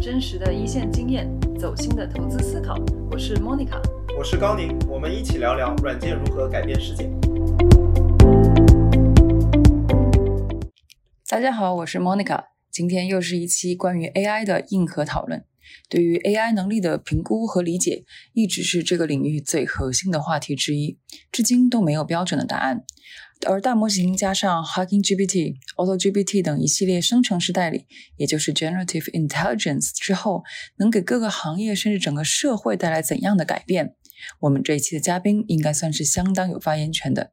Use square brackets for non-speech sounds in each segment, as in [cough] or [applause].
真实的一线经验，走心的投资思考。我是 Monica，我是高宁，我们一起聊聊软件如何改变世界。大家好，我是 Monica，今天又是一期关于 AI 的硬核讨论。对于 AI 能力的评估和理解，一直是这个领域最核心的话题之一，至今都没有标准的答案。而大模型加上 Hugging GPT、AutoGPT 等一系列生成式代理，也就是 Generative Intelligence 之后，能给各个行业甚至整个社会带来怎样的改变？我们这一期的嘉宾应该算是相当有发言权的。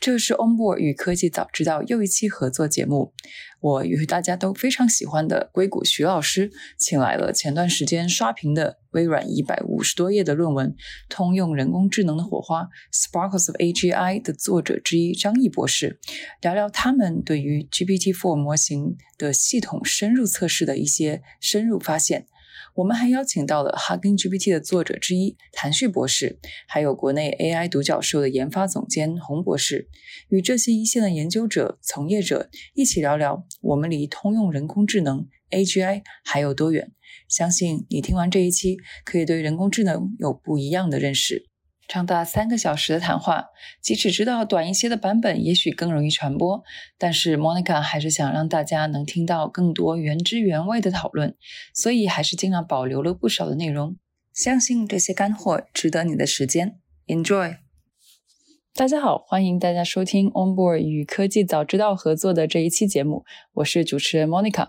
这是 Onboard 与科技早知道又一期合作节目，我与大家都非常喜欢的硅谷徐老师，请来了前段时间刷屏的微软一百五十多页的论文《通用人工智能的火花 Sparkles of AGI》的作者之一张毅博士，聊聊他们对于 GPT-4 模型的系统深入测试的一些深入发现。我们还邀请到了 Hugging GPT 的作者之一谭旭博士，还有国内 AI 独角兽的研发总监洪博士，与这些一线的研究者、从业者一起聊聊我们离通用人工智能 AGI 还有多远。相信你听完这一期，可以对人工智能有不一样的认识。长达三个小时的谈话，即使知道短一些的版本也许更容易传播，但是 Monica 还是想让大家能听到更多原汁原味的讨论，所以还是尽量保留了不少的内容。相信这些干货值得你的时间，Enjoy！大家好，欢迎大家收听 Onboard 与科技早知道合作的这一期节目，我是主持人 Monica。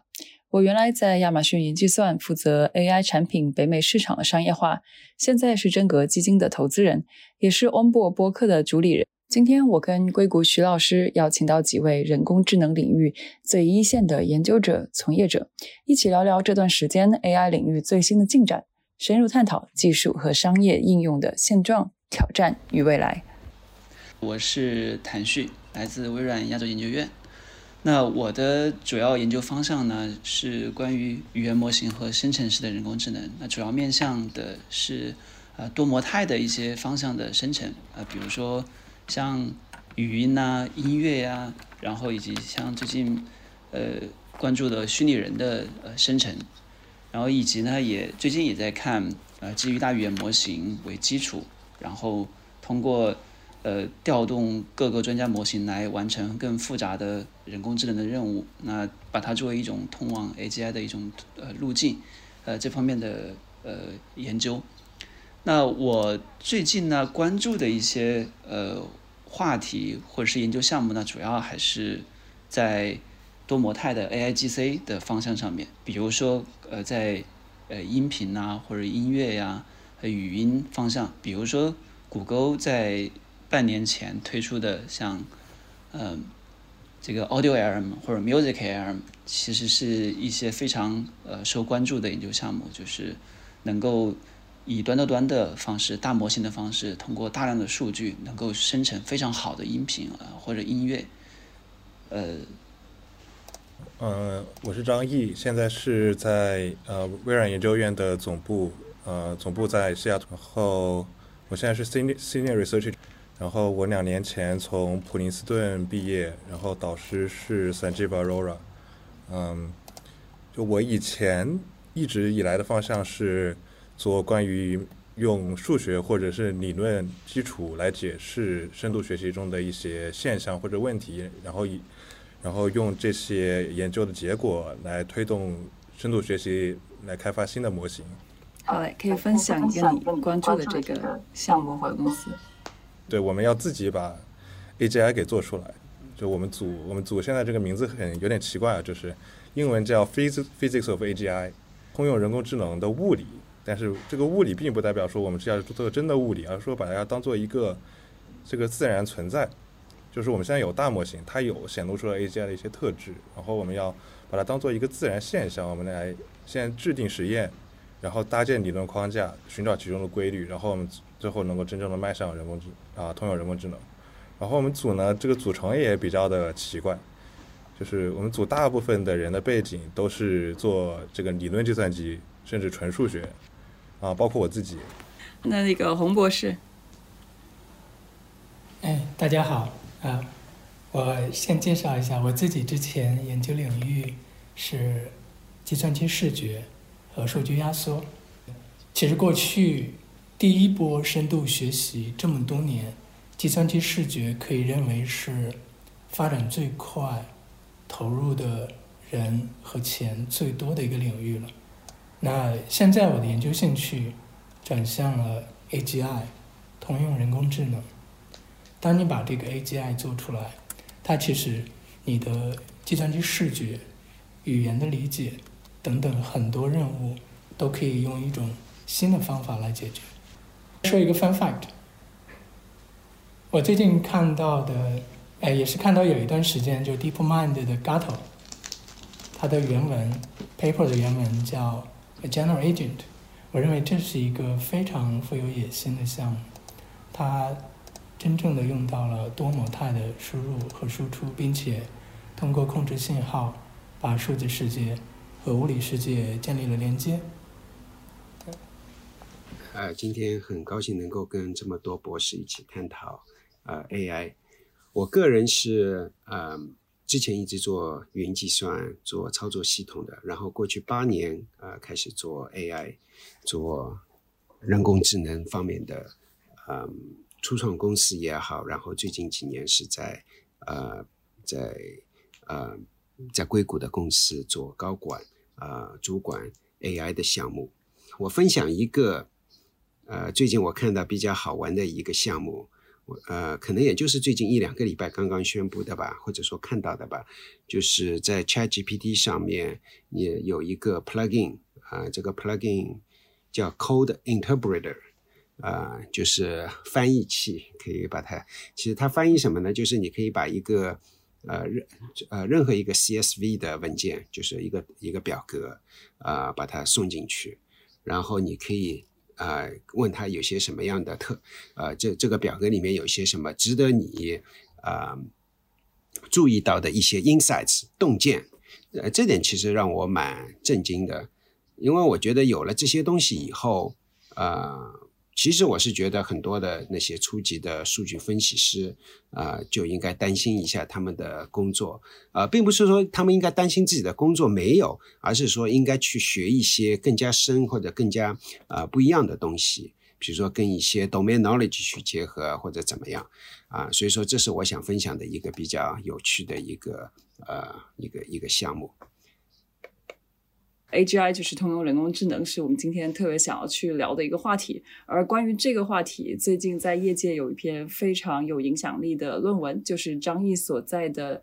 我原来在亚马逊云计算负责 AI 产品北美市场的商业化，现在是真格基金的投资人，也是 Onboard 播客的主理人。今天我跟硅谷徐老师邀请到几位人工智能领域最一线的研究者、从业者，一起聊聊这段时间 AI 领域最新的进展，深入探讨技术和商业应用的现状、挑战与未来。我是谭旭，来自微软亚洲研究院。那我的主要研究方向呢，是关于语言模型和生成式的人工智能。那主要面向的是，呃，多模态的一些方向的生成，啊，比如说像语音呐、音乐呀，然后以及像最近，呃，关注的虚拟人的呃生成，然后以及呢，也最近也在看，呃，基于大语言模型为基础，然后通过。呃，调动各个专家模型来完成更复杂的人工智能的任务，那把它作为一种通往 AGI 的一种呃路径，呃这方面的呃研究。那我最近呢关注的一些呃话题或者是研究项目呢，主要还是在多模态的 AIGC 的方向上面，比如说呃在呃音频呐或者音乐呀、语音方向，比如说谷歌在半年前推出的像，嗯，这个 Audio ARM 或者 Music ARM，其实是一些非常呃受关注的研究项目，就是能够以端到端的方式、大模型的方式，通过大量的数据，能够生成非常好的音频啊或者音乐。呃，嗯，我是张毅，现在是在呃微软研究院的总部，呃，总部在西雅图，后我现在是 Senior Senior Researcher。然后我两年前从普林斯顿毕业，然后导师是 Sanjeev Arora。嗯，就我以前一直以来的方向是做关于用数学或者是理论基础来解释深度学习中的一些现象或者问题，然后以然后用这些研究的结果来推动深度学习来开发新的模型。好嘞，可以分享一个你关注的这个项目或者公司。对，我们要自己把 AGI 给做出来。就我们组，我们组现在这个名字很有点奇怪啊，就是英文叫 Physics of AGI，通用人工智能的物理。但是这个物理并不代表说我们是要做真的物理，而是说把它当做一个这个自然存在。就是我们现在有大模型，它有显露出了 AGI 的一些特质，然后我们要把它当做一个自然现象，我们来现在制定实验，然后搭建理论框架，寻找其中的规律，然后我们。最后能够真正的迈向人工智啊，通用人工智能。然后我们组呢，这个组成也比较的奇怪，就是我们组大部分的人的背景都是做这个理论计算机，甚至纯数学啊，包括我自己。那那个洪博士，哎，大家好啊，我先介绍一下我自己，之前研究领域是计算机视觉，和数据压缩。其实过去第一波深度学习这么多年，计算机视觉可以认为是发展最快、投入的人和钱最多的一个领域了。那现在我的研究兴趣转向了 AGI，通用人工智能。当你把这个 AGI 做出来，它其实你的计算机视觉、语言的理解等等很多任务都可以用一种新的方法来解决。说一个 fun fact，我最近看到的，哎，也是看到有一段时间，就 DeepMind 的 Gato，它的原文 paper 的原文叫 A General Agent，我认为这是一个非常富有野心的项目，它真正的用到了多模态的输入和输出，并且通过控制信号，把数字世界和物理世界建立了连接。呃，今天很高兴能够跟这么多博士一起探讨呃 AI。我个人是呃之前一直做云计算、做操作系统的，然后过去八年呃开始做 AI，做人工智能方面的嗯初创公司也好，然后最近几年是在呃在呃在硅谷的公司做高管啊主管 AI 的项目。我分享一个。呃，最近我看到比较好玩的一个项目，我呃，可能也就是最近一两个礼拜刚刚宣布的吧，或者说看到的吧，就是在 ChatGPT 上面也有一个 plugin 啊，这个 plugin 叫 Code Interpreter，啊，就是翻译器，可以把它，其实它翻译什么呢？就是你可以把一个呃任呃任何一个 CSV 的文件，就是一个一个表格啊，把它送进去，然后你可以。呃，问他有些什么样的特，呃，这这个表格里面有些什么值得你啊注意到的一些 insights 洞见，呃，这点其实让我蛮震惊的，因为我觉得有了这些东西以后，呃。其实我是觉得很多的那些初级的数据分析师啊，就应该担心一下他们的工作啊，并不是说他们应该担心自己的工作没有，而是说应该去学一些更加深或者更加啊不一样的东西，比如说跟一些 domain knowledge 去结合或者怎么样啊，所以说这是我想分享的一个比较有趣的一个呃一个一个项目。AGI 就是通用人工智能，是我们今天特别想要去聊的一个话题。而关于这个话题，最近在业界有一篇非常有影响力的论文，就是张毅所在的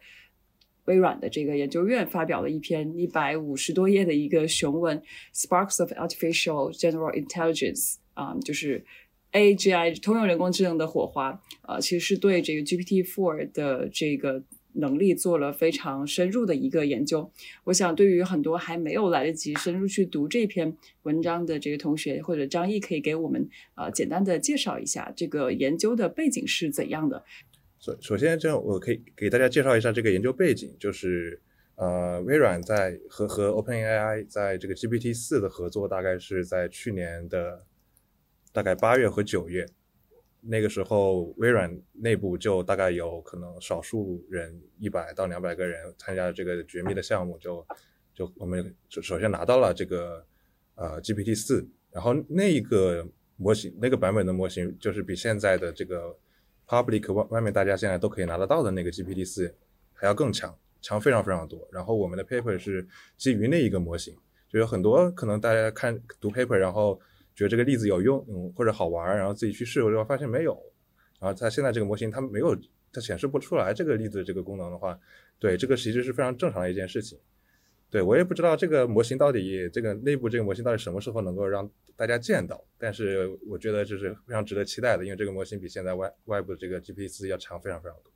微软的这个研究院发表了一篇一百五十多页的一个雄文，Sparks of Artificial General Intelligence，啊，就是 AGI 通用人工智能的火花，呃，其实是对这个 GPT-4 的这个。能力做了非常深入的一个研究。我想，对于很多还没有来得及深入去读这篇文章的这个同学，或者张毅，可以给我们呃简单的介绍一下这个研究的背景是怎样的。首首先，这样我可以给大家介绍一下这个研究背景，就是呃，微软在和和 OpenAI 在这个 GPT 四的合作，大概是在去年的大概八月和九月。那个时候，微软内部就大概有可能少数人一百到两百个人参加这个绝密的项目，就就我们首先拿到了这个呃 GPT 四，然后那一个模型那个版本的模型就是比现在的这个 public 外外面大家现在都可以拿得到的那个 GPT 四还要更强，强非常非常多。然后我们的 paper 是基于那一个模型，就有很多可能大家看读 paper，然后。觉得这个例子有用，嗯，或者好玩，然后自己去试，之后发现没有，然后它现在这个模型它没有，它显示不出来这个例子这个功能的话，对，这个其实是非常正常的一件事情。对我也不知道这个模型到底这个内部这个模型到底什么时候能够让大家见到，但是我觉得这是非常值得期待的，因为这个模型比现在外外部的这个 GPT 四要强非常非常多。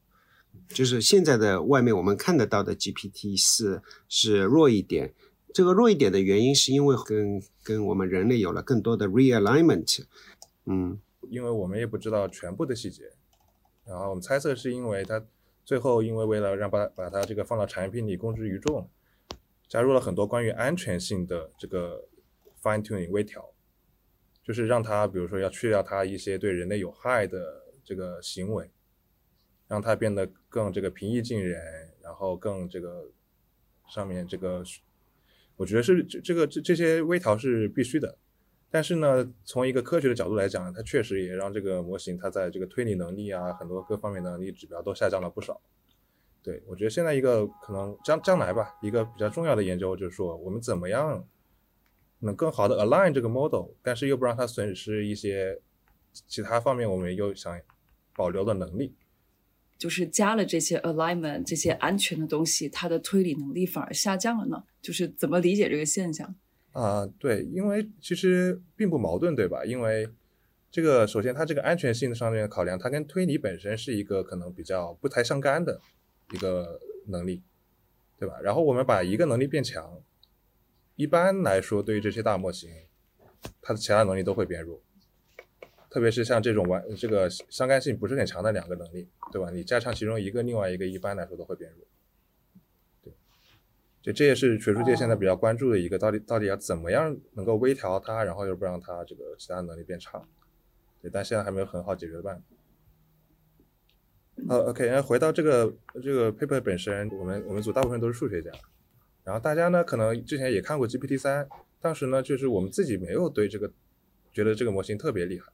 就是现在的外面我们看得到的 GPT 四是弱一点。这个弱一点的原因是因为跟跟我们人类有了更多的 realignment，嗯，因为我们也不知道全部的细节，然后我们猜测是因为它最后因为为了让把把它这个放到产品里公之于众，加入了很多关于安全性的这个 fine tuning 微调，就是让它比如说要去掉它一些对人类有害的这个行为，让它变得更这个平易近人，然后更这个上面这个。我觉得是这这个这这些微调是必须的。但是呢，从一个科学的角度来讲，它确实也让这个模型它在这个推理能力啊，很多各方面能力指标都下降了不少。对我觉得现在一个可能将将来吧，一个比较重要的研究就是说，我们怎么样能更好的 align 这个 model，但是又不让它损失一些其他方面我们又想保留的能力。就是加了这些 alignment 这些安全的东西，它的推理能力反而下降了呢？就是怎么理解这个现象？啊，对，因为其实并不矛盾，对吧？因为这个首先它这个安全性上面的考量，它跟推理本身是一个可能比较不太相干的一个能力，对吧？然后我们把一个能力变强，一般来说对于这些大模型，它的其他能力都会变弱，特别是像这种完这个相干性不是很强的两个能力，对吧？你加强其中一个，另外一个一般来说都会变弱。对就这也是学术界现在比较关注的一个，到底到底要怎么样能够微调它，然后又不让它这个其他能力变差，对，但现在还没有很好解决的办法。呃，OK，那回到这个这个 paper 本身，我们我们组大部分都是数学家，然后大家呢可能之前也看过 GPT 三，当时呢就是我们自己没有对这个觉得这个模型特别厉害，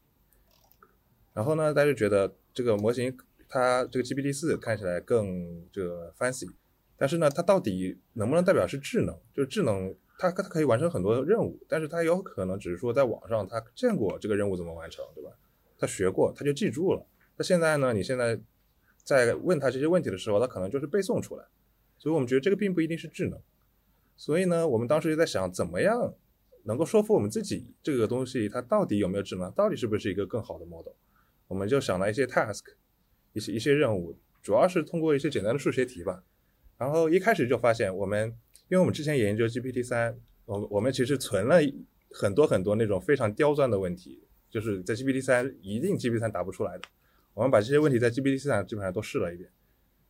然后呢大家觉得这个模型它这个 GPT 四看起来更这个 fancy。但是呢，它到底能不能代表是智能？就是智能，它它可以完成很多任务，但是它有可能只是说在网上它见过这个任务怎么完成，对吧？它学过，它就记住了。那现在呢？你现在在问他这些问题的时候，他可能就是背诵出来。所以我们觉得这个并不一定是智能。所以呢，我们当时就在想，怎么样能够说服我们自己，这个东西它到底有没有智能？到底是不是一个更好的 model？我们就想了一些 task，一些一些任务，主要是通过一些简单的数学题吧。然后一开始就发现，我们因为我们之前研究 GPT 三，我我们其实存了很多很多那种非常刁钻的问题，就是在 GPT 三一定 GPT 三答不出来的。我们把这些问题在 GPT 四上基本上都试了一遍。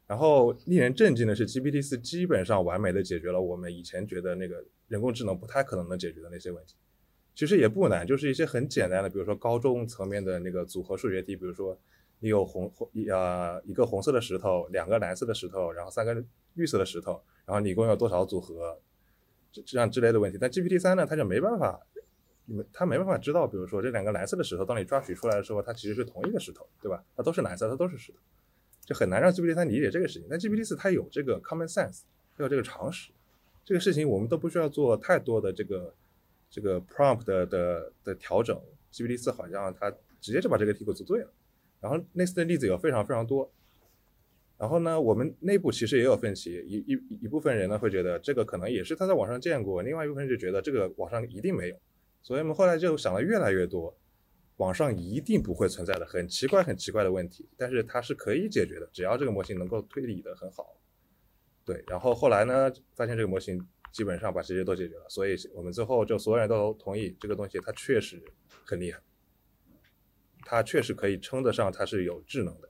然后令人震惊的是，GPT 四基本上完美的解决了我们以前觉得那个人工智能不太可能能解决的那些问题。其实也不难，就是一些很简单的，比如说高中层面的那个组合数学题，比如说你有红红呃一个红色的石头，两个蓝色的石头，然后三个。绿色的石头，然后你一共有多少组合，这这样之类的问题。但 GPT 三呢，它就没办法，它没办法知道，比如说这两个蓝色的石头，当你抓取出来的时候，它其实是同一个石头，对吧？它都是蓝色，它都是石头，就很难让 GPT 三理解这个事情。但 GPT 四它有这个 common sense，它有这个常识，这个事情我们都不需要做太多的这个这个 prompt 的的的调整。GPT 四好像它直接就把这个题给做对了。然后类似的例子有非常非常多。然后呢，我们内部其实也有分歧，一一一部分人呢会觉得这个可能也是他在网上见过，另外一部分人就觉得这个网上一定没有，所以我们后来就想了越来越多，网上一定不会存在的很奇怪很奇怪的问题，但是它是可以解决的，只要这个模型能够推理的很好。对，然后后来呢，发现这个模型基本上把这些都解决了，所以我们最后就所有人都同意这个东西它确实很厉害，它确实可以称得上它是有智能的。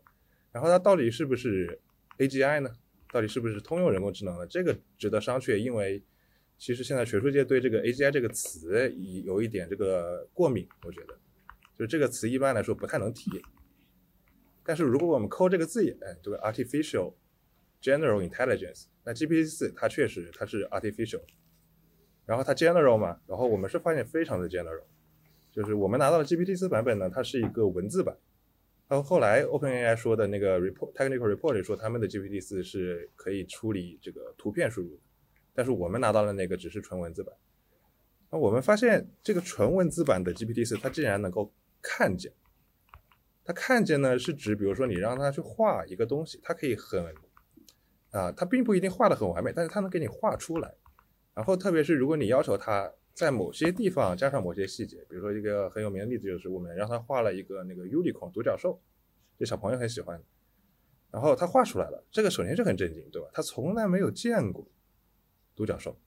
然后它到底是不是 AGI 呢？到底是不是通用人工智能呢？这个值得商榷，因为其实现在学术界对这个 AGI 这个词有一点这个过敏，我觉得，就是这个词一般来说不太能提。但是如果我们抠这个字眼，这个 artificial general intelligence，那 GPT 四它确实它是 artificial，然后它 general 嘛，然后我们是发现非常的 general，就是我们拿到的 GPT 四版本呢，它是一个文字版。然后后来，OpenAI 说的那个 report technical report 里说，他们的 GPT 四是可以处理这个图片输入的，但是我们拿到的那个只是纯文字版。那我们发现，这个纯文字版的 GPT 四，它竟然能够看见。它看见呢，是指比如说你让它去画一个东西，它可以很啊，他并不一定画的很完美，但是他能给你画出来。然后特别是如果你要求他。在某些地方加上某些细节，比如说一个很有名的例子就是我们让他画了一个那个 unicorn 独角兽，这小朋友很喜欢，然后他画出来了，这个首先是很震惊，对吧？他从来没有见过独角兽，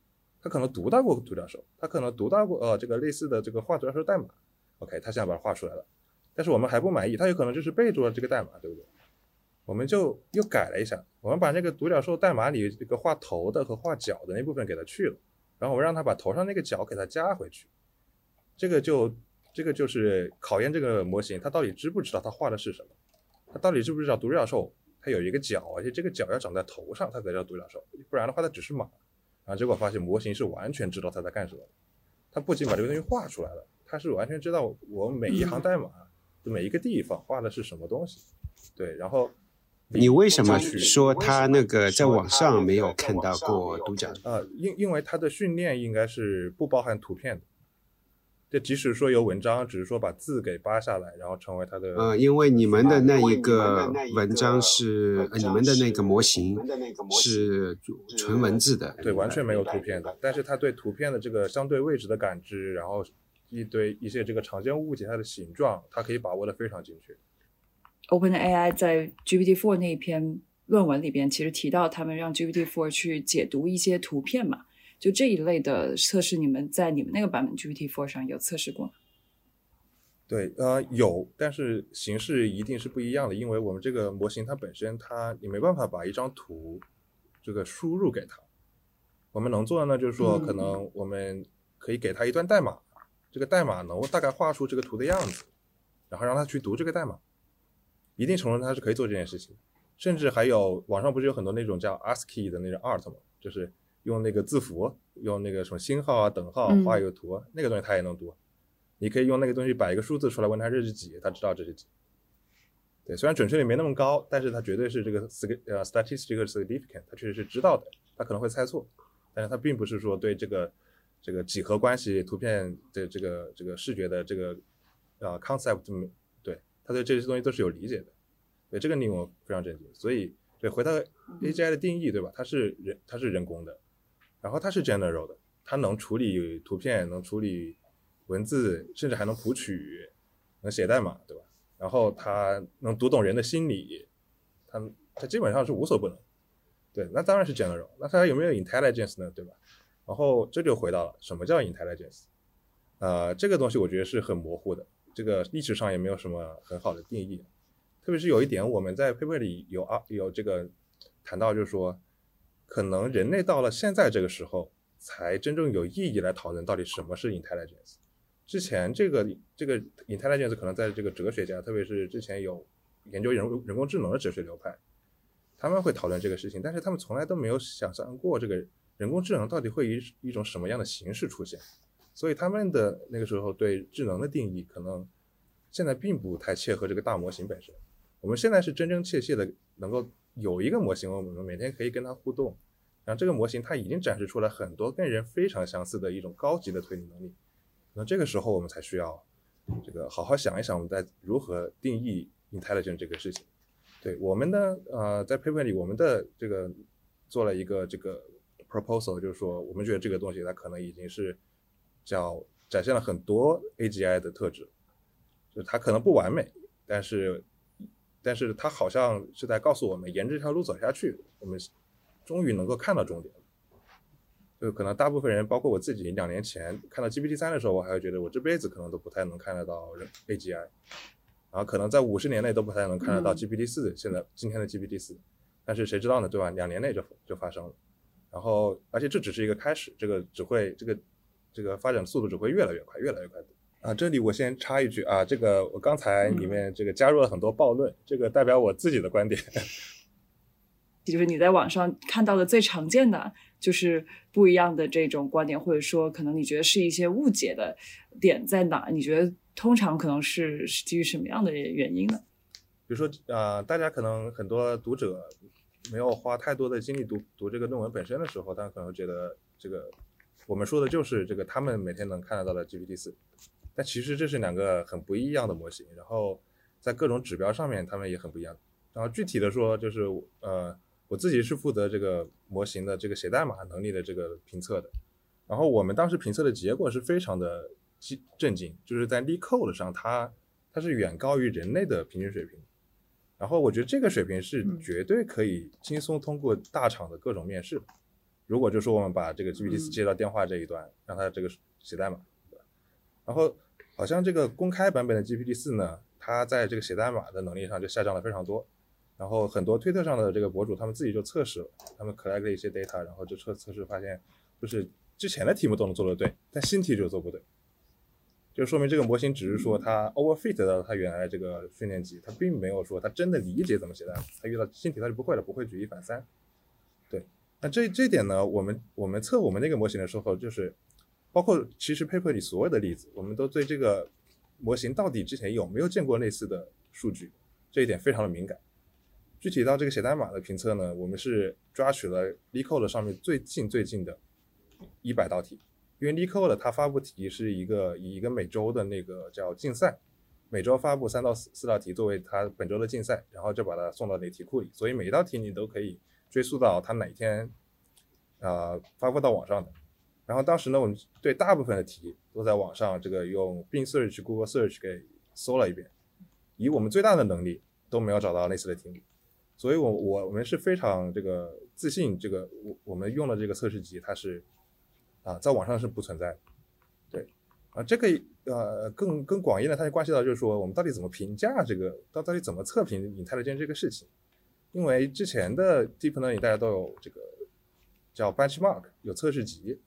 他可能读到过独角兽，他可能读到过呃这个类似的这个画独角兽代码，OK，他现在把它画出来了，但是我们还不满意，他有可能就是背住了这个代码，对不对？我们就又改了一下，我们把那个独角兽代码里这个画头的和画脚的那部分给它去了。然后我让他把头上那个角给它加回去，这个就这个就是考验这个模型，它到底知不知道它画的是什么？它到底知不知道独角兽它有一个角，而且这个角要长在头上，它才叫独角兽，不然的话它只是马。然然后结果发现模型是完全知道它在干什么，它不仅把这个东西画出来了，它是完全知道我每一行代码的每一个地方画的是什么东西，对，然后你为什么说他那个在网上没有看到过独角？呃，因因为他的训练应该是不包含图片的。就即使说有文章，只是说把字给扒下来，然后成为他的。呃，因为你们的那一个文章是，呃，你们的那个模型是纯文字的，对，完全没有图片的。但是他对图片的这个相对位置的感知，然后一堆一些这个常见物体它的形状，它可以把握的非常精确。OpenAI 在 GPT-4 那一篇论文里边，其实提到他们让 GPT-4 去解读一些图片嘛。就这一类的测试，你们在你们那个版本 GPT-4 上有测试过吗？对，呃，有，但是形式一定是不一样的，因为我们这个模型它本身它你没办法把一张图这个输入给它。我们能做的呢，就是说可能我们可以给它一段代码，这个代码能够大概画出这个图的样子，然后让它去读这个代码。一定程度上它是可以做这件事情，甚至还有网上不是有很多那种叫 ASCII 的那种 art 吗？就是。用那个字符，用那个什么星号啊、等号画一个图，那个东西它也能读。你可以用那个东西摆一个数字出来，问它这是几，它知道这是几。对，虽然准确率没那么高，但是它绝对是这个呃 statistical significant，它确实是知道的。它可能会猜错，但是它并不是说对这个这个几何关系、图片的这个这个视觉的这个呃 concept，对，它对这些东西都是有理解的。对，这个令我非常震惊。所以，对，回到 AGI 的定义，对吧？它是人，它是人工的。然后它是 general 的，它能处理图片，能处理文字，甚至还能谱曲，能写代码，对吧？然后它能读懂人的心理，它它基本上是无所不能。对，那当然是 general。那它有没有 intelligence 呢？对吧？然后这就回到了什么叫 intelligence？呃，这个东西我觉得是很模糊的，这个历史上也没有什么很好的定义。特别是有一点，我们在 paper 里有啊有这个谈到，就是说。可能人类到了现在这个时候，才真正有意义来讨论到底什么是 intelligence。之前这个这个 intelligence 可能在这个哲学家，特别是之前有研究人人工智能的哲学流派，他们会讨论这个事情，但是他们从来都没有想象过这个人工智能到底会以一种什么样的形式出现。所以他们的那个时候对智能的定义，可能现在并不太切合这个大模型本身。我们现在是真真切切的能够。有一个模型，我们每天可以跟它互动，然后这个模型它已经展示出来很多跟人非常相似的一种高级的推理能力。那这个时候我们才需要这个好好想一想，我们在如何定义 intelligence 这个事情。对我们呢，呃，在 paper 里我们的这个做了一个这个 proposal，就是说我们觉得这个东西它可能已经是叫展现了很多 AGI 的特质，就它可能不完美，但是。但是它好像是在告诉我们，沿着这条路走下去，我们终于能够看到终点。就可能大部分人，包括我自己，两年前看到 GPT 三的时候，我还会觉得我这辈子可能都不太能看得到 AGI，然后可能在五十年内都不太能看得到 GPT 四。现在今天的 GPT 四，但是谁知道呢？对吧？两年内就就发生了。然后，而且这只是一个开始，这个只会这个这个发展速度只会越来越快，越来越快。啊，这里我先插一句啊，这个我刚才里面这个加入了很多暴论，这个代表我自己的观点，[laughs] 就是你在网上看到的最常见的就是不一样的这种观点，或者说可能你觉得是一些误解的点在哪？你觉得通常可能是是基于什么样的原因呢？比如说啊，大家可能很多读者没有花太多的精力读读这个论文本身的时候，他可能觉得这个我们说的就是这个他们每天能看得到的 GPT 四。但其实这是两个很不一样的模型，然后在各种指标上面，他们也很不一样。然后具体的说，就是呃，我自己是负责这个模型的这个写代码能力的这个评测的。然后我们当时评测的结果是非常的震惊，就是在 LeetCode 上，它它是远高于人类的平均水平。然后我觉得这个水平是绝对可以轻松通过大厂的各种面试的。如果就说我们把这个 GPT 接到电话这一端，让它这个写代码。然后，好像这个公开版本的 GPT 四呢，它在这个写代码的能力上就下降了非常多。然后很多推特上的这个博主，他们自己就测试了，他们 collect 了一些 data，然后就测测试发现，就是之前的题目都能做得对，但新题就做不对，就说明这个模型只是说它 overfit 到它原来这个训练集，它并没有说它真的理解怎么写代码，它遇到新题它就不会了，不会举一反三。那这这点呢，我们我们测我们那个模型的时候，就是包括其实 paper 里所有的例子，我们都对这个模型到底之前有没有见过类似的数据，这一点非常的敏感。具体到这个写代码的评测呢，我们是抓取了 LeetCode 上面最近最近的一百道题，因为 LeetCode 它发布题是一个以一个每周的那个叫竞赛，每周发布三到四四道题作为它本周的竞赛，然后就把它送到那题库里，所以每一道题你都可以追溯到他哪一天呃发布到网上的。然后当时呢，我们对大部分的题都在网上这个用 Bing Search、Google Search 给搜了一遍，以我们最大的能力都没有找到类似的题目。所以，我我我们是非常这个自信，这个我我们用的这个测试集，它是啊，在网上是不存在，对啊，这个呃更更广义的，它就关系到就是说，我们到底怎么评价这个，到到底怎么测评 intelligence 这个事情？因为之前的 deep learning 大家都有这个叫 benchmark，有测试集，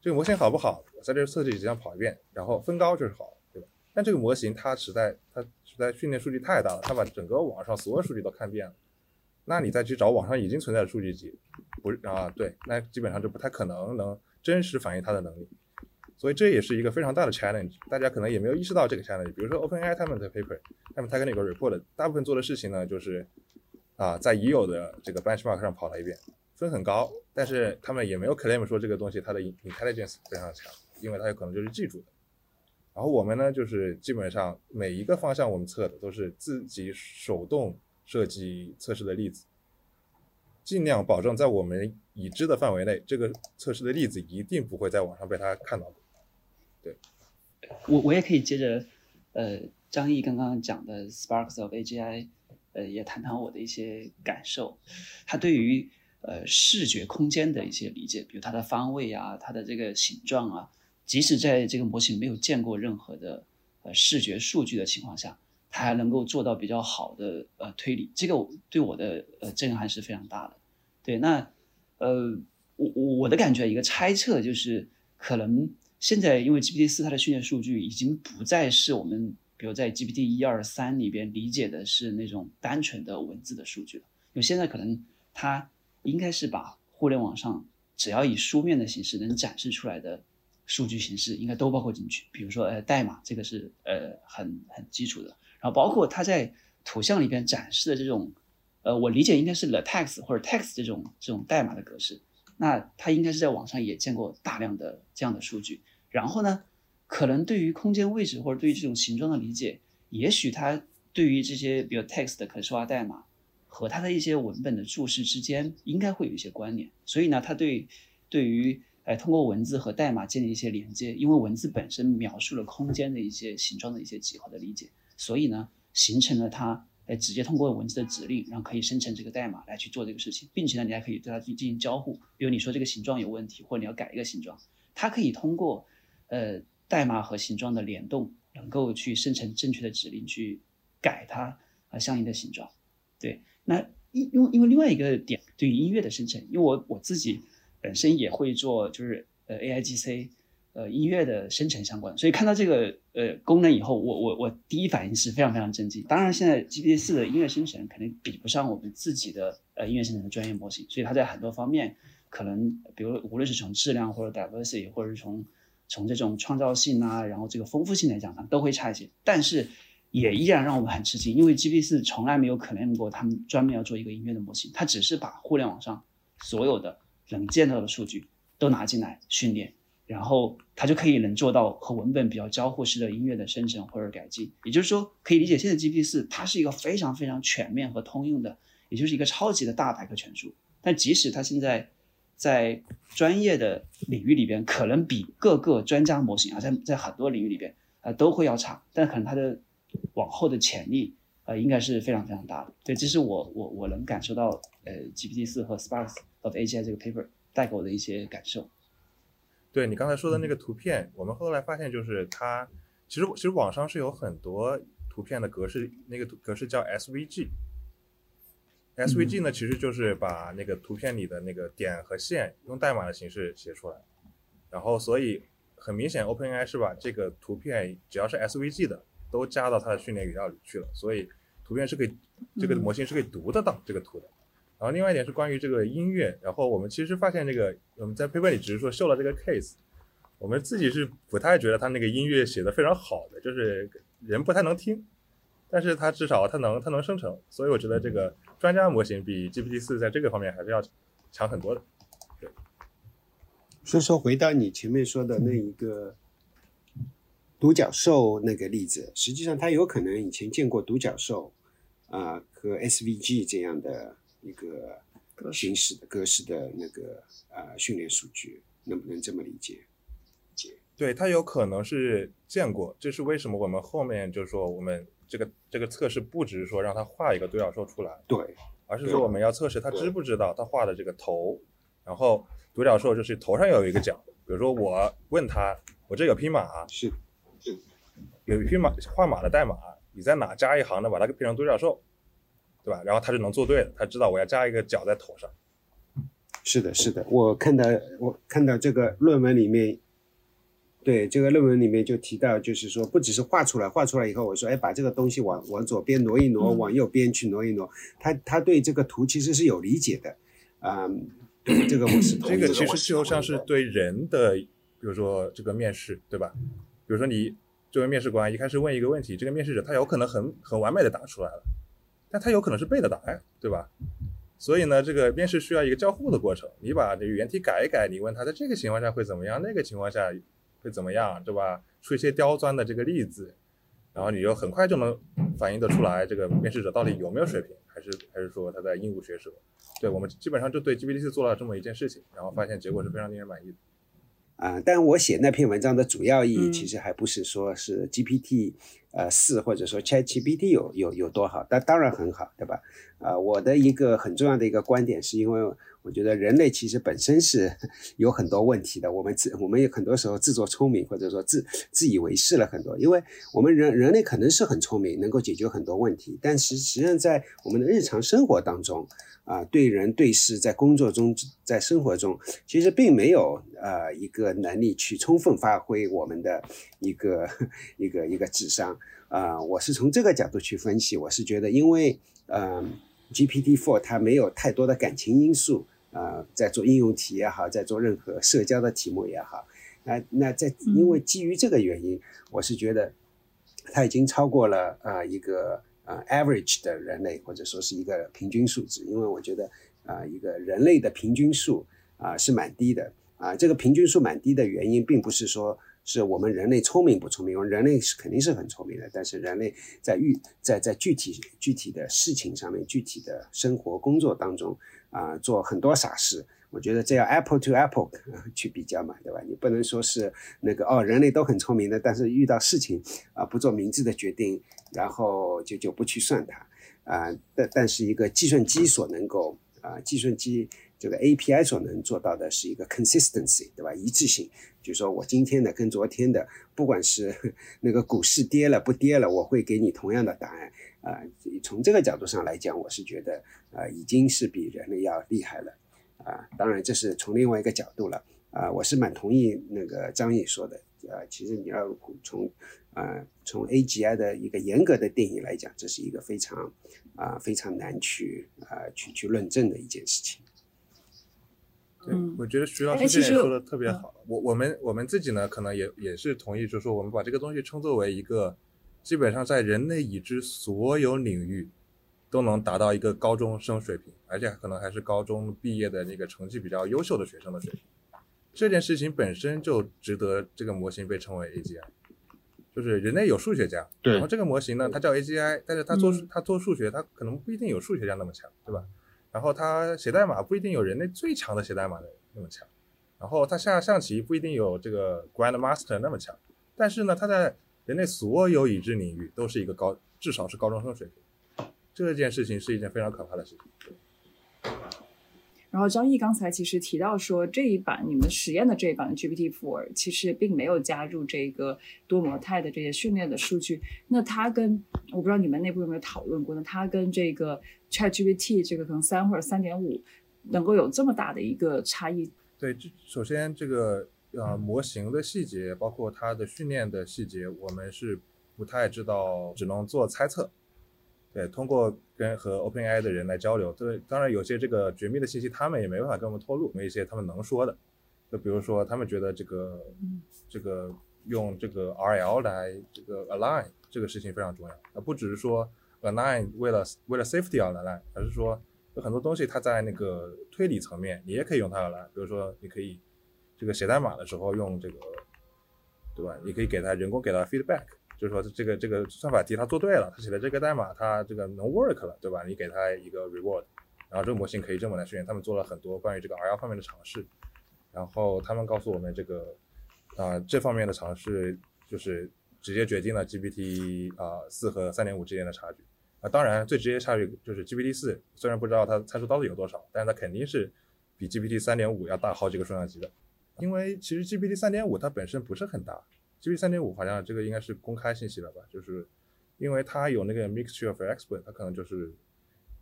这个模型好不好，在这测试集上跑一遍，然后分高就是好，对吧？但这个模型它实在它实在训练数据太大了，它把整个网上所有数据都看遍了。那你再去找网上已经存在的数据集，不啊对，那基本上就不太可能能真实反映它的能力，所以这也是一个非常大的 challenge。大家可能也没有意识到这个 challenge。比如说 OpenAI 他们的 paper，他们他跟那个 report，大部分做的事情呢，就是啊在已有的这个 benchmark 上跑了一遍，分很高，但是他们也没有 claim 说这个东西它的 intelligence 非常强，因为它有可能就是记住的。然后我们呢，就是基本上每一个方向我们测的都是自己手动。设计测试的例子，尽量保证在我们已知的范围内，这个测试的例子一定不会在网上被他看到。对，我我也可以接着，呃，张毅刚刚讲的 Sparks of AGI，呃，也谈谈我的一些感受。他对于呃视觉空间的一些理解，比如它的方位啊，它的这个形状啊，即使在这个模型没有见过任何的呃视觉数据的情况下。它还能够做到比较好的呃推理，这个对我的呃震撼是非常大的。对，那呃我我的感觉一个猜测就是，可能现在因为 GPT 四它的训练数据已经不再是我们比如在 GPT 一二三里边理解的是那种单纯的文字的数据了，因为现在可能它应该是把互联网上只要以书面的形式能展示出来的数据形式应该都包括进去，比如说呃代码这个是呃很很基础的。然后包括它在图像里边展示的这种，呃，我理解应该是 LaTeX 或者 Text 这种这种代码的格式，那它应该是在网上也见过大量的这样的数据。然后呢，可能对于空间位置或者对于这种形状的理解，也许它对于这些比如 Text 的可视化代码和它的一些文本的注释之间应该会有一些关联。所以呢，它对对于哎通过文字和代码建立一些连接，因为文字本身描述了空间的一些形状的一些几何的理解。所以呢，形成了它，哎，直接通过文字的指令，然后可以生成这个代码来去做这个事情，并且呢，你还可以对它去进行交互。比如你说这个形状有问题，或者你要改一个形状，它可以通过，呃，代码和形状的联动，能够去生成正确的指令去改它啊相应的形状。对，那因因为因为另外一个点，对于音乐的生成，因为我我自己本身也会做，就是呃 A I G C。呃，音乐的生成相关，所以看到这个呃功能以后，我我我第一反应是非常非常震惊。当然，现在 GPT 四的音乐生成肯定比不上我们自己的呃音乐生成的专业模型，所以它在很多方面可能，比如无论是从质量或者 diversity，或者是从从这种创造性啊，然后这个丰富性来讲，它都会差一些。但是也依然让我们很吃惊，因为 GPT 四从来没有 claim 过他们专门要做一个音乐的模型，它只是把互联网上所有的能见到的数据都拿进来训练。然后它就可以能做到和文本比较交互式的音乐的生成或者改进，也就是说，可以理解现在 GPT 四它是一个非常非常全面和通用的，也就是一个超级的大百科全书。但即使它现在在专业的领域里边，可能比各个专家模型啊，在在很多领域里边啊都会要差，但可能它的往后的潜力呃应该是非常非常大的。对，这是我我我能感受到呃 GPT 四和 Sparks of AGI 这个 paper 带给我的一些感受。对你刚才说的那个图片，我们后来发现就是它，其实其实网上是有很多图片的格式，那个格式叫 SVG。SVG 呢，其实就是把那个图片里的那个点和线用代码的形式写出来，然后所以很明显，OpenAI 是把这个图片只要是 SVG 的都加到它的训练语料里去了，所以图片是可以这个模型是可以读得到这个图的。然后另外一点是关于这个音乐，然后我们其实发现这个我们在 paper 里只是说秀了这个 case，我们自己是不太觉得它那个音乐写的非常好的，就是人不太能听，但是它至少它能它能生成，所以我觉得这个专家模型比 GPT 四在这个方面还是要强很多的。对所以说，回到你前面说的那一个独角兽那个例子，实际上他有可能以前见过独角兽啊、和 SVG 这样的一个形式的格式的那个啊、训练数据，能不能这么理解？对，它有可能是见过，这是为什么我们后面就是说我们这个这个测试不只是说让他画一个独角兽出来，对，而是说我们要测试他知不知道他画的这个头，然后独角兽就是头上有一个角，比如说我问他，我这有匹马，是有一匹马画马的代码，你在哪加一行的把它变成独角兽，对吧？然后他就能做对了，他知道我要加一个角在头上。是的，是的，我看到我看到这个论文里面，对这个论文里面就提到，就是说不只是画出来，画出来以后，我说，哎，把这个东西往往左边挪一挪，嗯往右边去挪一挪，他他对这个图其实是有理解的，啊、对这个我是 [clears throat] 这个其实就像是对人的，比如说这个面试，对吧？比如说你作为面试官，一开始问一个问题，这个面试者他有可能很很完美的答出来了，但他有可能是背的答案，对吧？所以呢，这个面试需要一个交互的过程。你把这个原题改一改，你问他在这个情况下会怎么样，那个情况下会怎么样，对吧？出一些刁钻的这个例子，然后你就很快就能反映得出来，这个面试者到底有没有水平，还是还是说他在鹦鹉学舌。对我们基本上就对 GPT 做了这么一件事情，然后发现结果是非常令人满意的。啊、但我写那篇文章的主要意义，嗯其实还不是说是 GPT 呃四或者说 ChatGPT 有有有多好，但当然很好，对吧？啊、我的一个很重要的一个观点，是因为我觉得人类其实本身是 [laughs] 有很多问题的，我们自我们有很多时候自作聪明，或者说自自以为是了很多，因为我们人人类可能是很聪明，能够解决很多问题，但实实际上在我们的日常生活当中，啊、对人对事，在工作中，在生活中，其实并没有呃一个能力去充分发挥我们的一个 [laughs] 一个一个智商。啊、我是从这个角度去分析，我是觉得因为呃 GPT Four 它没有太多的感情因素啊、在做应用题也好，在做任何社交的题目也好，那那在因为基于这个原因，我是觉得它已经超过了啊、一个呃 average 的人类，或者说是一个平均数值，因为我觉得啊、一个人类的平均数啊、是蛮低的啊、这个平均数蛮低的原因，并不是说是我们人类聪明不聪明，因为人类是肯定是很聪明的，但是人类在遇在在具体具体的事情上面，具体的生活工作当中啊、做很多傻事。我觉得这要 apple to apple 去比较嘛，对吧？你不能说是那个哦，人类都很聪明的，但是遇到事情啊、不做明智的决定，然后就就不去算它啊、但但是一个计算机所能够啊、计算机这个 API 所能做到的是一个 consistency，对吧？一致性，就是说我今天的跟昨天的，不管是 [laughs] 那个股市跌了不跌了，我会给你同样的答案。啊、从这个角度上来讲，我是觉得啊、已经是比人类要厉害了。啊、当然这是从另外一个角度了。啊、我是蛮同意那个张毅说的。啊、其实你要从啊、从 AGI 的一个严格的定义来讲，这是一个非常啊、非常难去啊、去去论证的一件事情。对，嗯我觉得徐老师这点说的特别好。我我们我们自己呢，可能也也是同意，就是说我们把这个东西称作为一个基本上在人类已知所有领域都能达到一个高中生水平，而且可能还是高中毕业的那个成绩比较优秀的学生的水平。这件事情本身就值得这个模型被称为 AGI。就是人类有数学家，对然后这个模型呢，它叫 AGI，但是它做嗯它做数学，它可能不一定有数学家那么强，对吧？然后它写代码不一定有人类最强的写代码的那么强，然后它下象棋不一定有这个 Grandmaster 那么强，但是呢，它在人类所有已知领域都是一个高，至少是高中生水平。这件事情是一件非常可怕的事情。然后张毅刚才其实提到说，这一版你们实验的这一版 GPT Four 其实并没有加入这个多模态的这些训练的数据。那它跟我不知道你们内部有没有讨论过呢？它跟这个 ChatGPT 这个可能三或者三点五能够有这么大的一个差异？对，这首先这个呃模型的细节，包括它的训练的细节，我们是不太知道，只能做猜测。对，通过跟和 OpenAI 的人来交流，对，当然有些这个绝密的信息他们也没办法跟我们透露，有一些他们能说的，就比如说他们觉得这个这个用这个 RL 来这个 align 这个事情非常重要，而不只是说 align 为了为了 safety 而 align，而是说有很多东西它在那个推理层面你也可以用它 align，比如说你可以这个写代码的时候用这个，对吧？你可以给它人工给它 feedback。就是说这个这个算法题他做对了，他写的这个代码他这个能 work 了，对吧？你给他一个 reward，然后这个模型可以这么来训练。他们做了很多关于这个 RL 方面的尝试，然后他们告诉我们这个啊这方面的尝试就是直接决定了 GPT 啊四和三点五之间的差距啊。当然最直接差距就是 GPT 四，虽然不知道它参数到底有多少，但是它肯定是比 GPT 三点五要大好几个数量级的，因为其实 GPT 三点五它本身不是很大。G P 三点五好像这个应该是公开信息了吧？就是因为它有那个 mixture of expert，它可能就是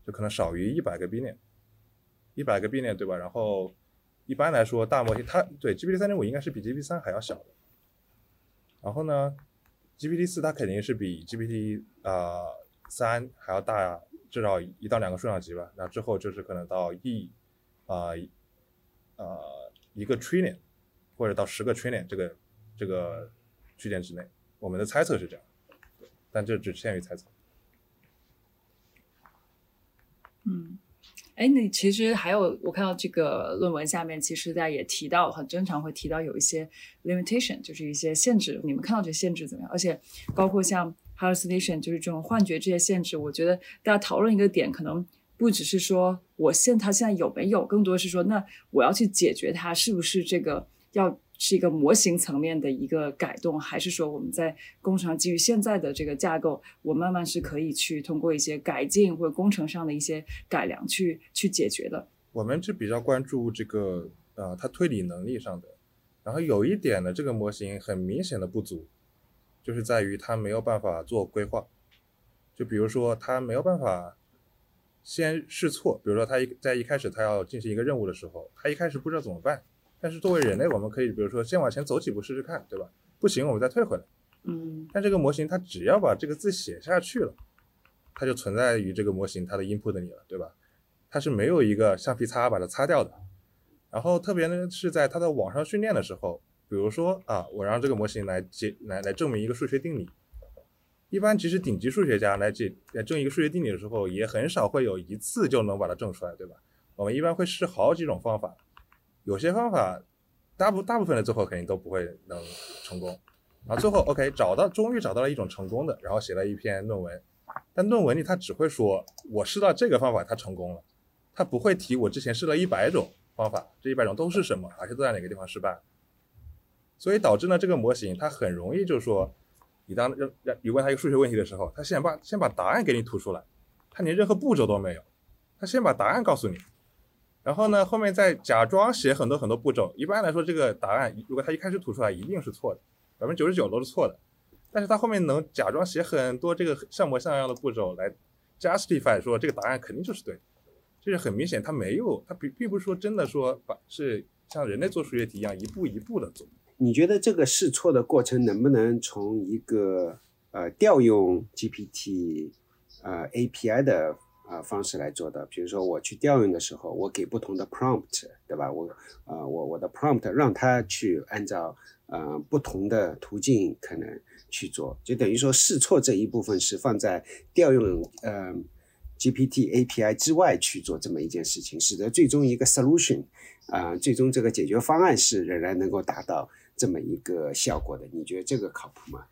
就可能少于一百个 billion，一百个 billion 对吧？然后一般来说大模型它对 G P T 三点五应该是比 G P T 三还要小的。然后呢，G P T 四它肯定是比 G P T 啊三还要大至少一到两个数量级吧。那之后就是可能到亿啊呃一个 trillion 或者到十个 trillion 这个这个。区间之内，我们的猜测是这样，但这只限于猜测。嗯，哎，那其实还有，我看到这个论文下面，其实大家也提到，很经常会提到有一些 limitation，就是一些限制。你们看到这限制怎么样？而且包括像 hallucination，就是这种幻觉这些限制，我觉得大家讨论一个点，可能不只是说我现它现在有没有，更多是说，那我要去解决它，是不是这个要。是一个模型层面的一个改动，还是说我们在工程上基于现在的这个架构，我慢慢是可以去通过一些改进或者工程上的一些改良去去解决的？我们是比较关注这个呃它推理能力上的，然后有一点呢，这个模型很明显的不足，就是在于它没有办法做规划，就比如说它没有办法先试错，比如说它一在一开始它要进行一个任务的时候，它一开始不知道怎么办。但是作为人类，我们可以比如说先往前走几步试试看，对吧？不行，我们再退回来。嗯。但这个模型它只要把这个字写下去了，它就存在于这个模型它的 input 里了，对吧？它是没有一个橡皮擦把它擦掉的。然后特别呢是在它的网上训练的时候，比如说啊，我让这个模型来解来来证明一个数学定理。一般其实顶级数学家来解来证一个数学定理的时候，也很少会有一次就能把它证出来，对吧？我们一般会试好几种方法。有些方法，大部大部分的最后肯定都不会能成功，然后最后 OK 找到，终于找到了一种成功的，然后写了一篇论文，但论文里他只会说我试到这个方法它成功了，他不会提我之前试了一百种方法，这一百种都是什么，而且都在哪个地方失败，所以导致呢这个模型它很容易就是说，你当让让你问他一个数学问题的时候，他先把先把答案给你吐出来，他连任何步骤都没有，他先把答案告诉你。然后呢，后面再假装写很多很多步骤。一般来说，这个答案如果他一开始吐出来，一定是错的，百分之九十九都是错的。但是他后面能假装写很多这个像模像样的步骤来 justify 说这个答案肯定就是对，这是很明显他没有，他并并不是说真的说把是像人类做数学题一样一步一步的做。你觉得这个试错的过程能不能从一个呃调用 GPT 呃 API 的？啊，方式来做的，比如说我去调用的时候，我给不同的 prompt，对吧？我，呃，我我的 prompt 让它去按照呃不同的途径可能去做，就等于说试错这一部分是放在调用呃 GPT API 之外去做这么一件事情，使得最终一个 solution，啊，最终这个解决方案是仍然能够达到这么一个效果的。你觉得这个靠谱吗？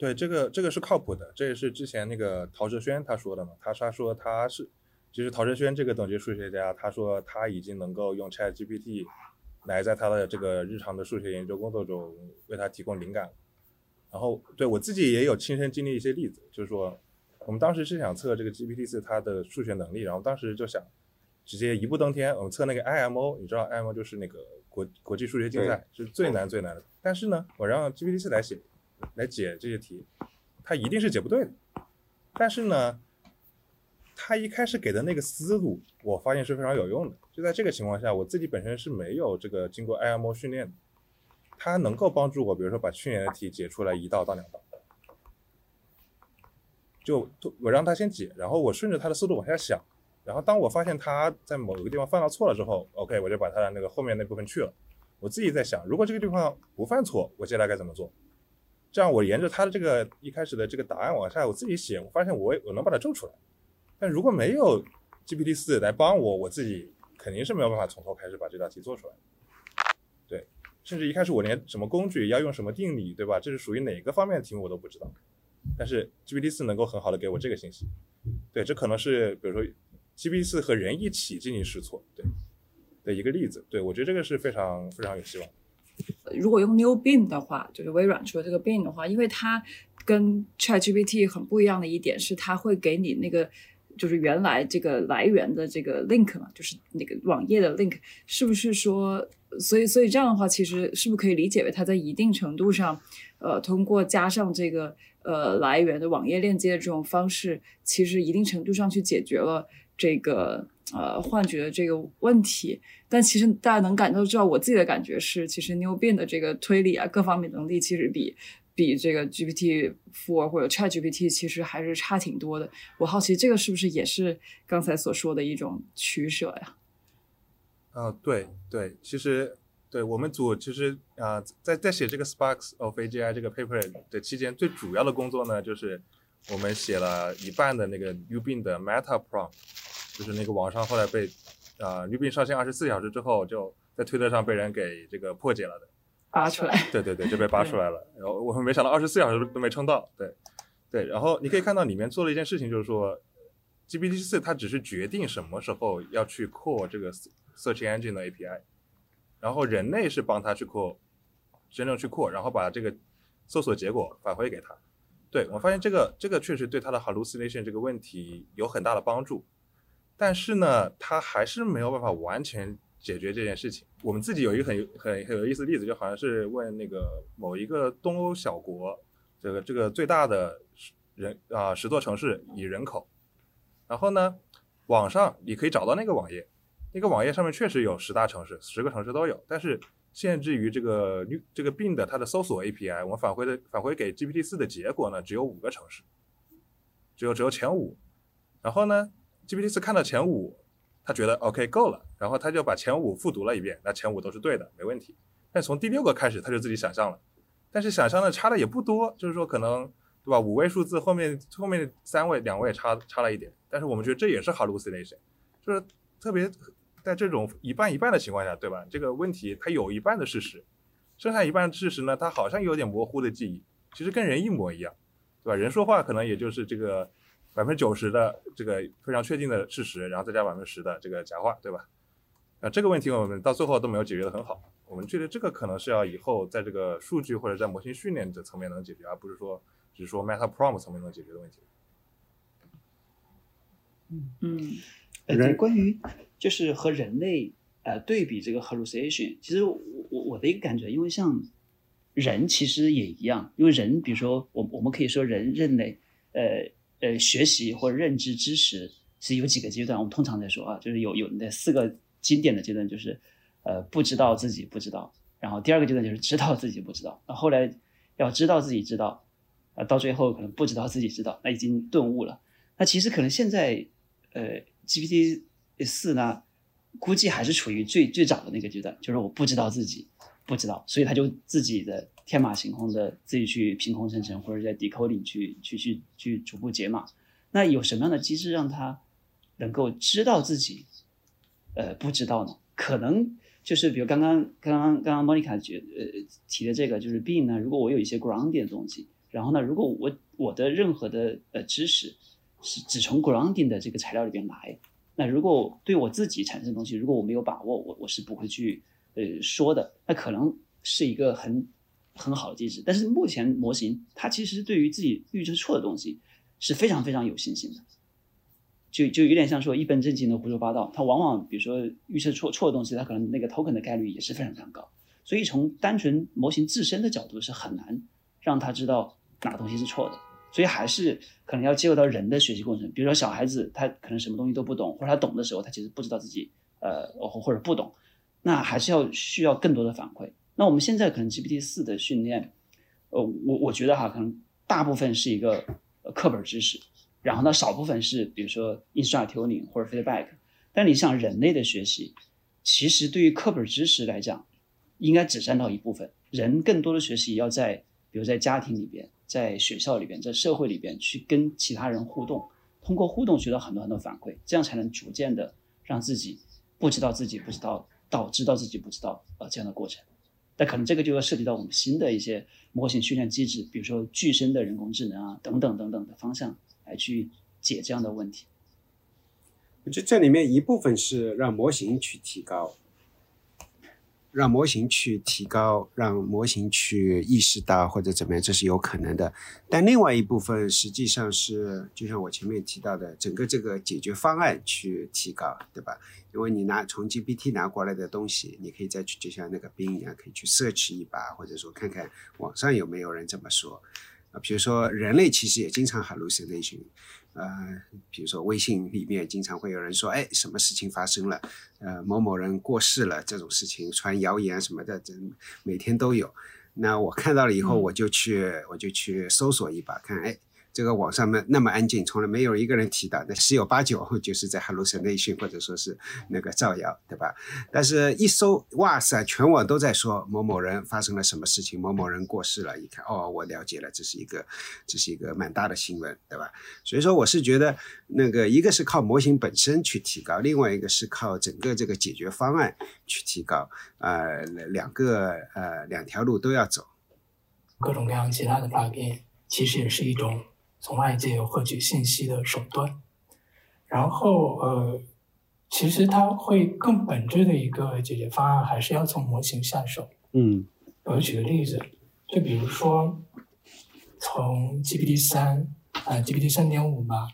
对，这个这个是靠谱的，这也是之前那个陶哲轩他说的嘛。他他说他是，其实陶哲轩这个等级数学家，他说他已经能够用 Chat GPT 来在他的这个日常的数学研究工作中为他提供灵感。然后对我自己也有亲身经历一些例子，就是说我们当时是想测这个 GPT 四它的数学能力，然后当时就想直接一步登天，我们测那个 IMO，你知道 IMO 就是那个国国际数学竞赛是最难最难的，但是呢，我让 GPT 四来写。来解这些题，他一定是解不对的。但是呢，他一开始给的那个思路，我发现是非常有用的。就在这个情况下，我自己本身是没有这个经过 IMO 训练的，它能够帮助我，比如说把去年的题解出来一道到两道。就我让他先解，然后我顺着他的思路往下想，然后当我发现他在某个地方犯了错了之后，OK，我就把他的那个后面那部分去了。我自己在想，如果这个地方不犯错，我接下来该怎么做？这样我沿着他的这个一开始的这个答案往下，我自己写，我发现我我能把它做出来。但如果没有 GPT 四来帮我，我自己肯定是没有办法从头开始把这道题做出来。对，甚至一开始我连什么工具要用什么定理，对吧？这是属于哪个方面的题目我都不知道。但是 GPT 四能够很好的给我这个信息。对，这可能是比如说 GPT 四和人一起进行试错，对。的一个例子，对我觉得这个是非常非常有希望。如果用 New Bing 的话，就是微软说这个 Bing 的话，因为它跟 ChatGPT 很不一样的一点是，它会给你那个就是原来这个来源的这个 link 嘛，就是那个网页的 link，是不是说，所以所以这样的话，其实是不是可以理解为它在一定程度上，呃，通过加上这个呃来源的网页链接的这种方式，其实一定程度上去解决了这个。呃，幻觉的这个问题，但其实大家能感受到，我自己的感觉是，其实 Newbin 的这个推理啊，各方面能力其实比比这个 GPT Four 或者 Chat GPT 其实还是差挺多的。我好奇这个是不是也是刚才所说的一种取舍呀？啊，对对，其实对我们组其实啊，在在写这个 Sparks of AGI 这个 paper 的期间，最主要的工作呢，就是我们写了一半的那个 Bing 的 Meta Prompt。就是那个网上后来被，啊，New Bing 上线二十四小时之后，就在推特上被人给这个破解了的，扒出来。对对对，就被扒出来了。然后我们没想到二十四小时都没撑到。对，对。然后你可以看到里面做了一件事情，就是说，GPT 四它只是决定什么时候要去 call 这个 search engine 的 API，然后人类是帮他去 call，真正去 call，然后把这个搜索结果返回给他。对我发现这个这个确实对他的 hallucination 这个问题有很大的帮助。但是呢，他还是没有办法完全解决这件事情。我们自己有一个很很很有意思的例子，就好像是问那个某一个东欧小国，这个这个最大的人啊十座城市以人口，然后呢，网上你可以找到那个网页，那个网页上面确实有十大城市，十个城市都有，但是限制于这个这个病的它的搜索 API，我们返回的返回给 GPT 四的结果呢，只有五个城市，只有只有前五，然后呢？GPT 四看到前五，他觉得 OK 够了，然后他就把前五复读了一遍，那前五都是对的，没问题。但从第六个开始，他就自己想象了，但是想象的差的也不多，就是说可能对吧？五位数字后面后面三位两位差差了一点，但是我们觉得这也是 hallucination，就是特别在这种一半一半的情况下，对吧？这个问题它有一半的事实，剩下一半的事实呢，它好像有点模糊的记忆，其实跟人一模一样，对吧？人说话可能也就是这个。百分之九十的这个非常确定的事实，然后再加百分之十的这个假话，对吧？啊，这个问题我们到最后都没有解决的很好。我们觉得这个可能是要以后在这个数据或者在模型训练的层面能解决，而不是说只是说 Meta Prompt 层面能解决的问题。嗯嗯，呃，关于就是和人类呃对比这个 hallucination，其实我我我的一个感觉，因为像人其实也一样，因为人比如说我我们可以说人人类呃。呃，学习或认知知识是有几个阶段，我们通常在说啊，就是有有那四个经典的阶段，就是呃不知道自己不知道，然后第二个阶段就是知道自己不知道，那后来要知道自己知道，啊到最后可能不知道自己知道，那已经顿悟了。那其实可能现在呃 GPT 第四呢，估计还是处于最最早的那个阶段，就是我不知道自己不知道，所以他就自己的。天马行空的自己去凭空生成，或者在 decoding 去去去去逐步解码。那有什么样的机制让他能够知道自己呃不知道呢？可能就是比如刚刚刚刚刚刚 Monica 觉呃提的这个，就是 B 呢，如果我有一些 grounding 的东西，然后呢，如果我我的任何的呃知识是只从 grounding 的这个材料里边来，那如果对我自己产生的东西，如果我没有把握，我我是不会去呃说的。那可能是一个很。很好的机制，但是目前模型它其实对于自己预测错的东西是非常非常有信心的，就就有点像说一本正经的胡说八道。它往往比如说预测错错的东西，它可能那个 token 的概率也是非常非常高。所以从单纯模型自身的角度是很难让他知道哪个东西是错的。所以还是可能要介入到人的学习过程。比如说小孩子他可能什么东西都不懂，或者他懂的时候他其实不知道自己呃或者不懂，那还是要需要更多的反馈。那我们现在可能 GPT 四的训练，呃，我我觉得哈，可能大部分是一个课本知识，然后呢，少部分是比如说 instruct tuning 或者 feedback。但你像人类的学习，其实对于课本知识来讲，应该只占到一部分。人更多的学习要在，比如在家庭里边，在学校里边，在社会里边去跟其他人互动，通过互动学到很多很多反馈，这样才能逐渐的让自己不知道自己不知道，到知道自己不知道呃这样的过程。但可能这个就要涉及到我们新的一些模型训练机制，比如说具身的人工智能啊等等等等的方向来去解这样的问题。我觉得这里面一部分是让模型去提高，让模型去提高，让模型去意识到或者怎么样，这是有可能的。但另外一部分实际上是，就像我前面提到的，整个这个解决方案去提高，对吧？因为你拿从 GPT 拿过来的东西，你可以再去就像那个冰一样，可以去 search 一把，或者说看看网上有没有人这么说。啊，比如说人类其实也经常 hallucination，呃，比如说微信里面经常会有人说，哎，什么事情发生了？呃，某某人过世了，这种事情传谣言什么的，这每天都有。那我看到了以后，我就去我就去搜索一把，看，哎。这个网上面那么安静，从来没有一个人提到，那十有八九就是在 hallucination 或者说是那个造谣，对吧？但是一搜，哇塞，全网都在说某某人发生了什么事情，某某人过世了。一看，哦，我了解了，这是一个，这是一个蛮大的新闻，对吧？所以说，我是觉得那个一个是靠模型本身去提高，另外一个是靠整个这个解决方案去提高，呃，两个呃两条路都要走。各种各样其他的发电，其实也是一种。从外界获取信息的手段，然后呃，其实它会更本质的一个解决方案，还是要从模型下手。嗯，我举个例子，就比如说从 GPT 三啊，GPT 三点五吧，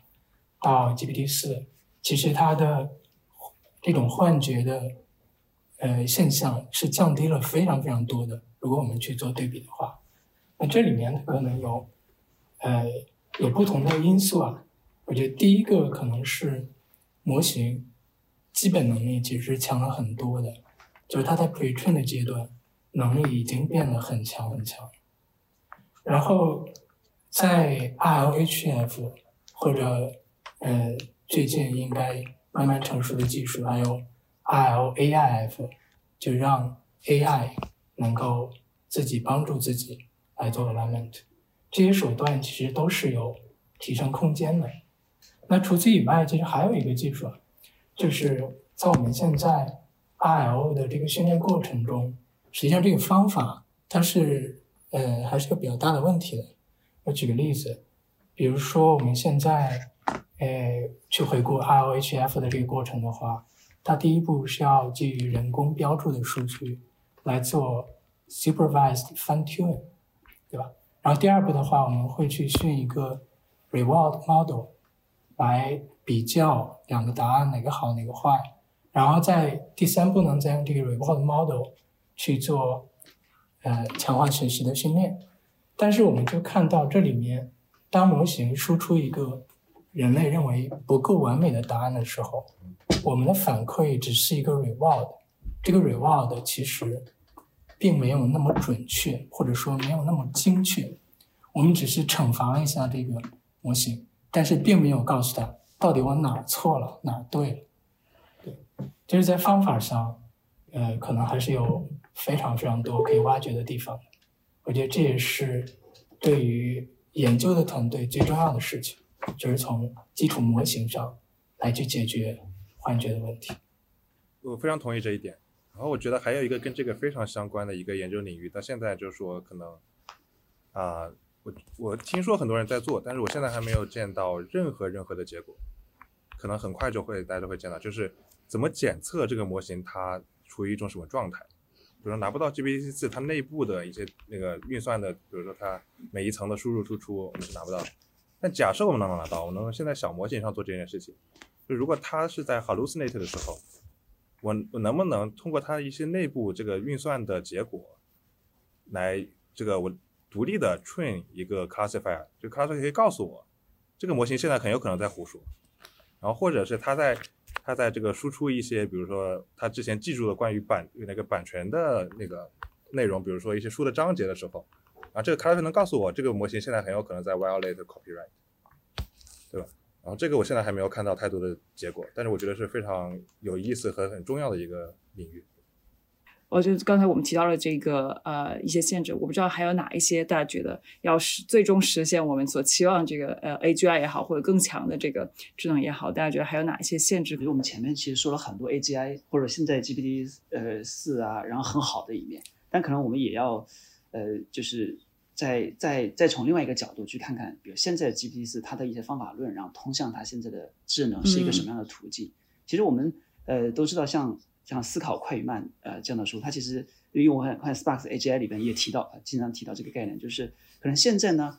到 GPT 四，其实它的这种幻觉的呃现象是降低了非常非常多的。如果我们去做对比的话，那这里面可能有呃。有不同的因素啊，我觉得第一个可能是模型基本能力其实强了很多的，就是它在 pretrain 的阶段能力已经变得很强很强。然后在 RLHF 或者呃最近应该慢慢成熟的技术，还有 RLAIF，就让 AI 能够自己帮助自己来做 alignment。这些手段其实都是有提升空间的。那除此以外，其实还有一个技术，就是在我们现在 RL 的这个训练过程中，实际上这个方法它是呃还是个比较大的问题的。我举个例子，比如说我们现在呃去回顾 RLHF 的这个过程的话，它第一步是要基于人工标注的数据来做 supervised fine tune，对吧？然后第二步的话，我们会去训一个 reward model 来比较两个答案哪个好哪个坏。然后在第三步呢，再用这个 reward model 去做呃强化学习的训练。但是我们就看到这里面，当模型输出一个人类认为不够完美的答案的时候，我们的反馈只是一个 reward，这个 reward 其实。并没有那么准确，或者说没有那么精确。我们只是惩罚一下这个模型，但是并没有告诉他到底我哪错了，哪对了。对，就是在方法上，呃，可能还是有非常非常多可以挖掘的地方。我觉得这也是对于研究的团队最重要的事情，就是从基础模型上来去解决幻觉的问题。我非常同意这一点。然后我觉得还有一个跟这个非常相关的一个研究领域，到现在就是说可能，啊，我我听说很多人在做，但是我现在还没有见到任何任何的结果，可能很快就会大家都会见到，就是怎么检测这个模型它处于一种什么状态，比如说拿不到 GPT 四它内部的一些那个运算的，比如说它每一层的输入输出我们是拿不到，但假设我们能拿到，我能现在小模型上做这件事情，就如果它是在 hallucinate 的时候。我我能不能通过它一些内部这个运算的结果，来这个我独立的 train 一个 classifier，就 classifier 可以告诉我，这个模型现在很有可能在胡说，然后或者是它在它在这个输出一些，比如说它之前记住的关于版那个版权的那个内容，比如说一些书的章节的时候，啊，这个 classifier 能告诉我这个模型现在很有可能在 violate copyright，对吧？然后这个我现在还没有看到太多的结果，但是我觉得是非常有意思和很重要的一个领域。我就刚才我们提到了这个呃一些限制，我不知道还有哪一些大家觉得要实最终实现我们所期望这个呃 AGI 也好，或者更强的这个智能也好，大家觉得还有哪一些限制？比如我们前面其实说了很多 AGI 或者现在 GPT 呃四啊，然后很好的一面，但可能我们也要呃就是再再再从另外一个角度去看看，比如现在的 GPT 四它的一些方法论，然后通向它现在的智能是一个什么样的途径？其实我们呃都知道像。像思考快与慢，呃，这样的书，它其实因为我看看 Sparks AGI 里边也提到，经常提到这个概念，就是可能现在呢，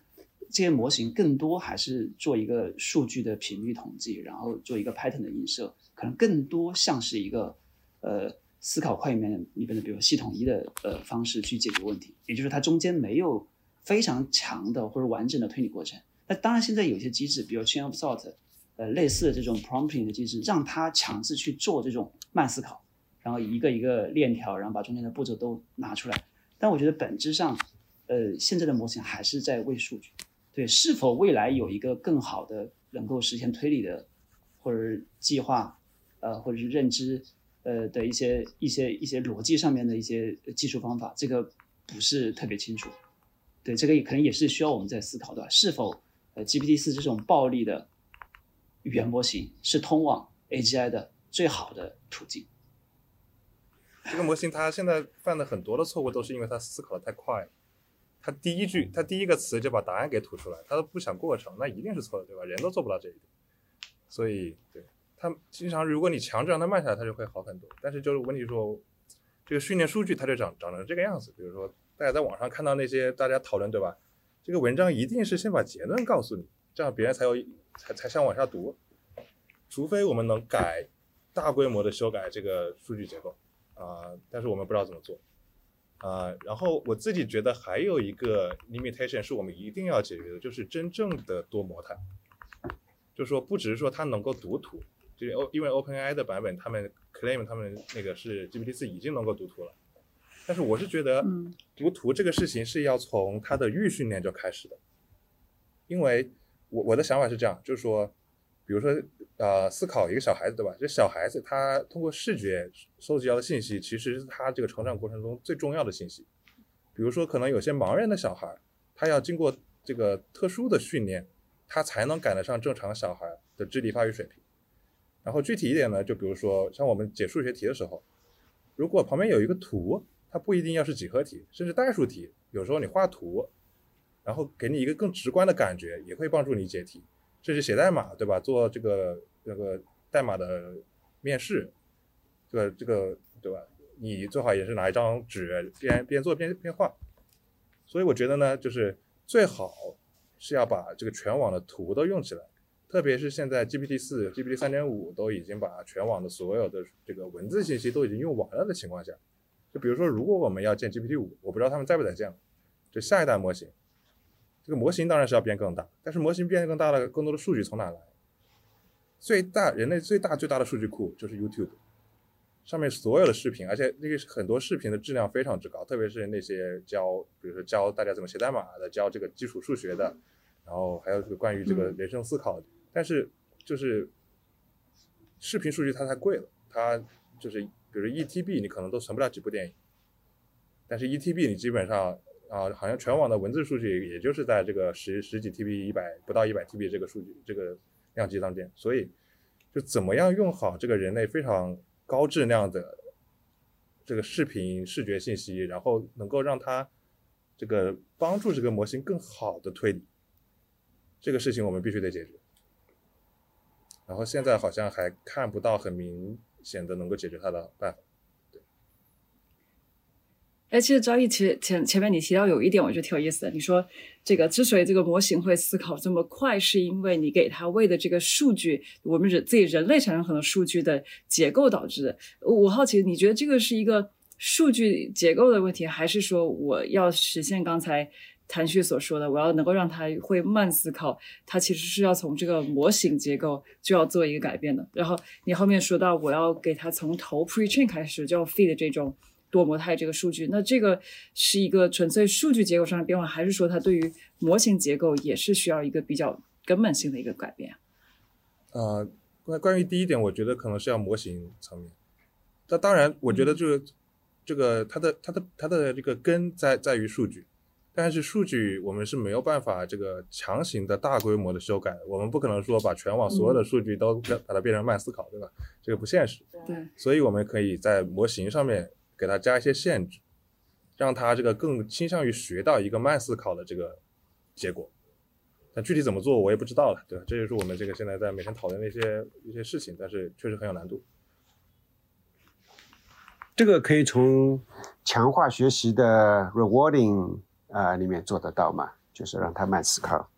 这些模型更多还是做一个数据的频率统计，然后做一个 pattern 的映射，可能更多像是一个呃思考快里面里边的，比如系统一的呃方式去解决问题，也就是它中间没有非常强的或者完整的推理过程。那当然现在有些机制，比如 Chain of Thought，呃，类似的这种 prompting 的机制，让它强制去做这种慢思考。然后一个一个链条，然后把中间的步骤都拿出来。但我觉得本质上，呃，现在的模型还是在喂数据。对，是否未来有一个更好的能够实现推理的，或者计划，呃，或者是认知，呃的一些一些一些逻辑上面的一些技术方法，这个不是特别清楚。对，这个也可能也是需要我们在思考的，是否呃 GPT 四这种暴力的语言模型是通往 AGI 的最好的途径。这个模型它现在犯的很多的错误，都是因为它思考的太快。它第一句，它第一个词就把答案给吐出来，它都不想过程，那一定是错的，对吧？人都做不到这一点。所以，对它经常，如果你强制让它慢下来，它就会好很多。但是就是问题说，这个训练数据它就长长成这个样子。比如说，大家在网上看到那些大家讨论，对吧？这个文章一定是先把结论告诉你，这样别人才有才才想往下读。除非我们能改大规模的修改这个数据结构。啊，但是我们不知道怎么做，啊，然后我自己觉得还有一个 limitation 是我们一定要解决的，就是真正的多模态，就是说不只是说它能够读图，就是 O 因为 OpenAI 的版本他们 claim 他们那个是 GPT 四已经能够读图了，但是我是觉得读图这个事情是要从他的预训练就开始的，因为我我的想法是这样，就是说，比如说。呃，思考一个小孩子，对吧？这小孩子他通过视觉收集到的信息，其实是他这个成长过程中最重要的信息。比如说，可能有些盲人的小孩，他要经过这个特殊的训练，他才能赶得上正常小孩的智力发育水平。然后具体一点呢，就比如说像我们解数学题的时候，如果旁边有一个图，它不一定要是几何题，甚至代数题，有时候你画图，然后给你一个更直观的感觉，也会帮助你解题。甚至写代码，对吧？做这个这个代码的面试，这个这个对吧？你最好也是拿一张纸，边边做边边画。所以我觉得呢，就是最好是要把这个全网的图都用起来，特别是现在 GPT 四、GPT 三点五都已经把全网的所有的这个文字信息都已经用完了的情况下，就比如说，如果我们要建 GPT 五，我不知道他们在不在建了，就下一代模型。这个模型当然是要变更大，但是模型变得更大了，更多的数据从哪来？最大人类最大最大的数据库就是 YouTube，上面所有的视频，而且那个很多视频的质量非常之高，特别是那些教，比如说教大家怎么写代码的，教这个基础数学的，然后还有这个关于这个人生思考的。但是就是视频数据它太贵了，它就是比如一 TB 你可能都存不了几部电影，但是一 TB 你基本上。啊，好像全网的文字数据也就是在这个十十几 TB、一百不到一百 TB 这个数据这个量级当间，所以就怎么样用好这个人类非常高质量的这个视频视觉信息，然后能够让它这个帮助这个模型更好的推理，这个事情我们必须得解决。然后现在好像还看不到很明显得能够解决它的办法。哎，其实张毅，其实前前面你提到有一点，我觉得挺有意思的。你说这个之所以这个模型会思考这么快，是因为你给它喂的这个数据，我们人自己人类产生很多数据的结构导致的。我好奇，你觉得这个是一个数据结构的问题，还是说我要实现刚才谭旭所说的，我要能够让他会慢思考，他其实是要从这个模型结构就要做一个改变的。然后你后面说到，我要给他从头 pretrain 开始就要 feed 这种。多模态这个数据，那这个是一个纯粹数据结构上的变化，还是说它对于模型结构也是需要一个比较根本性的一个改变？呃，关关于第一点，我觉得可能是要模型层面。那当然，我觉得这个、这个它的它的它的这个根在在于数据，但是数据我们是没有办法这个强行的大规模的修改的。我们不可能说把全网所有的数据都把它变成慢思考，对吧？这个不现实。对，所以我们可以在模型上面给它加一些限制，让它这个更倾向于学到一个慢思考的这个结果。但具体怎么做，我也不知道了，对吧？这就是我们这个现在在每天讨论的一些一些事情，但是确实很有难度。这个可以从强化学习的 rewarding 啊、里面做得到吗？就是让他慢思考。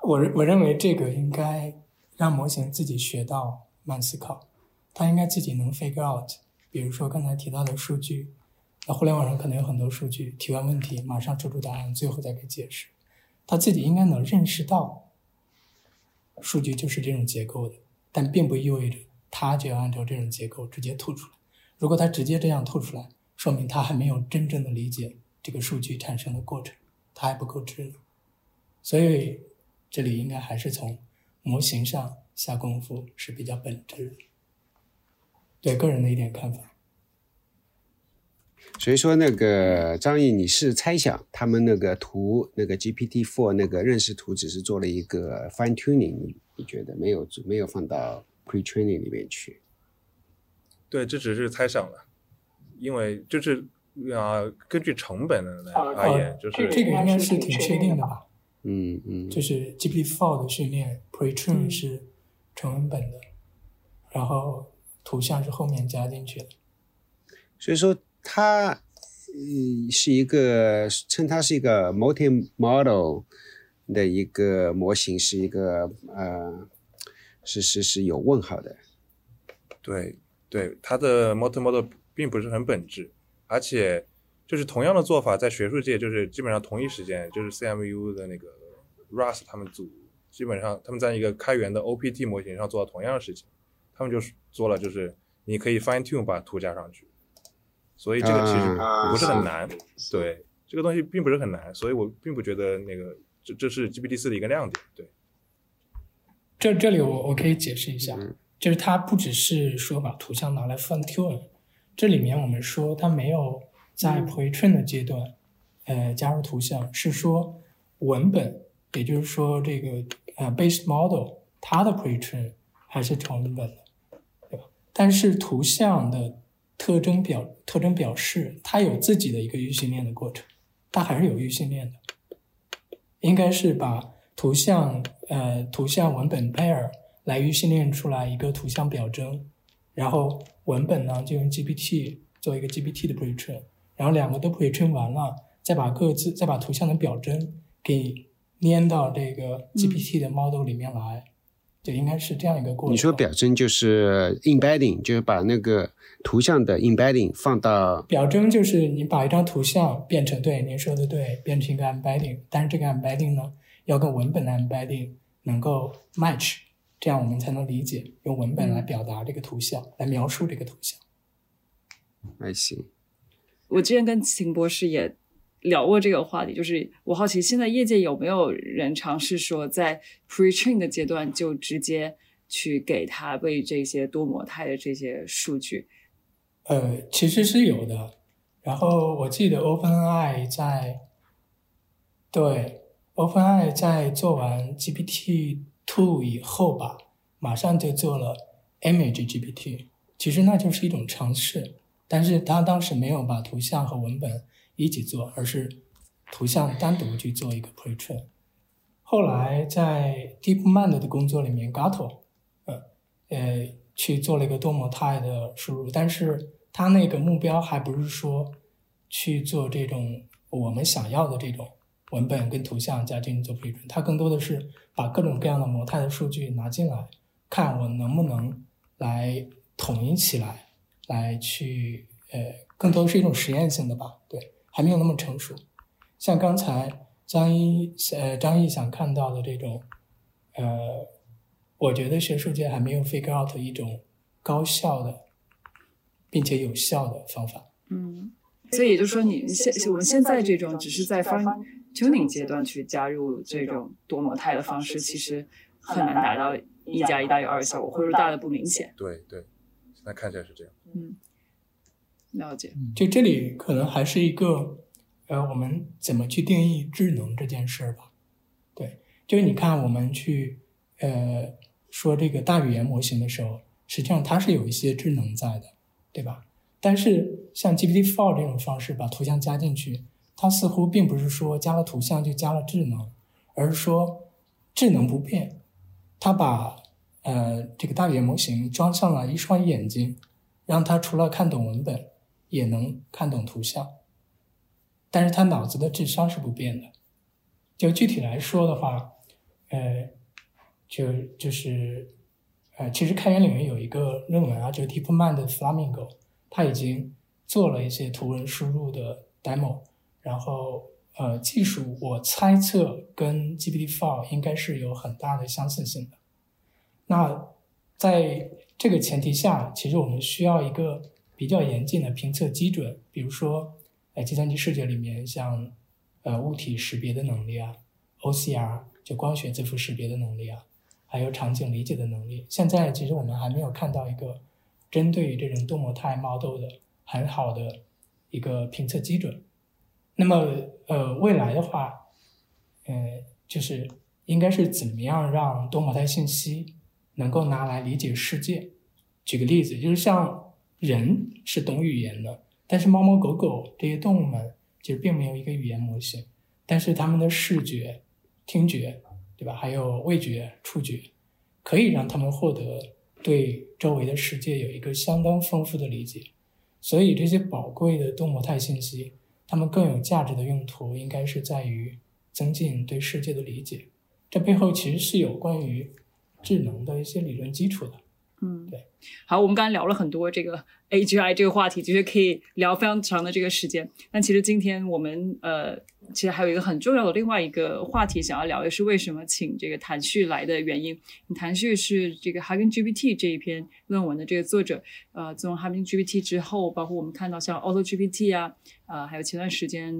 我我认为这个应该让模型自己学到慢思考，它应该自己能 figure out。比如说刚才提到的数据，那互联网上可能有很多数据，提完问题马上出出答案，最后再给解释。他自己应该能认识到，数据就是这种结构的，但并不意味着他就要按照这种结构直接吐出来。如果他直接这样吐出来，说明他还没有真正的理解这个数据产生的过程，他还不够智能。所以这里应该还是从模型上下功夫是比较本质的。对个人的一点看法。所以说，那个张毅，你是猜想他们那个图，那个 GPT Four 那个认识图只是做了一个 fine tuning，你你觉得没有没有放到 pre-training 里面去？对，这只是猜想了，因为就是啊、根据成本来而言，就是这个应该是挺确定的吧？嗯嗯，就是 GPT-4 的训练 pre-train 是成文本的，然后图像是后面加进去的。所以说它呃是一个称它是一个 multi-model 的一个模型，是一个呃是是是有问号的。对对，它的 multimodal 并不是很本质，而且就是同样的做法，在学术界就是基本上同一时间，就是 CMU 的那个 Russ 他们组，基本上他们在一个开源的 OPT 模型上做了同样的事情，他们就是做了就是你可以 fine tune 把图加上去，所以这个其实啊不是很难，对，这个东西并不是很难，所以我并不觉得那个这这是 GPT 四的一个亮点，对。这这里我我可以解释一下，就是它不只是说把图像拿来 fine tune，这里面我们说它没有在 pre-train 的阶段，呃加入图像，是说文本，也就是说这个呃 base model 它的 pre-train 还是成文本的，对吧？但是图像的特征表特征表示，它有自己的一个预训练的过程，它还是有预训练的，应该是把图像呃图像文本 pair 来预训练出来一个图像表征，然后文本呢就用 GPT 做一个 GPT 的 pretrain，然后两个都 pretrain 完了，再把各自再把图像的表征给粘到这个 GPT 的 model 里面来，就应该是这样一个过程。你说表征就是 embedding，就是把那个图像的 embedding 放到表征就是你把一张图像变成对您说的对，变成一个 embedding，但是这个 embedding 呢要跟文本的 embedding 能够 match，这样我们才能理解用文本来表达这个图像，来描述这个图像。I see。我之前跟秦博士也聊过这个话题，就是我好奇现在业界有没有人尝试说在 pre-train 的阶段就直接去给他喂这些多模态的这些数据？呃，其实是有的。然后我记得 OpenAI 在对 OpenAI 在做完 GPT Two 以后吧，马上就做了 Image GPT。其实那就是一种尝试，但是他当时没有把图像和文本一起做，而是图像单独去做一个 pretrain。后来在 DeepMind 的工作里面，Gato，呃呃，去做了一个多模态的输入，但是他那个目标还不是说去做这种我们想要的这种文本跟图像加进去做 pretrain，它更多的是把各种各样的模态的数据拿进来，看我能不能来统一起来，来去呃，更多是一种实验性的吧，对，还没有那么成熟。像刚才张一呃张毅想看到的这种，呃，我觉得学术界还没有 figure out 一种高效的，并且有效的方法。嗯，所以也就是说你，现我们现在这种只是在 fine tuning 阶段去加入这种多模态的方式，其实很难达到一加一大于二的效果，或者说大的不明显。对对，现在看起来是这样。嗯，了解。就这里可能还是一个，呃，我们怎么去定义智能这件事儿吧。对，就是你看我们去呃说这个大语言模型的时候，实际上它是有一些智能在的，对吧？但是像 GPT-4 这种方式把图像加进去，它似乎并不是说加了图像就加了智能，而是说智能不变。它把呃这个大语言模型装上了一双眼睛，让它除了看懂文本，也能看懂图像。但是它脑子的智商是不变的。就具体来说的话，呃，就就是呃，其实开源领域有一个论文啊，就 DeepMind 的 Flamingo。他已经做了一些图文输入的 demo，然后呃，技术我猜测跟 GPT-4 应该是有很大的相似性的。那在这个前提下，其实我们需要一个比较严谨的评测基准，比如说，在，计算机视觉里面像呃物体识别的能力啊，OCR 就光学字符识别的能力啊，还有场景理解的能力。现在其实我们还没有看到一个。针对于这种多模态 model 的很好的一个评测基准，那么呃未来的话，呃就是应该是怎么样让多模态信息能够拿来理解世界？举个例子，就是像人是懂语言的，但是猫猫狗狗这些动物们其实并没有一个语言模型，但是它们的视觉、听觉，对吧？还有味觉、触觉，可以让他们获得。对周围的世界有一个相当丰富的理解，所以这些宝贵的多模态信息，它们更有价值的用途应该是在于增进对世界的理解。这背后其实是有关于智能的一些理论基础的。嗯，对。好，我们刚才聊了很多这个 AGI 这个话题，其实可以聊非常长的这个时间。但其实今天我们呃，其实还有一个很重要的另外一个话题想要聊的是为什么请这个谭旭来的原因。谭旭是这个 Hugging GPT 这一篇论文的这个作者。呃，自从 Hugging GPT 之后，包括我们看到像 Auto GPT 啊，呃，还有前段时间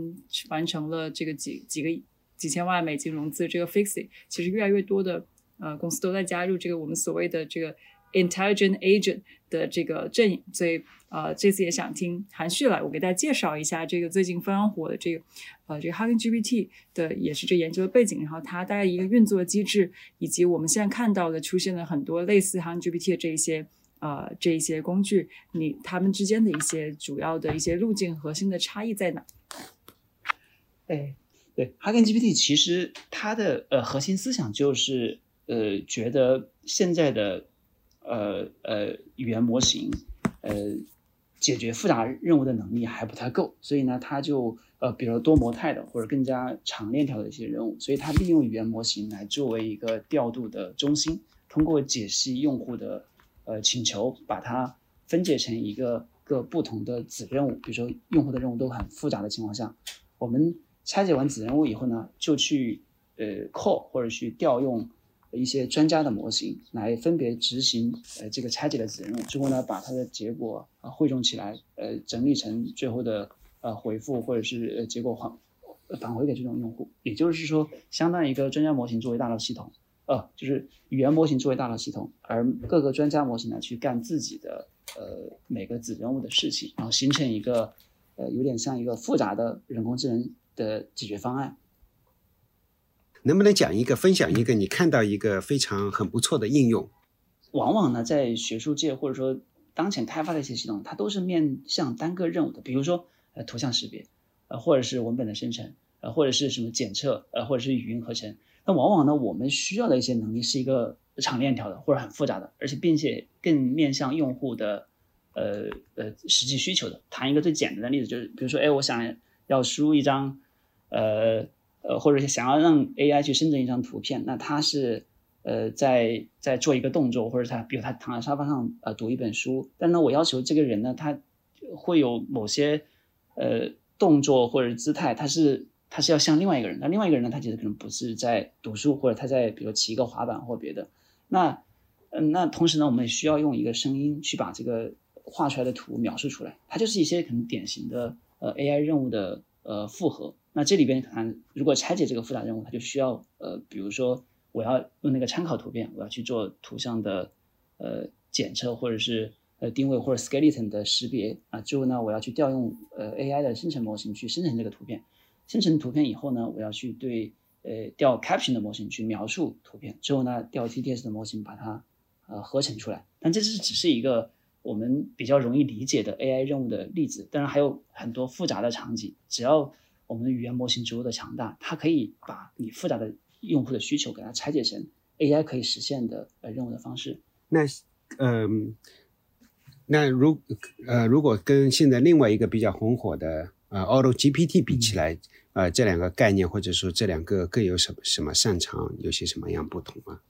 完成了这个几几个几千万美金融资这个 Fixie，其实越来越多的呃公司都在加入这个我们所谓的这个。Intelligent agent 的这个阵营，所以呃，这次也想听韩旭来，我给大家介绍一下这个最近非常火的这个呃这个 Hugging GPT 的，也是这研究的背景，然后它大概一个运作机制，以及我们现在看到的出现了很多类似 Hugging GPT 的这一些呃这一些工具，你它们之间的一些主要的一些路径、核心的差异在哪？哎，对，Hugging GPT 其实它的呃核心思想就是呃觉得现在的呃呃，语言模型，呃，解决复杂任务的能力还不太够，所以呢，它就呃，比如多模态的或者更加长链条的一些任务，所以它利用语言模型来作为一个调度的中心，通过解析用户的呃请求，把它分解成一个个不同的子任务。比如说，用户的任务都很复杂的情况下，我们拆解完子任务以后呢，就去呃 call 或者去调用。一些专家的模型来分别执行呃这个拆解的子任务之后呢，把它的结果啊汇总起来，呃整理成最后的呃回复或者是呃结果返返回给这种用户。也就是说，相当于一个专家模型作为大脑系统，呃就是语言模型作为大脑系统，而各个专家模型呢去干自己的呃每个子任务的事情，然后形成一个呃有点像一个复杂的人工智能的解决方案。能不能讲一个、分享一个你看到一个非常很不错的应用？往往呢，在学术界或者说当前开发的一些系统，它都是面向单个任务的，比如说呃图像识别，呃或者是文本的生成，呃或者是什么检测，呃或者是语音合成。那往往呢，我们需要的一些能力是一个长链条的或者很复杂的，而且并且更面向用户的呃呃实际需求的。谈一个最简单的例子，就是比如说，哎，我想要输入一张呃。呃，或者是想要让 AI 去生成一张图片，那它是呃在在做一个动作，或者他比如他躺在沙发上呃读一本书，但呢我要求这个人呢，他会有某些呃动作或者姿态，他是他是要像另外一个人，那另外一个人呢，他其实可能不是在读书，或者他在比如骑一个滑板或别的，那嗯那同时呢，我们也需要用一个声音去把这个画出来的图描述出来，它就是一些可能典型的呃 AI 任务的呃复合。那这里边可能如果拆解这个复杂任务，它就需要呃，比如说我要用那个参考图片，我要去做图像的呃检测或者是呃定位或者 skeleton 的识别啊，之后呢，我要去调用呃 AI 的生成模型去生成这个图片，生成图片以后呢，我要去对呃调 caption 的模型去描述图片，之后呢调 TTS 的模型把它呃合成出来，但这是只是一个。我们比较容易理解的 AI 任务的例子，当然还有很多复杂的场景。只要我们的语言模型足够的强大，它可以把你复杂的用户的需求给它拆解成 AI 可以实现的呃任务的方式。那嗯，那如呃如果跟现在另外一个比较红火的呃 Auto GPT 比起来，呃这两个概念或者说这两个各有什么什么擅长，有些什么样不同吗？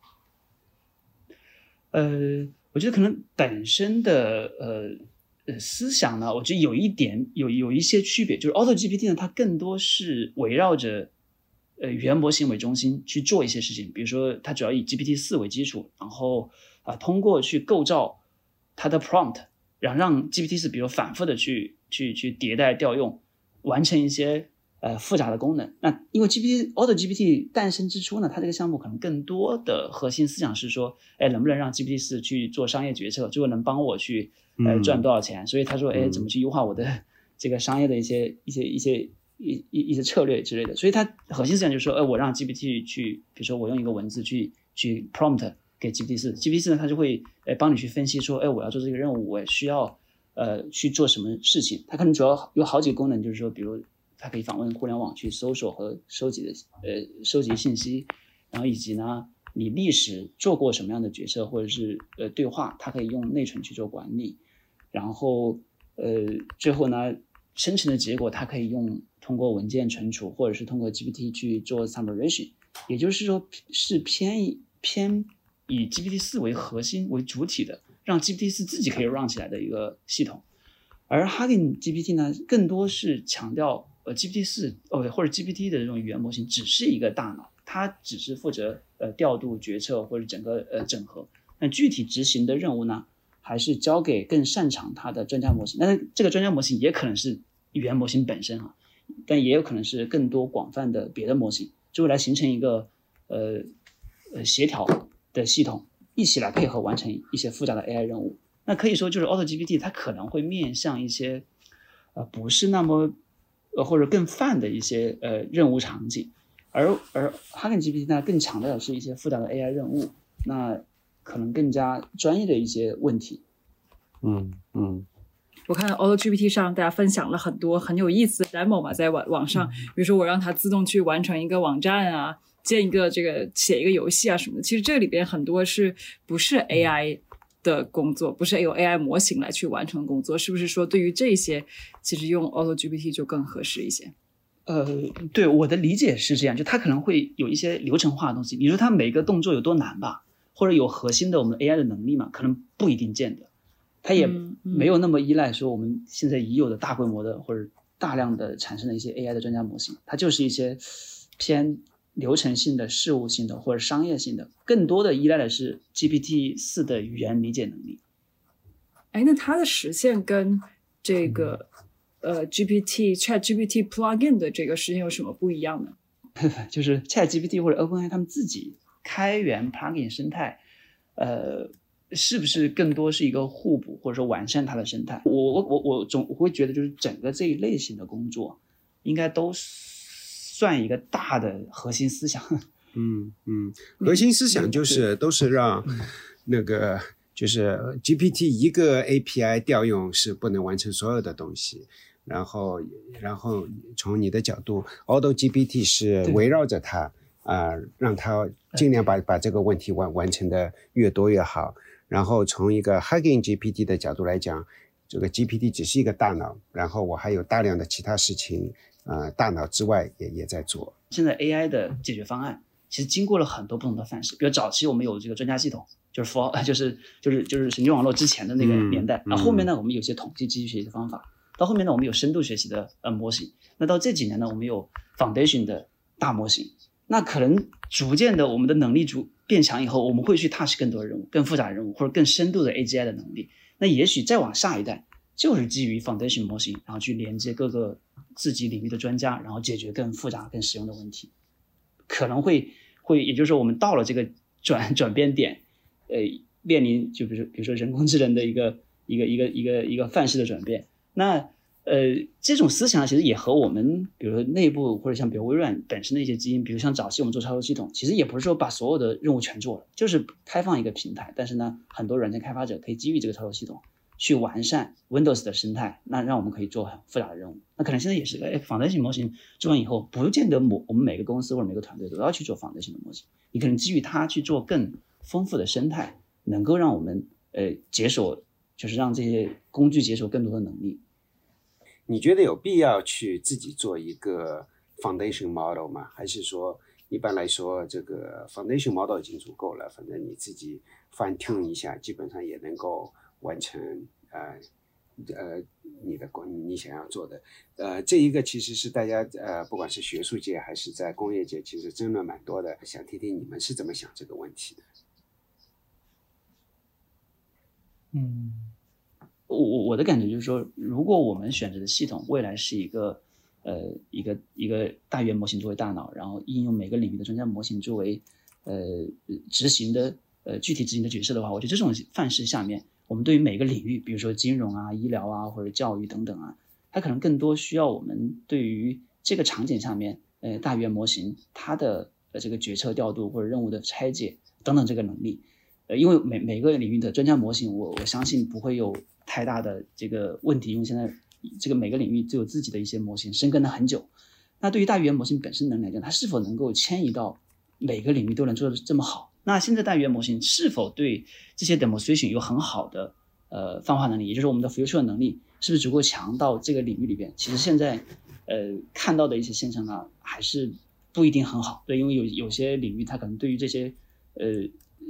呃。我觉得可能本身的呃思想呢，我觉得有一点有有一些区别，就是 Auto GPT 呢，它更多是围绕着呃语言模型为中心去做一些事情，比如说它主要以 GPT 四为基础，然后啊通过去构造它的 prompt，然后让 GPT 四比如反复的去去去迭代调用，完成一些。呃，复杂的功能。那因为 GPT Auto GPT 诞生之初呢，它这个项目可能更多的核心思想是说，哎，能不能让 GPT 四去做商业决策，最后能帮我去呃赚多少钱？所以他说，哎，怎么去优化我的这个商业的一些一些一些一一一些策略之类的。所以他核心思想就是说，哎，我让 GPT 去，比如说我用一个文字去去 prompt 给 GPT 四，GPT 四呢，它就会哎帮你去分析说，哎，我要做这个任务，我需要呃去做什么事情？它可能主要有好几个功能，就是说，比如。它可以访问互联网去搜索和收集的呃收集信息，然后以及呢，你历史做过什么样的决策或者是呃对话，它可以用内存去做管理，然后呃最后呢，生成的结果它可以用通过文件存储或者是通过 GPT 去做 summation，也就是说是偏以偏以 GPT 四为核心为主体的，让 GPT 四自己可以 run 起来的一个系统，而 Hugging GPT 呢，更多是强调。呃，GPT 四哦，或者 GPT 的这种语言模型只是一个大脑，它只是负责呃调度决策或者整个呃整合。那具体执行的任务呢，还是交给更擅长它的专家模型。但是这个专家模型也可能是语言模型本身啊，但也有可能是更多广泛的别的模型，就会来形成一个呃呃协调的系统，一起来配合完成一些复杂的 AI 任务。那可以说，就是 Auto GPT 它可能会面向一些呃不是那么。呃，或者更泛的一些呃任务场景，而而 Hugging GPT 呢更强调的是一些复杂的 AI 任务，那可能更加专业的一些问题。嗯嗯，我看 Auto GPT 上大家分享了很多很有意思的 demo 嘛，在网网上，比如说我让它自动去完成一个网站啊，建一个这个写一个游戏啊什么的，其实这里边很多是不是 AI？的工作不是由 AI 模型来去完成工作，是不是说对于这些，其实用 Auto GPT 就更合适一些？呃，对，我的理解是这样，就它可能会有一些流程化的东西。你说它每个动作有多难吧，或者有核心的我们 AI 的能力嘛？可能不一定见得，它也没有那么依赖说我们现在已有的大规模的或者大量的产生的一些 AI 的专家模型，它就是一些偏。流程性的、事务性的或者商业性的，更多的依赖的是 GPT 四的语言理解能力。哎，那它的实现跟这个呃 GPT Chat GPT Plugin 的这个事情有什么不一样呢？[laughs] 就是 Chat GPT 或者 OpenAI 他们自己开源 Plugin 生态，呃，是不是更多是一个互补或者说完善它的生态？我我我我总我会觉得，就是整个这一类型的工作，应该都。算一个大的核心思想，[laughs] 嗯嗯，核心思想就是都是让那个就是 GPT 一个 API 调用是不能完成所有的东西，然后然后从你的角度，Auto GPT 是围绕着它啊，让它尽量把把这个问题完完成的越多越好。然后从一个 Hugging GPT 的角度来讲，这个 GPT 只是一个大脑，然后我还有大量的其他事情。呃，大脑之外也也在做。现在 AI 的解决方案其实经过了很多不同的范式，比如早期我们有这个专家系统，就是 for 就是就是就是神经网络之前的那个年代。然后后面呢，我们有些统计机器学习的方法。到后面呢，我们有深度学习的呃模型。那到这几年呢，我们有 foundation 的大模型。那可能逐渐的，我们的能力逐变强以后，我们会去 touch 更多的任务、更复杂的任务或者更深度的 AGI 的能力。那也许再往下一代，就是基于 foundation 模型，然后去连接各个。自己领域的专家，然后解决更复杂、更实用的问题，可能会会，也就是说，我们到了这个转转变点，呃，面临就比如比如说人工智能的一个一个一个一个一个范式的转变，那。呃，这种思想其实也和我们，比如说内部或者像比如微软本身的一些基因，比如像早期我们做操作系统，其实也不是说把所有的任务全做了，就是开放一个平台。但是呢，很多软件开发者可以基于这个操作系统去完善 Windows 的生态，那让我们可以做很复杂的任务。那可能现在也是个，哎，foundation 模型做完以后，不见得某我们每个公司或者每个团队都要去做 foundation 的模型，你可能基于它去做更丰富的生态，能够让我们呃解锁，就是让这些工具解锁更多的能力。你觉得有必要去自己做一个 foundation model 吗？还是说一般来说这个 foundation model 已经足够了？反正你自己 fine tune 一下，基本上也能够完成呃呃你的工你想要做的。呃，这一个其实是大家呃不管是学术界还是在工业界，其实争论蛮多的。想听听你们是怎么想这个问题的？嗯。我我我的感觉就是说，如果我们选择的系统未来是一个，呃，一个一个大语言模型作为大脑，然后应用每个领域的专家模型作为，呃，执行的呃具体执行的角色的话，我觉得这种范式下面，我们对于每个领域，比如说金融啊、医疗啊或者教育等等啊，它可能更多需要我们对于这个场景下面，呃，大语言模型它的呃这个决策调度或者任务的拆解等等这个能力，因为每每个领域的专家模型，我我相信不会有。太大的这个问题，因为现在这个每个领域都有自己的一些模型，深耕了很久。那对于大语言模型本身能来讲，它是否能够迁移到每个领域都能做的这么好？那现在大语言模型是否对这些 demonstration 有很好的呃泛化能力？也就是我们的 future 能力是不是足够强到这个领域里边？其实现在呃看到的一些现象呢，还是不一定很好。对，因为有有些领域它可能对于这些呃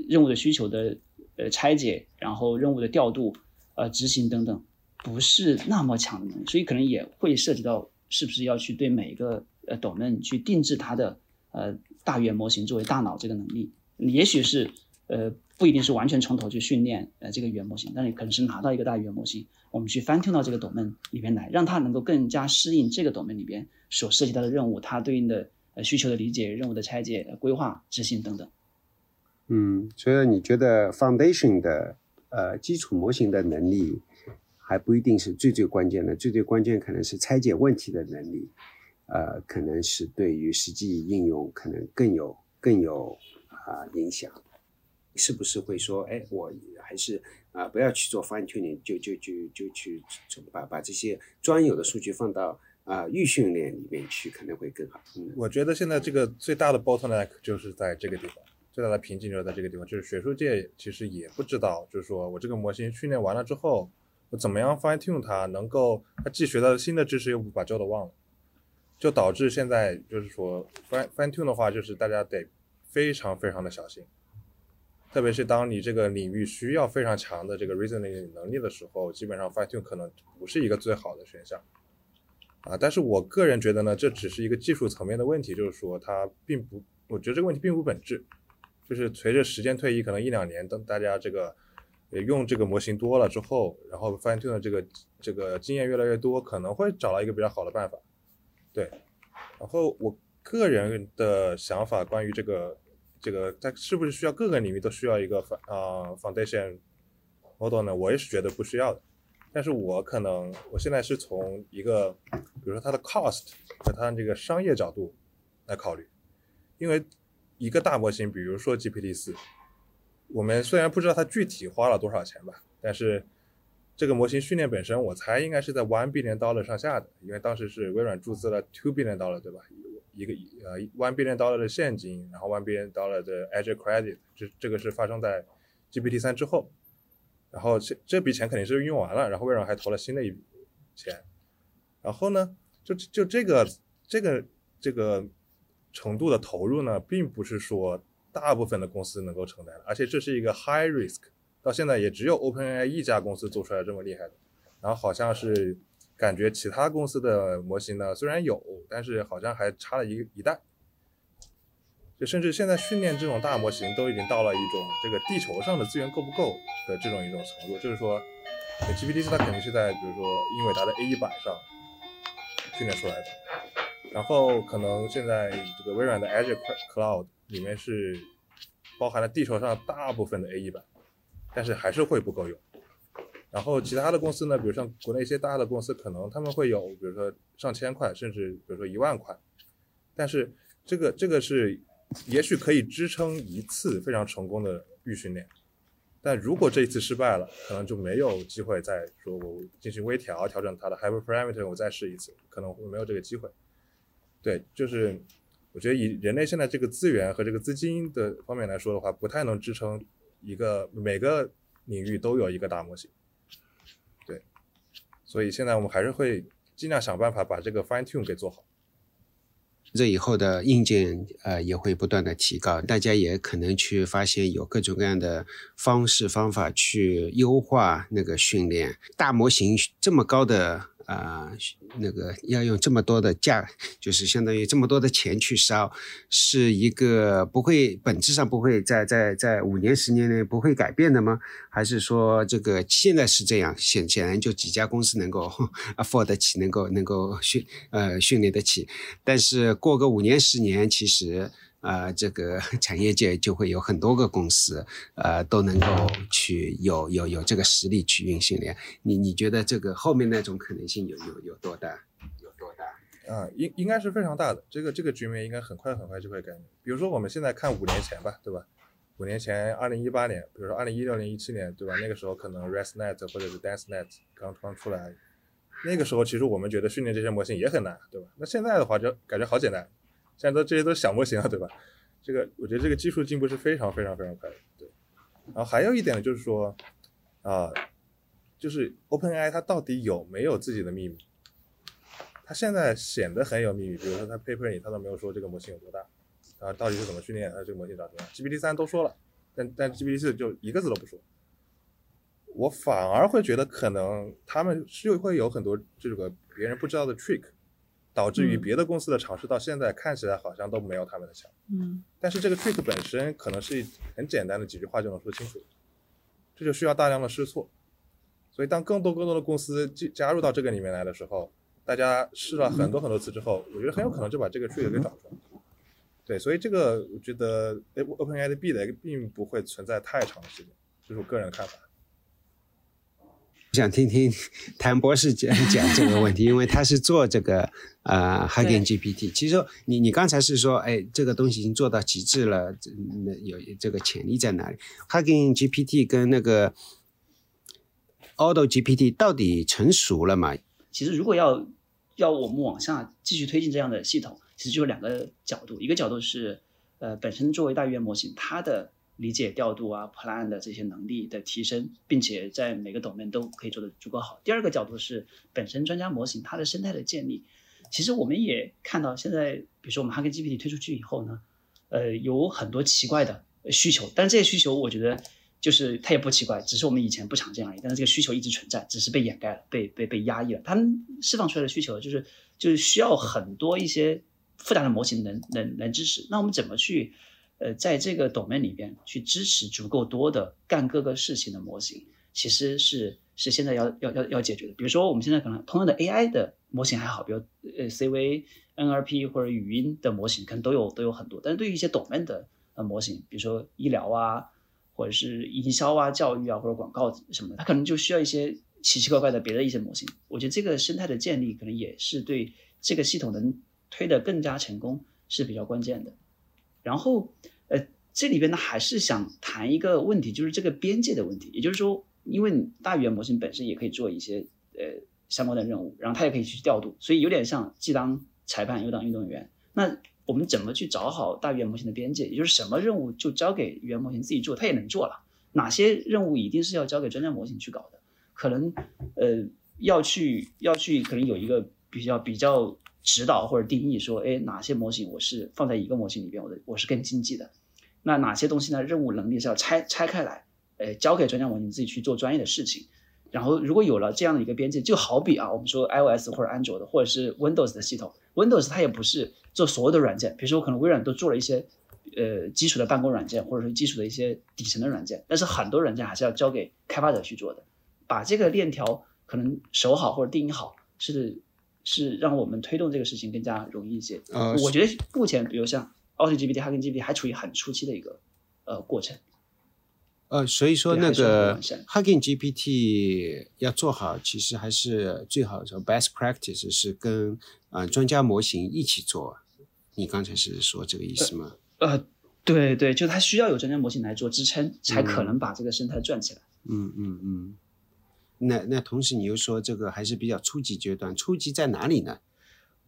任务的需求的呃拆解，然后任务的调度。呃，执行等等，不是那么强的能力，所以可能也会涉及到是不是要去对每一个呃 domain 去定制它的呃大语言模型作为大脑这个能力，也许是呃不一定是完全从头去训练呃这个语言模型，但是可能是拿到一个大语言模型，我们去 fine tune 到这个 domain 里边来，让它能够更加适应这个 domain 里边所涉及到的任务，它对应的呃需求的理解、任务的拆解、规划、执行等等。嗯，所以你觉得 foundation 的？呃，基础模型的能力还不一定是最最关键的，最最关键可能是拆解问题的能力，呃，可能是对于实际应用可能更有更有啊影响。是不是会说，哎，我还是啊不要去做 fine tuning，就就就就去把把这些专有的数据放到啊预训练里面去，可能会更好。嗯，我觉得现在这个最大的 bottleneck 就是在这个地方。最大的瓶颈就是在这个地方，就是学术界其实也不知道，就是说我这个模型训练完了之后，我怎么样 fine tune 它，能够它既学到新的知识，又不把旧的忘了，就导致现在就是说 fine fine tune 的话，就是大家得非常非常的小心，特别是当你这个领域需要非常强的这个 reasoning 能力的时候，基本上 fine tune 可能不是一个最好的选项，啊，但是我个人觉得呢，这只是一个技术层面的问题，就是说它并不，我觉得这个问题并不本质。就是随着时间推移，可能一两年，等大家这个也用这个模型多了之后，然后 fine tune 的这个这个经验越来越多，可能会找到一个比较好的办法。对，然后我个人的想法关于这个这个它是不是需要各个领域都需要一个呃 foundation model 呢？我也是觉得不需要的。但是我可能我现在是从一个比如说它的 cost 和它这个商业角度来考虑，因为。一个大模型，比如说 GPT 四，我们虽然不知道它具体花了多少钱吧，但是这个模型训练本身，我猜应该是在 one billion dollar 上下的，因为当时是微软注资了 two billion dollar，对吧？一个呃 one billion dollar 的现金，然后 one billion dollar 的 Azure credit，这这个是发生在 GPT 三之后，然后这这笔钱肯定是用完了，然后微软还投了新的一笔钱，然后呢，就就这个这个这个。程度的投入呢，并不是说大部分的公司能够承担的，而且这是一个 high risk，到现在也只有 OpenAI 一家公司做出来这么厉害的，然后好像是感觉其他公司的模型呢虽然有，但是好像还差了一一代，就甚至现在训练这种大模型都已经到了一种这个地球上的资源够不够的这种一种程度，就是说，GPT 四它肯定是在比如说英伟达的 A 一百上。训练出来的。然后可能现在这个微软的 Azure Cloud 里面是包含了地球上大部分的 A1 版，但是还是会不够用。然后其他的公司呢，比如像国内一些大的公司，可能他们会有，比如说上千块，甚至比如说一万块，但是这个这个是也许可以支撑一次非常成功的预训练。但如果这一次失败了，可能就没有机会再说我进行微调，调整它的 hyperparameter，我再试一次，可能没有这个机会。对，就是我觉得以人类现在这个资源和这个资金的方面来说的话，不太能支撑一个每个领域都有一个大模型。对，所以现在我们还是会尽量想办法把这个 fine tune 给做好。这以后的硬件呃也会不断的提高，大家也可能去发现有各种各样的方式方法去优化那个训练大模型这么高的。啊，那个要用这么多的价，就是相当于这么多的钱去烧，是一个不会本质上不会在在在五年十年内不会改变的吗？还是说这个现在是这样？显显然就几家公司能够 [laughs] afford 得起，能够能够训呃训练得起，但是过个五年十年，其实。啊，这个 [laughs] 产业界就会有很多个公司，呃，都能够去有有有这个实力去运训练。你你觉得这个后面那种可能性有有有多大？有多大？啊，应应该是非常大的。这个这个局面应该很快很快就会改变。比如说我们现在看五年前吧，对吧？五年前，二零一八年，比如说二零一六年、一七年，对吧？那个时候可能 ResNet 或者是 DanceNet 刚刚出来，那个时候其实我们觉得训练这些模型也很难，对吧？那现在的话就感觉好简单。现在都这些都是小模型啊，对吧？这个我觉得这个技术进步是非常非常非常快的，对。然后还有一点呢，就是说，啊，就是 OpenAI 它到底有没有自己的秘密？它现在显得很有秘密，比如说它 paper 里它都没有说这个模型有多大，啊，到底是怎么训练，它这个模型长什么样？GPT 三都说了，但但 GPT 四就一个字都不说。我反而会觉得可能他们是会有很多这个别人不知道的 trick。导致于别的公司的尝试到现在看起来好像都没有他们的强，嗯，但是这个 trick 本身可能是很简单的几句话就能说清楚，这就需要大量的试错，所以当更多更多的公司加加入到这个里面来的时候，大家试了很多很多次之后，我觉得很有可能就把这个 trick 给找出来，对，所以这个我觉得 OpenAI 的壁垒并不会存在太长的时间，这是我个人的看法。想听听 [laughs] 谭博士讲讲这个问题，因为他是做这个呃 Hugging GPT。其实你你刚才是说，哎，这个东西已经做到极致了，那有这个潜力在哪里？Hugging GPT 跟那个 Auto GPT 到底成熟了吗？其实如果要要我们往下继续推进这样的系统，其实就有两个角度，一个角度是呃本身作为大语言模型，它的理解调度啊，plan 的这些能力的提升，并且在每个 domain 都可以做得足够好。第二个角度是本身专家模型它的生态的建立。其实我们也看到，现在比如说我们 Hugging GPT 推出去以后呢，呃，有很多奇怪的需求，但是这些需求我觉得就是它也不奇怪，只是我们以前不常见而已。但是这个需求一直存在，只是被掩盖了，被被被压抑了。他们释放出来的需求就是就是需要很多一些复杂的模型能能能支持。那我们怎么去？呃，在这个 domain 里边去支持足够多的干各个事情的模型，其实是是现在要要要要解决的。比如说，我们现在可能通用的 AI 的模型还好，比如呃 CV、NLP 或者语音的模型，可能都有都有很多。但是对于一些 domain 的呃模型，比如说医疗啊，或者是营销啊、教育啊或者广告什么的，它可能就需要一些奇奇怪怪的别的一些模型。我觉得这个生态的建立，可能也是对这个系统能推得更加成功是比较关键的。然后。呃，这里边呢还是想谈一个问题，就是这个边界的问题。也就是说，因为大语言模型本身也可以做一些呃相关的任务，然后它也可以去调度，所以有点像既当裁判又当运动员。那我们怎么去找好大语言模型的边界？也就是什么任务就交给语言模型自己做，它也能做了；哪些任务一定是要交给专家模型去搞的？可能呃要去要去，可能有一个比较比较指导或者定义，说哎哪些模型我是放在一个模型里边，我的我是更经济的。那哪些东西呢？任务能力是要拆拆开来，呃，交给专家模型自己去做专业的事情。然后，如果有了这样的一个边界，就好比啊，我们说 iOS 或者安卓的，或者是 Windows 的系统，Windows 它也不是做所有的软件，比如说我可能微软都做了一些呃基础的办公软件，或者是基础的一些底层的软件，但是很多软件还是要交给开发者去做的。把这个链条可能守好或者定义好，是是让我们推动这个事情更加容易一些。呃我觉得目前比如像 AutoGPT、Hugging GPT 还处于很初期的一个呃过程。呃，所以说那个 Hugging GPT 要做好，其实还是最好说 best practice 是跟呃专家模型一起做。你刚才是说这个意思吗？呃，对对，就它需要有专家模型来做支撑，才可能把这个生态转起来。嗯嗯嗯。那那同时你又说这个还是比较初级阶段，初级在哪里呢？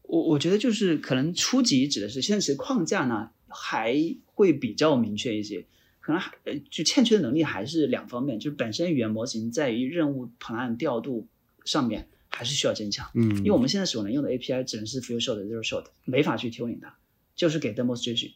我我觉得就是可能初级指的是现在其实框架呢还会比较明确一些，可能还呃就欠缺的能力还是两方面，就是本身语言模型在于任务 plan 调度上面还是需要增强，嗯，因为我们现在所能用的 API 只能是 few shot zero shot，没法去 tuning 它，就是给 demonstration。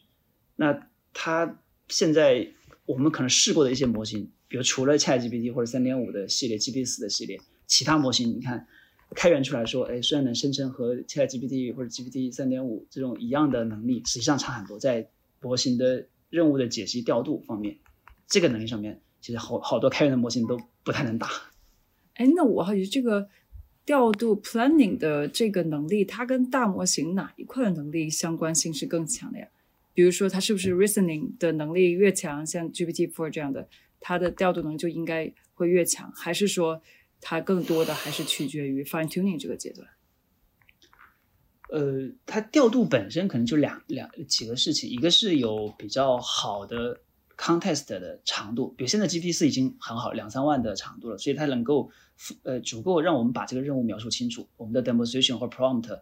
那它现在我们可能试过的一些模型，比如除了 ChatGPT 或者三点五的系列、GPT 四的系列，其他模型你看开源出来说，哎，虽然能生成和 ChatGPT 或者 GPT 三点五这种一样的能力，实际上差很多，在模型的任务的解析调度方面，这个能力上面，其实好好多开源的模型都不太能打。哎，那我好奇这个调度 planning 的这个能力，它跟大模型哪一块的能力相关性是更强的呀？比如说，它是不是 reasoning 的能力越强，像 GPT Four 这样的，它的调度能力就应该会越强，还是说它更多的还是取决于 fine tuning 这个阶段？呃，它调度本身可能就两两几个事情，一个是有比较好的 context 的长度，比如现在 GPT 四已经很好，两三万的长度了，所以它能够呃足够让我们把这个任务描述清楚，我们的 demonstration 或 prompt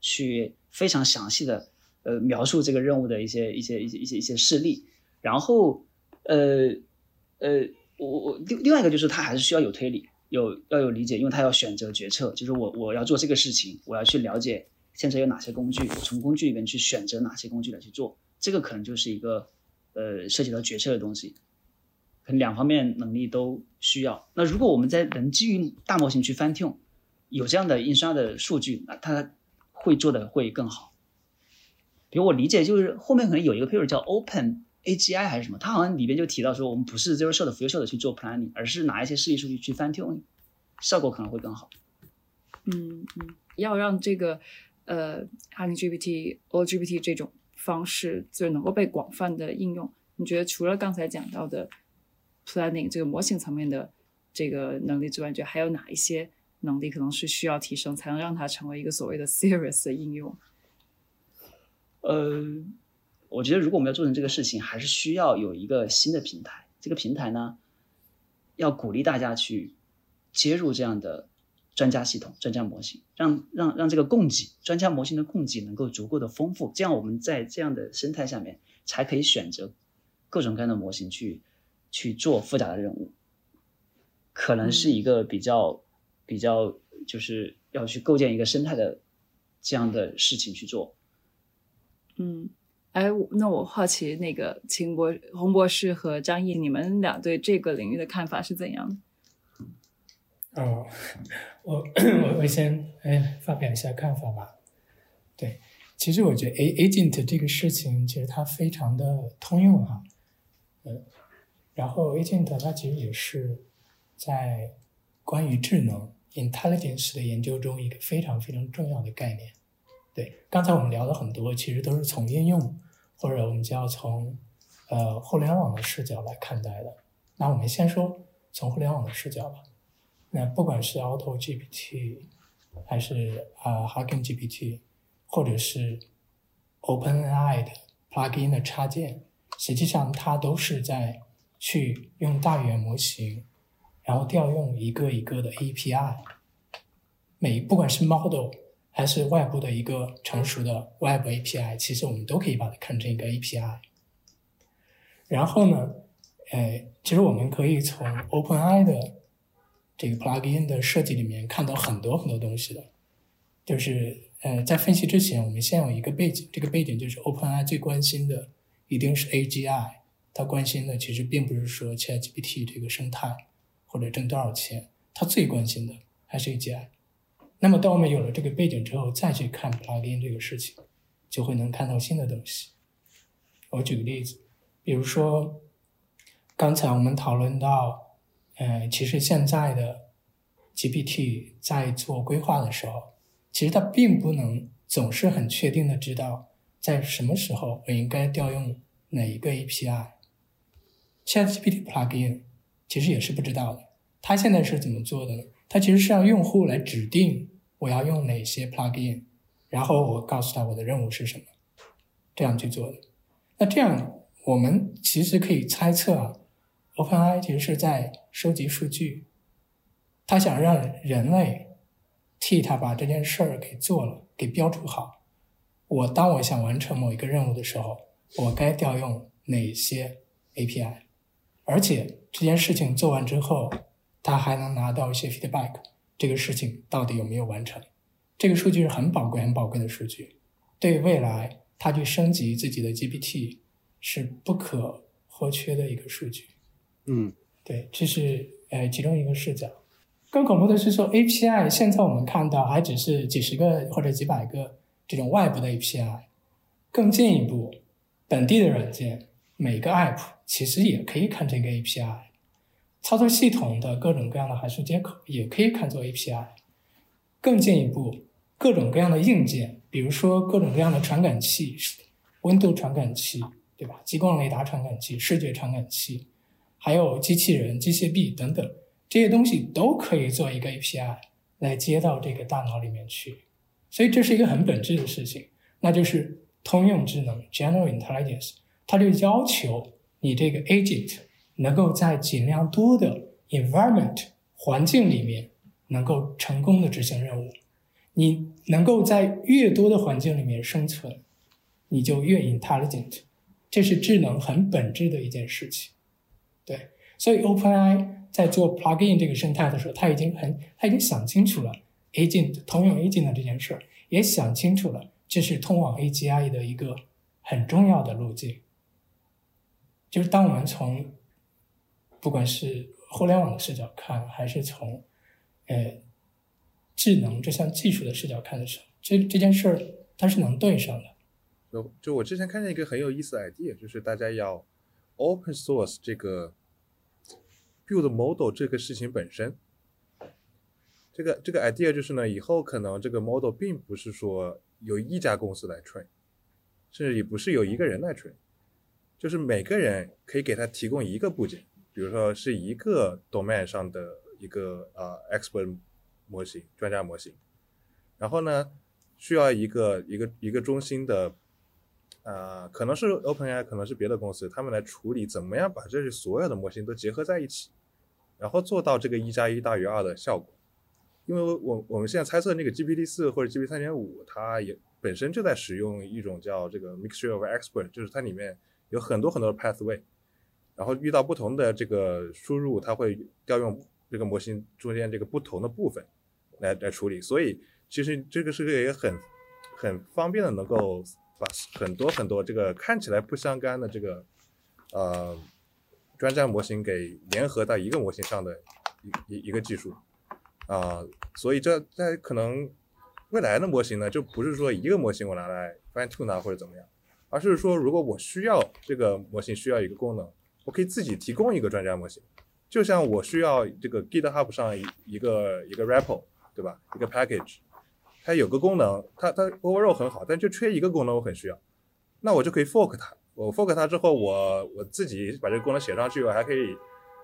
去非常详细的呃描述这个任务的一些一些一些一些一些事例，然后呃呃我我另另外一个就是它还是需要有推理，有要有理解，因为它要选择决策，就是我我要做这个事情，我要去了解现在有哪些工具，我从工具里面去选择哪些工具来去做，这个可能就是一个呃涉及到决策的东西，可能两方面能力都需要。那如果我们在能基于大模型去 fine tune，有这样的印刷的数据，那它会做的会更好。比如我理解就是后面可能有一个配置叫 Open AGI 还是什么，它好像里边就提到说，我们不是 zero shot few shot 去做 planning，而是拿一些示例数据去 fine tune，效果可能会更好。嗯嗯，要让这个呃 Hugging GPT、OGPT 这种方式就能够被广泛的应用，你觉得除了刚才讲到的 planning 这个模型层面的这个能力之外，你觉得还有哪一些能力可能是需要提升，才能让它成为一个所谓的 serious 的应用？呃，我觉得如果我们要做成这个事情，还是需要有一个新的平台。这个平台呢，要鼓励大家去接入这样的专家系统、专家模型，让让让这个供给专家模型的供给能够足够的丰富，这样我们在这样的生态下面才可以选择各种各样的模型去去做复杂的任务。可能是一个比较比较就是要去构建一个生态的这样的事情去做。嗯，哎，那我好奇，那个秦博洪博士和张毅，你们俩对这个领域的看法是怎样的？哦，我 [clears throat] 我我先哎发表一下看法吧。对，其实我觉得 A agent 这个事情其实它非常的通用哈，嗯，然后 agent 它其实也是在关于智能 intelligence 的研究中一个非常非常重要的概念。对，刚才我们聊了很多，其实都是从应用或者我们叫从呃互联网的视角来看待的。那我们先说从互联网的视角吧。那不管是 Auto GPT，还是啊、Hugging GPT，或者是 OpenAI 的 plugin 的插件，实际上它都是在去用大语言模型，然后调用一个一个的 API，每不管是 model 还是外部的一个成熟的 Web API，其实我们都可以把它看成一个 API。然后呢，呃，其实我们可以从 OpenAI 的这个 plugin 的设计里面看到很多很多东西的，就是呃，在分析之前，我们先有一个背景，这个背景就是 OpenAI 最关心的一定是 AGI，它关心的其实并不是说 ChatGPT 这个生态或者挣多少钱，它最关心的还是 AGI。那么当我们有了这个背景之后，再去看 plugin 这个事情，就会能看到新的东西。我举个例子，比如说刚才我们讨论到，呃，其实现在的 GPT 在做规划的时候，其实它并不能总是很确定的知道在什么时候我应该调用哪一个 API。ChatGPT plugin 其实也是不知道的。它现在是怎么做的呢？它其实是让用户来指定我要用哪些 plugin，然后我告诉他我的任务是什么，这样去做的。那这样我们其实可以猜测啊，OpenAI 其实是在收集数据，他想让人类替他把这件事儿给做了，给标注好。我当我想完成某一个任务的时候，我该调用哪些 API？而且这件事情做完之后，他还能拿到一些 feedback，这个事情到底有没有完成？这个数据是很宝贵、很宝贵的数据，对未来他去升级自己的 GPT 是不可或缺的一个数据。嗯，对，这是呃其中一个视角。更恐怖的是说，API 现在我们看到还只是几十个或者几百个这种外部的 API，更进一步，本地的软件每个 App。其实也可以看这个 API，操作系统的各种各样的函数接口也可以看作 API。更进一步，各种各样的硬件，比如说各种各样的传感器，温度传感器，对吧？激光雷达传感器、视觉传感器，还有机器人、机械臂等等，这些东西都可以做一个 API 来接到这个大脑里面去。所以这是一个很本质的事情，那就是通用智能 （General Intelligence），它就要求。你这个 agent 能够在尽量多的 environment 环境里面能够成功的执行任务，你能够在越多的环境里面生存，你就越 intelligent，这是智能很本质的一件事情。对，所以 OpenAI 在做 plugin 这个生态的时候，他已经很他已经想清楚了 agent 通用 agent 的这件事儿，也想清楚了这是通往 AGI 的一个很重要的路径。就是当我们从不管是互联网的视角看，还是从呃智能这项技术的视角看的时候，这这件事儿它是能对上的。就就我之前看见一个很有意思 idea，就是大家要 open source 这个 build model 这个事情本身。这个这个 idea 就是呢，以后可能这个 model 并不是说有一家公司来 train，甚至也不是有一个人来 train。就是每个人可以给他提供一个部件，比如说是一个 domain 上的一个呃 expert 模型、专家模型，然后呢，需要一个一个一个中心的，呃，可能是 OpenAI，可能是别的公司，他们来处理怎么样把这些所有的模型都结合在一起，然后做到这个一加一大于二的效果。因为我我们现在猜测那个 GPT 四或者 GPT 三点五，它也本身就在使用一种叫这个 mixture of expert，就是它里面。有很多很多的 pathway，然后遇到不同的这个输入，它会调用这个模型中间这个不同的部分来来处理。所以其实这个是个也很很方便的，能够把很多很多这个看起来不相干的这个呃专家模型给联合到一个模型上的一一一个技术啊。所以这在可能未来的模型呢，就不是说一个模型我拿来 fine tune 啊或者怎么样。而是说，如果我需要这个模型需要一个功能，我可以自己提供一个专家模型。就像我需要这个 GitHub 上一一个一个 repo，对吧？一个 package，它有个功能，它它 overall 很好，但就缺一个功能，我很需要。那我就可以 fork 它。我 fork 它之后，我我自己把这个功能写上去，我还可以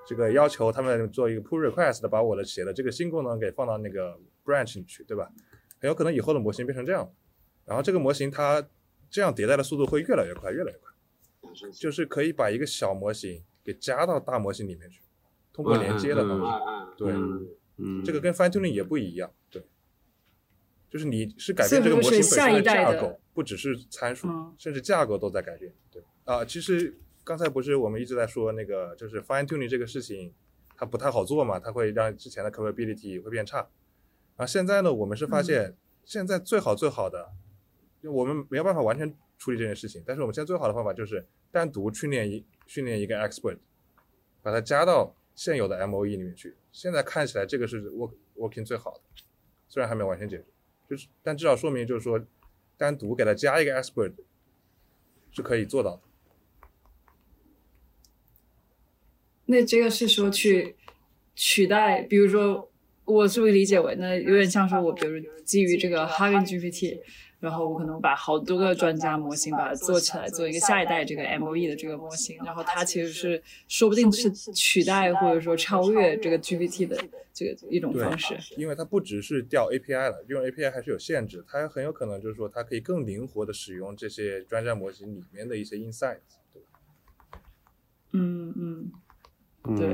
这个要求他们做一个 pull request，把我的写的这个新功能给放到那个 branch 里去，对吧？很有可能以后的模型变成这样。然后这个模型它。这样迭代的速度会越来越快，越来越快，就是可以把一个小模型给加到大模型里面去，通过连接的方式。对，嗯，这个跟 fine tuning 也不一样，对，就是你是改变这个模型本身的架构，不只是参数，甚至架构都在改变。对，啊，其实刚才不是我们一直在说那个，就是 fine tuning 这个事情，它不太好做嘛，它会让之前的 capability 会变差。啊，现在呢，我们是发现现在最好最好的。我们没有办法完全处理这件事情，但是我们现在最好的方法就是单独训练一训练一个 expert，把它加到现有的 MOE 里面去。现在看起来这个是 work working 最好的，虽然还没有完全解决，就是但至少说明就是说单独给它加一个 expert 是可以做到的。那这个是说去取代，比如说我是不是理解为那有点像是我，比如基于这个 Hugging GPT，然后我可能把好多个专家模型把它做起来，做一个下一代这个 MOE 的这个模型，然后它其实是说不定是取代或者说超越这个 GPT 的这个一种方式。因为它不只是调 API 了，用 API 还是有限制，它很有可能就是说它可以更灵活的使用这些专家模型里面的一些 insights，对吧？嗯嗯。嗯对，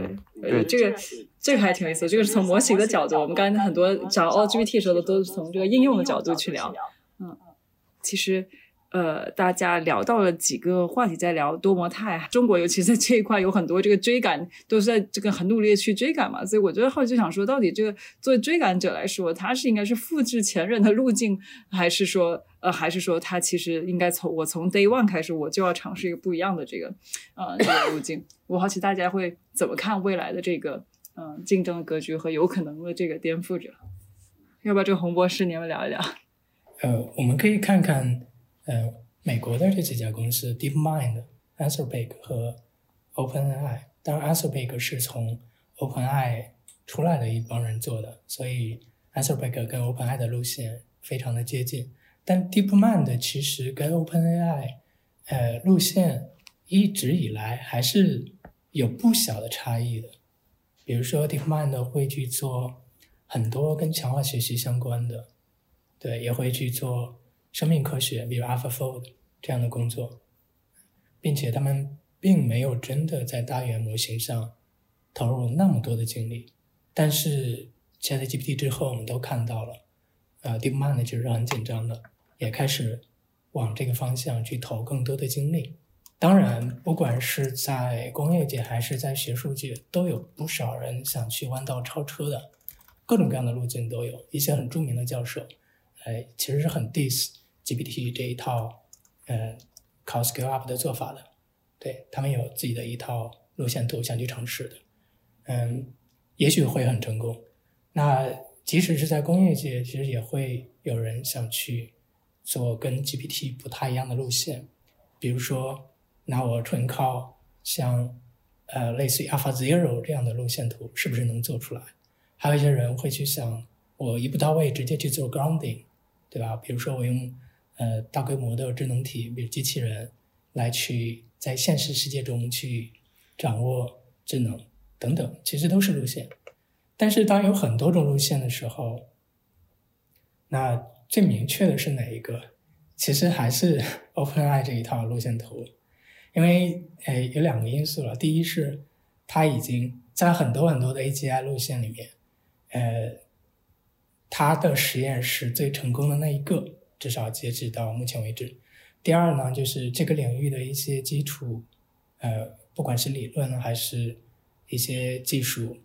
呃，对这个这个还挺有意思。这个是从模型的角度，我们刚才很多讲 LGBT 的时候都是从这个应用的角度去聊。嗯，其实呃，大家聊到了几个话题，在聊多模态，[laughs] 中国尤其在这一块有很多这个追赶，都是在这个很努力的去追赶嘛。所以我觉得好奇就想说，到底这个作为追赶者来说，他是应该是复制前人的路径，还是说呃，还是说他其实应该从我从 day one 开始，我就要尝试一个不一样的这个呃这个路径。我好奇大家会怎么看未来的这个嗯、竞争的格局和有可能的这个颠覆者？要不要这个洪博士你们聊一聊？呃，我们可以看看呃美国的这几家公司，DeepMind、Anthropic 和 OpenAI。当然，Anthropic 是从 OpenAI 出来的一帮人做的，所以 Anthropic 跟 OpenAI 的路线非常的接近。但 DeepMind 其实跟 OpenAI 呃路线一直以来还是有不小的差异的。比如说 DeepMind 会去做很多跟强化学习相关的，对，也会去做生命科学，比如 AlphaFold 这样的工作，并且他们并没有真的在大语言模型上投入那么多的精力。但是 ChatGPT 之后，我们都看到了，呃，DeepMind 其实是很紧张的，也开始往这个方向去投更多的精力。当然，不管是在工业界还是在学术界，都有不少人想去弯道超车的，各种各样的路径都有。一些很著名的教授，哎，其实是很 diss GPT 这一套，呃，call scale up 的做法的。对他们有自己的一套路线图想去尝试的，嗯，也许会很成功。那即使是在工业界，其实也会有人想去做跟 GPT 不太一样的路线，比如说。那我纯靠像呃类似于 Alpha Zero 这样的路线图，是不是能做出来？还有一些人会去想，我一步到位直接去做 grounding，对吧？比如说我用呃大规模的智能体，比如机器人，来去在现实世界中去掌握智能等等，其实都是路线。但是当有很多种路线的时候，那最明确的是哪一个？其实还是 [laughs] OpenAI 这一套路线图。因为呃有两个因素了，第一是它已经在很多很多的 AGI 路线里面，呃，他的实验是最成功的那一个，至少截止到目前为止。第二呢，就是这个领域的一些基础，呃，不管是理论还是一些技术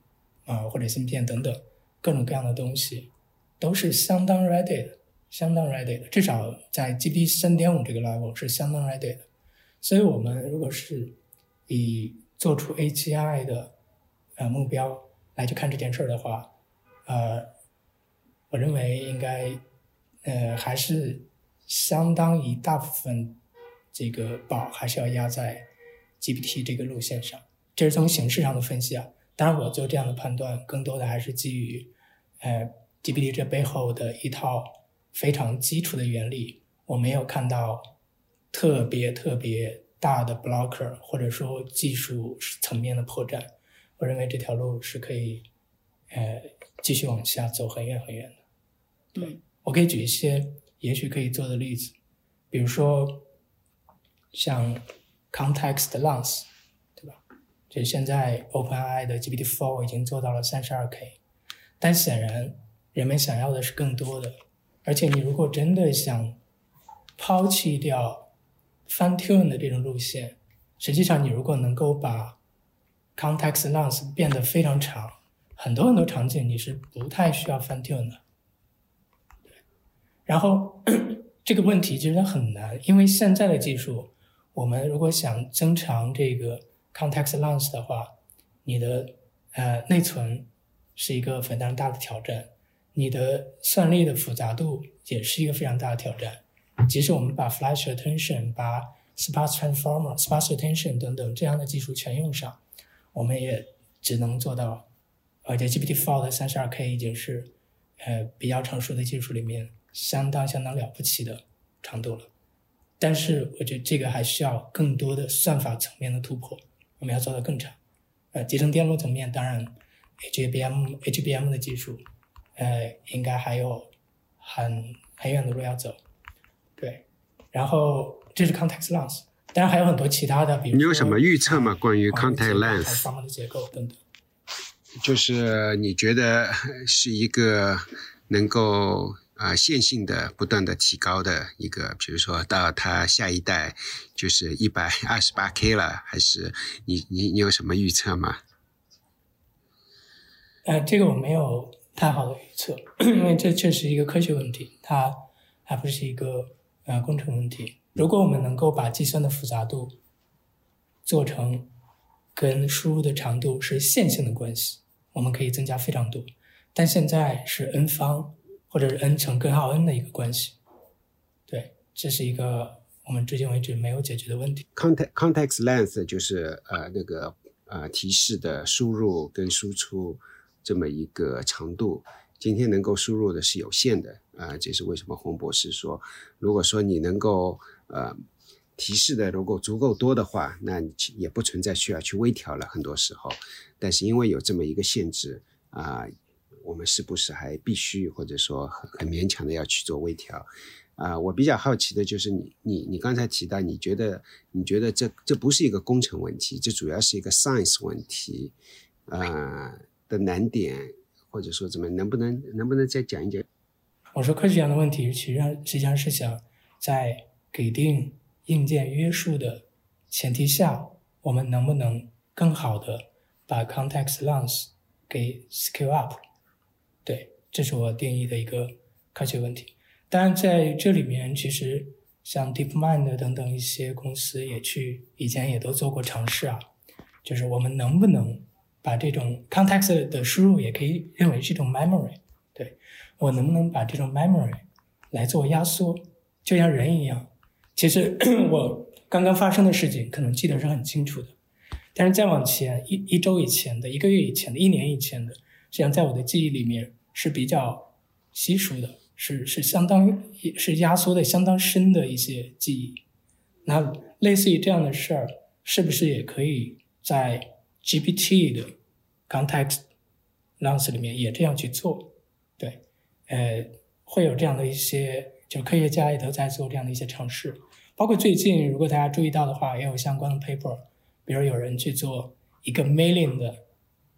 啊、或者芯片等等各种各样的东西，都是相当 ready 的，相当 ready 的，至少在 GPT 三点五这个 level 是相当 ready 的。所以，我们如果是以做出 AGI 的呃目标来去看这件事儿的话，呃，我认为应该呃还是相当一大部分这个宝还是要压在 GPT 这个路线上。这是从形式上的分析啊。当然，我做这样的判断，更多的还是基于呃 GPT 这背后的一套非常基础的原理。我没有看到。特别特别大的 blocker，或者说技术层面的破绽，我认为这条路是可以，呃，继续往下走很远很远的。对我可以举一些也许可以做的例子，比如说像 context lens，对吧？就是现在 OpenAI 的 GPT-4 已经做到了三十二 K，但显然人们想要的是更多的，而且你如果真的想抛弃掉 fine tune 的这种路线，实际上你如果能够把 context lens 变得非常长，很多很多场景你是不太需要 fine tune 的。然后 [clears throat] 这个问题其实很难，因为现在的技术，我们如果想增长这个 context lens 的话，你的呃内存是一个非常大的挑战，你的算力的复杂度也是一个非常大的挑战。即使我们把 flash attention、把 sparse transformer、sparse attention 等等这样的技术全用上，我们也只能做到而且 GPT-4 的三十二 K 已经是呃比较成熟的技术里面相当相当了不起的长度了。但是我觉得这个还需要更多的算法层面的突破，我们要做得更长。呃，集成电路层面，当然 HBM HBM 的技术，呃，应该还有很很远的路要走。对，然后这是 context lens，当然还有很多其他的，比如你有什么预测吗？关于 context lens 方的结构等等。就是你觉得 [laughs] 是一个能够啊线性的不断的提高的一个，比如说到它下一代就是一百二十八 K 了，还是你你你有什么预测吗？呃，这个我没有太好的预测，因为这确实一个科学问题，它还不是一个呃工程问题。如果我们能够把计算的复杂度做成跟输入的长度是线性的关系。我们可以增加非常多，但现在是 n 方或者是 n 乘根号 n 的一个关系，对，这是一个我们至今为止没有解决的问题。context context length 就是呃那个呃提示的输入跟输出这么一个长度，今天能够输入的是有限的啊，这是为什么洪博士说，如果说你能够呃提示的如果足够多的话，那你也不存在需要去微调了，很多时候。但是因为有这么一个限制啊，我们是不是还必须或者说很很勉强的要去做微调？啊，我比较好奇的就是你你你刚才提到，你觉得你觉得这这不是一个工程问题，这主要是一个 science 问题，啊的难点，或者说怎么能不能能不能再讲一讲？我说科学家的问题，其实际上实际上是想在给定硬件约束的前提下，我们能不能更好的。把 context lens 给 scale up，对，这是我定义的一个科学问题。当然，在这里面，其实像 DeepMind 等等一些公司也去以前也都做过尝试啊，就是我们能不能把这种 context 的输入也可以认为是一种 memory，对我能不能把这种 memory 来做压缩，就像人一样。其实 [clears throat] 我刚刚发生的事情可能记得是很清楚的。但是再往前一一周以前的一个月以前的一年以前的，实际上在我的记忆里面是比较稀疏的，是是相当是压缩的相当深的一些记忆。那类似于这样的事儿，是不是也可以在 GPT 的 context lens 里面也这样去做？对，呃，会有这样的一些，就科学家也都在做这样的一些尝试。包括最近，如果大家注意到的话，也有相关的 paper。比如有人去做一个 million 的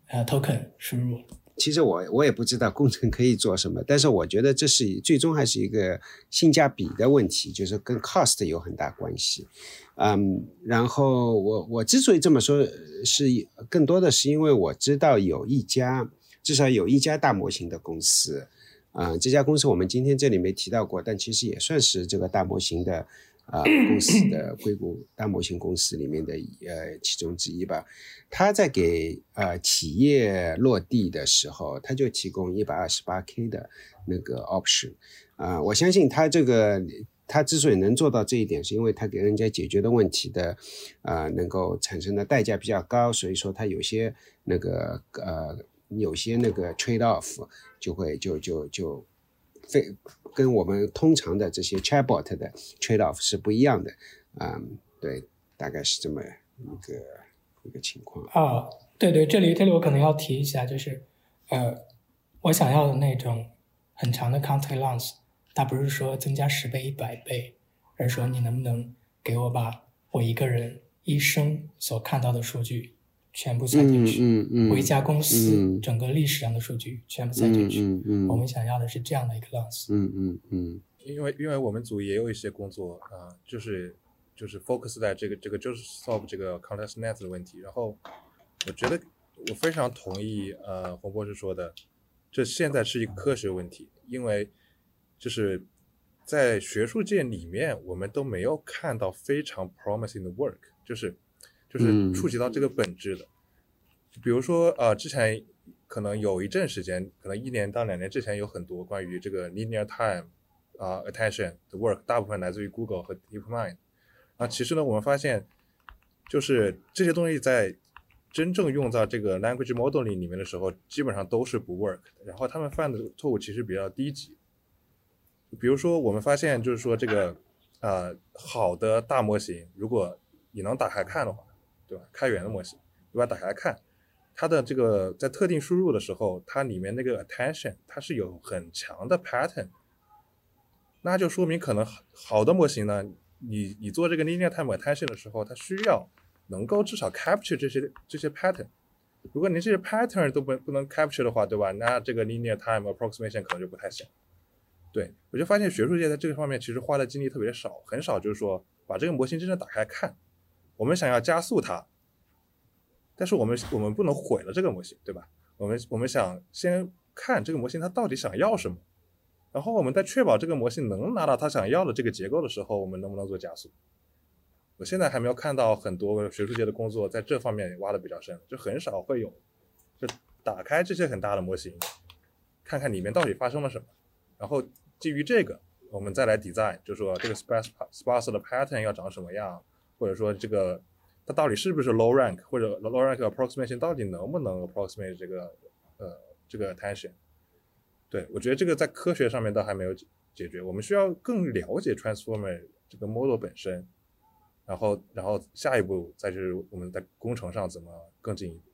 呃 token 输入，其实我我也不知道工程可以做什么，但是我觉得这是最终还是一个性价比的问题，就是跟 cost 有很大关系。嗯，然后我我之所以这么说，是更多的是因为我知道有一家至少有一家大模型的公司，啊，这家公司我们今天这里没提到过，但其实也算是这个大模型的。啊，公司的硅谷大模型公司里面的呃其中之一吧，他在给呃企业落地的时候，他就提供一百二十八 K 的那个 option，啊，我相信他这个他之所以能做到这一点，是因为他给人家解决的问题的啊能够产生的代价比较高，所以说他有些那个呃有些那个 trade off 就会就就就。非跟我们通常的这些 chatbot 的 trade off 是不一样的，嗯，对，大概是这么一个一个情况。啊，对对，这里这里我可能要提一下，就是，呃，我想要的那种很长的 context lens，它不是说增加十倍、一百倍，而是说你能不能给我把我一个人一生所看到的数据。全部塞进去，嗯嗯一家公司整个历史上的数据全部塞进去。嗯嗯我们想要的是这样的一个 lens。嗯嗯嗯。因为因为我们组也有一些工作啊，就是就是 focus 在这个这个就是 solve 这个 context net 的问题。然后我觉得我非常同意呃洪博士说的，这现在是一个科学问题，因为就是在学术界里面我们都没有看到非常 promising 的 work，就是。就是触及到这个本质的，比如说呃，之前可能有一阵时间，可能一年到两年之前有很多关于这个 linear time 啊 attention 的 work，大部分来自于 Google 和 DeepMind。啊，其实呢，我们发现就是这些东西在真正用到这个 language modeling 里面的时候，基本上都是不 work 的。然后他们犯的错误其实比较低级。比如说，我们发现就是说这个呃好的大模型，如果你能打开看的话，对吧？开源的模型，对吧？打开来看，它的这个在特定输入的时候，它里面那个 attention 它是有很强的 pattern，那就说明可能好的模型呢，你你做这个 linear time attention 的时候，它需要能够至少 capture 这些这些 pattern。如果你这些 pattern 都不不能 capture 的话，对吧？那这个 linear time approximation 可能就不太行。对我就发现学术界在这个方面其实花的精力特别少，很少就是说把这个模型真正打开看。我们想要加速它，但是我们我们不能毁了这个模型，对吧？我们我们想先看这个模型它到底想要什么，然后我们在确保这个模型能拿到它想要的这个结构的时候，我们能不能做加速？我现在还没有看到很多学术界的工作在这方面挖的比较深，就很少会有，就打开这些很大的模型，看看里面到底发生了什么，然后基于这个，我们再来 design，就说这个 sparse sparse 的 pattern 要长什么样，或者说这个它到底是不是 low rank，或者 low rank approximation 到底能不能 approximate 这个呃这个 attention？对我觉得这个在科学上面倒还没有解解决，我们需要更了解 transformer 这个 model 本身，然后然后下一步再就是我们在工程上怎么更进一步。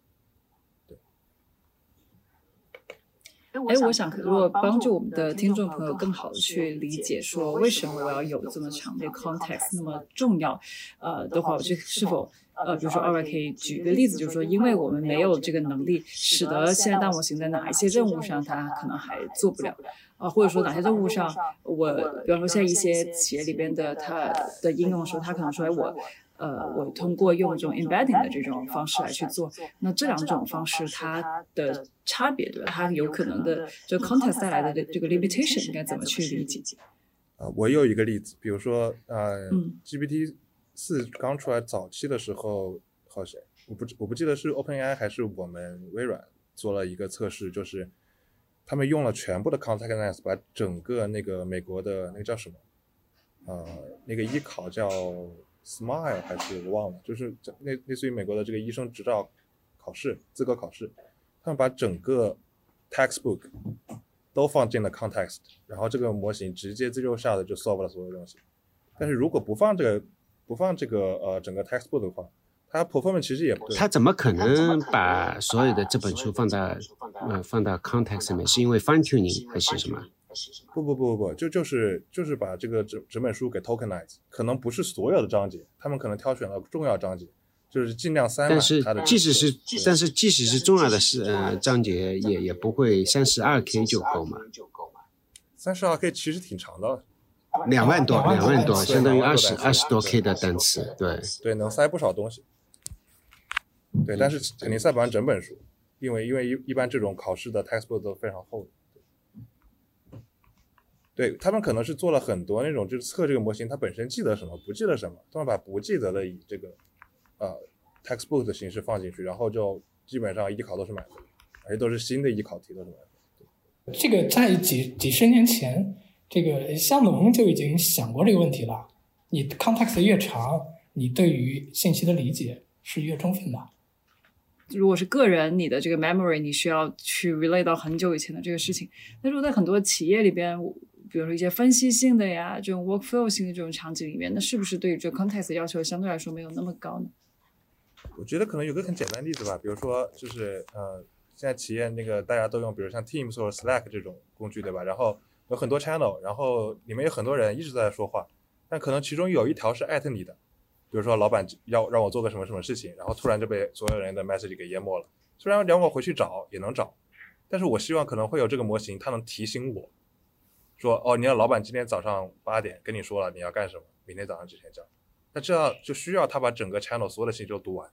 哎，我想如果帮助我们的听众朋友更好的去理解，说为什么我要有这么强的 context 那么重要，呃的话，我就是否呃，比如说二位可以举一个例子，就是说，因为我们没有这个能力，使得现在大模型在哪一些任务上它可能还做不了，啊，或者说哪些任务上，我比方说现在一些企业里边的它的应用的时候，它可能说，哎我。呃，我通过用这种 embedding 的这种方式来去做，那这两种方式它的差别，对吧？它有可能的就 context 带来的这个 limitation 应该怎么去理解？啊，我有一个例子，比如说，呃，GPT 四刚出来早期的时候，好像我不我不记得是 OpenAI 还是我们微软做了一个测试，就是他们用了全部的 context，把整个那个美国的那个叫什么，呃，那个艺考叫。Smile 还是我忘了，就是类类似于美国的这个医生执照考试资格考试，他们把整个 textbook 都放进了 context，然后这个模型直接自由下的就 solve 了所有东西。但是如果不放这个不放这个呃整个 textbook 的话，它 performance 其实也不对它怎么可能把所有的这本书放在呃放到 context 里面？是因为 fine tuning 还是什么？不不不不不，就就是就是把这个整整本书给 tokenize，可能不是所有的章节，他们可能挑选了重要章节，就是尽量塞满它的。但是即使是但是即使是重要的是呃章节，也也不会三十二 K 就够嘛。三十二 K 其实挺长的，两万多两万多，相当于二十二十多 K 的单词，对对，能塞不少东西。对，但是肯定塞不完整本书，因为因为一一般这种考试的 textbook 都非常厚。对他们可能是做了很多那种，就是测这个模型它本身记得什么，不记得什么，他们把不记得的以这个呃 textbook 的形式放进去，然后就基本上艺考都是满分，而且都是新的艺考题都是满分。这个在几几十年前，这个香农就已经想过这个问题了。你 context 越长，你对于信息的理解是越充分的。如果是个人，你的这个 memory 你需要去 relate 到很久以前的这个事情。那如果在很多企业里边，比如说一些分析性的呀，这种 workflow 性的这种场景里面，那是不是对于这个 context 要求相对来说没有那么高呢？我觉得可能有个很简单的例子吧，比如说就是呃，现在企业那个大家都用，比如像 Teams 或者 Slack 这种工具，对吧？然后有很多 channel，然后里面有很多人一直在说话，但可能其中有一条是艾特你的，比如说老板要让我做个什么什么事情，然后突然就被所有人的 message 给淹没了。虽然让我回去找也能找，但是我希望可能会有这个模型，它能提醒我。说哦，你的老板今天早上八点跟你说了你要干什么，明天早上之前交。那这样就需要他把整个 channel 所有的信息都读完，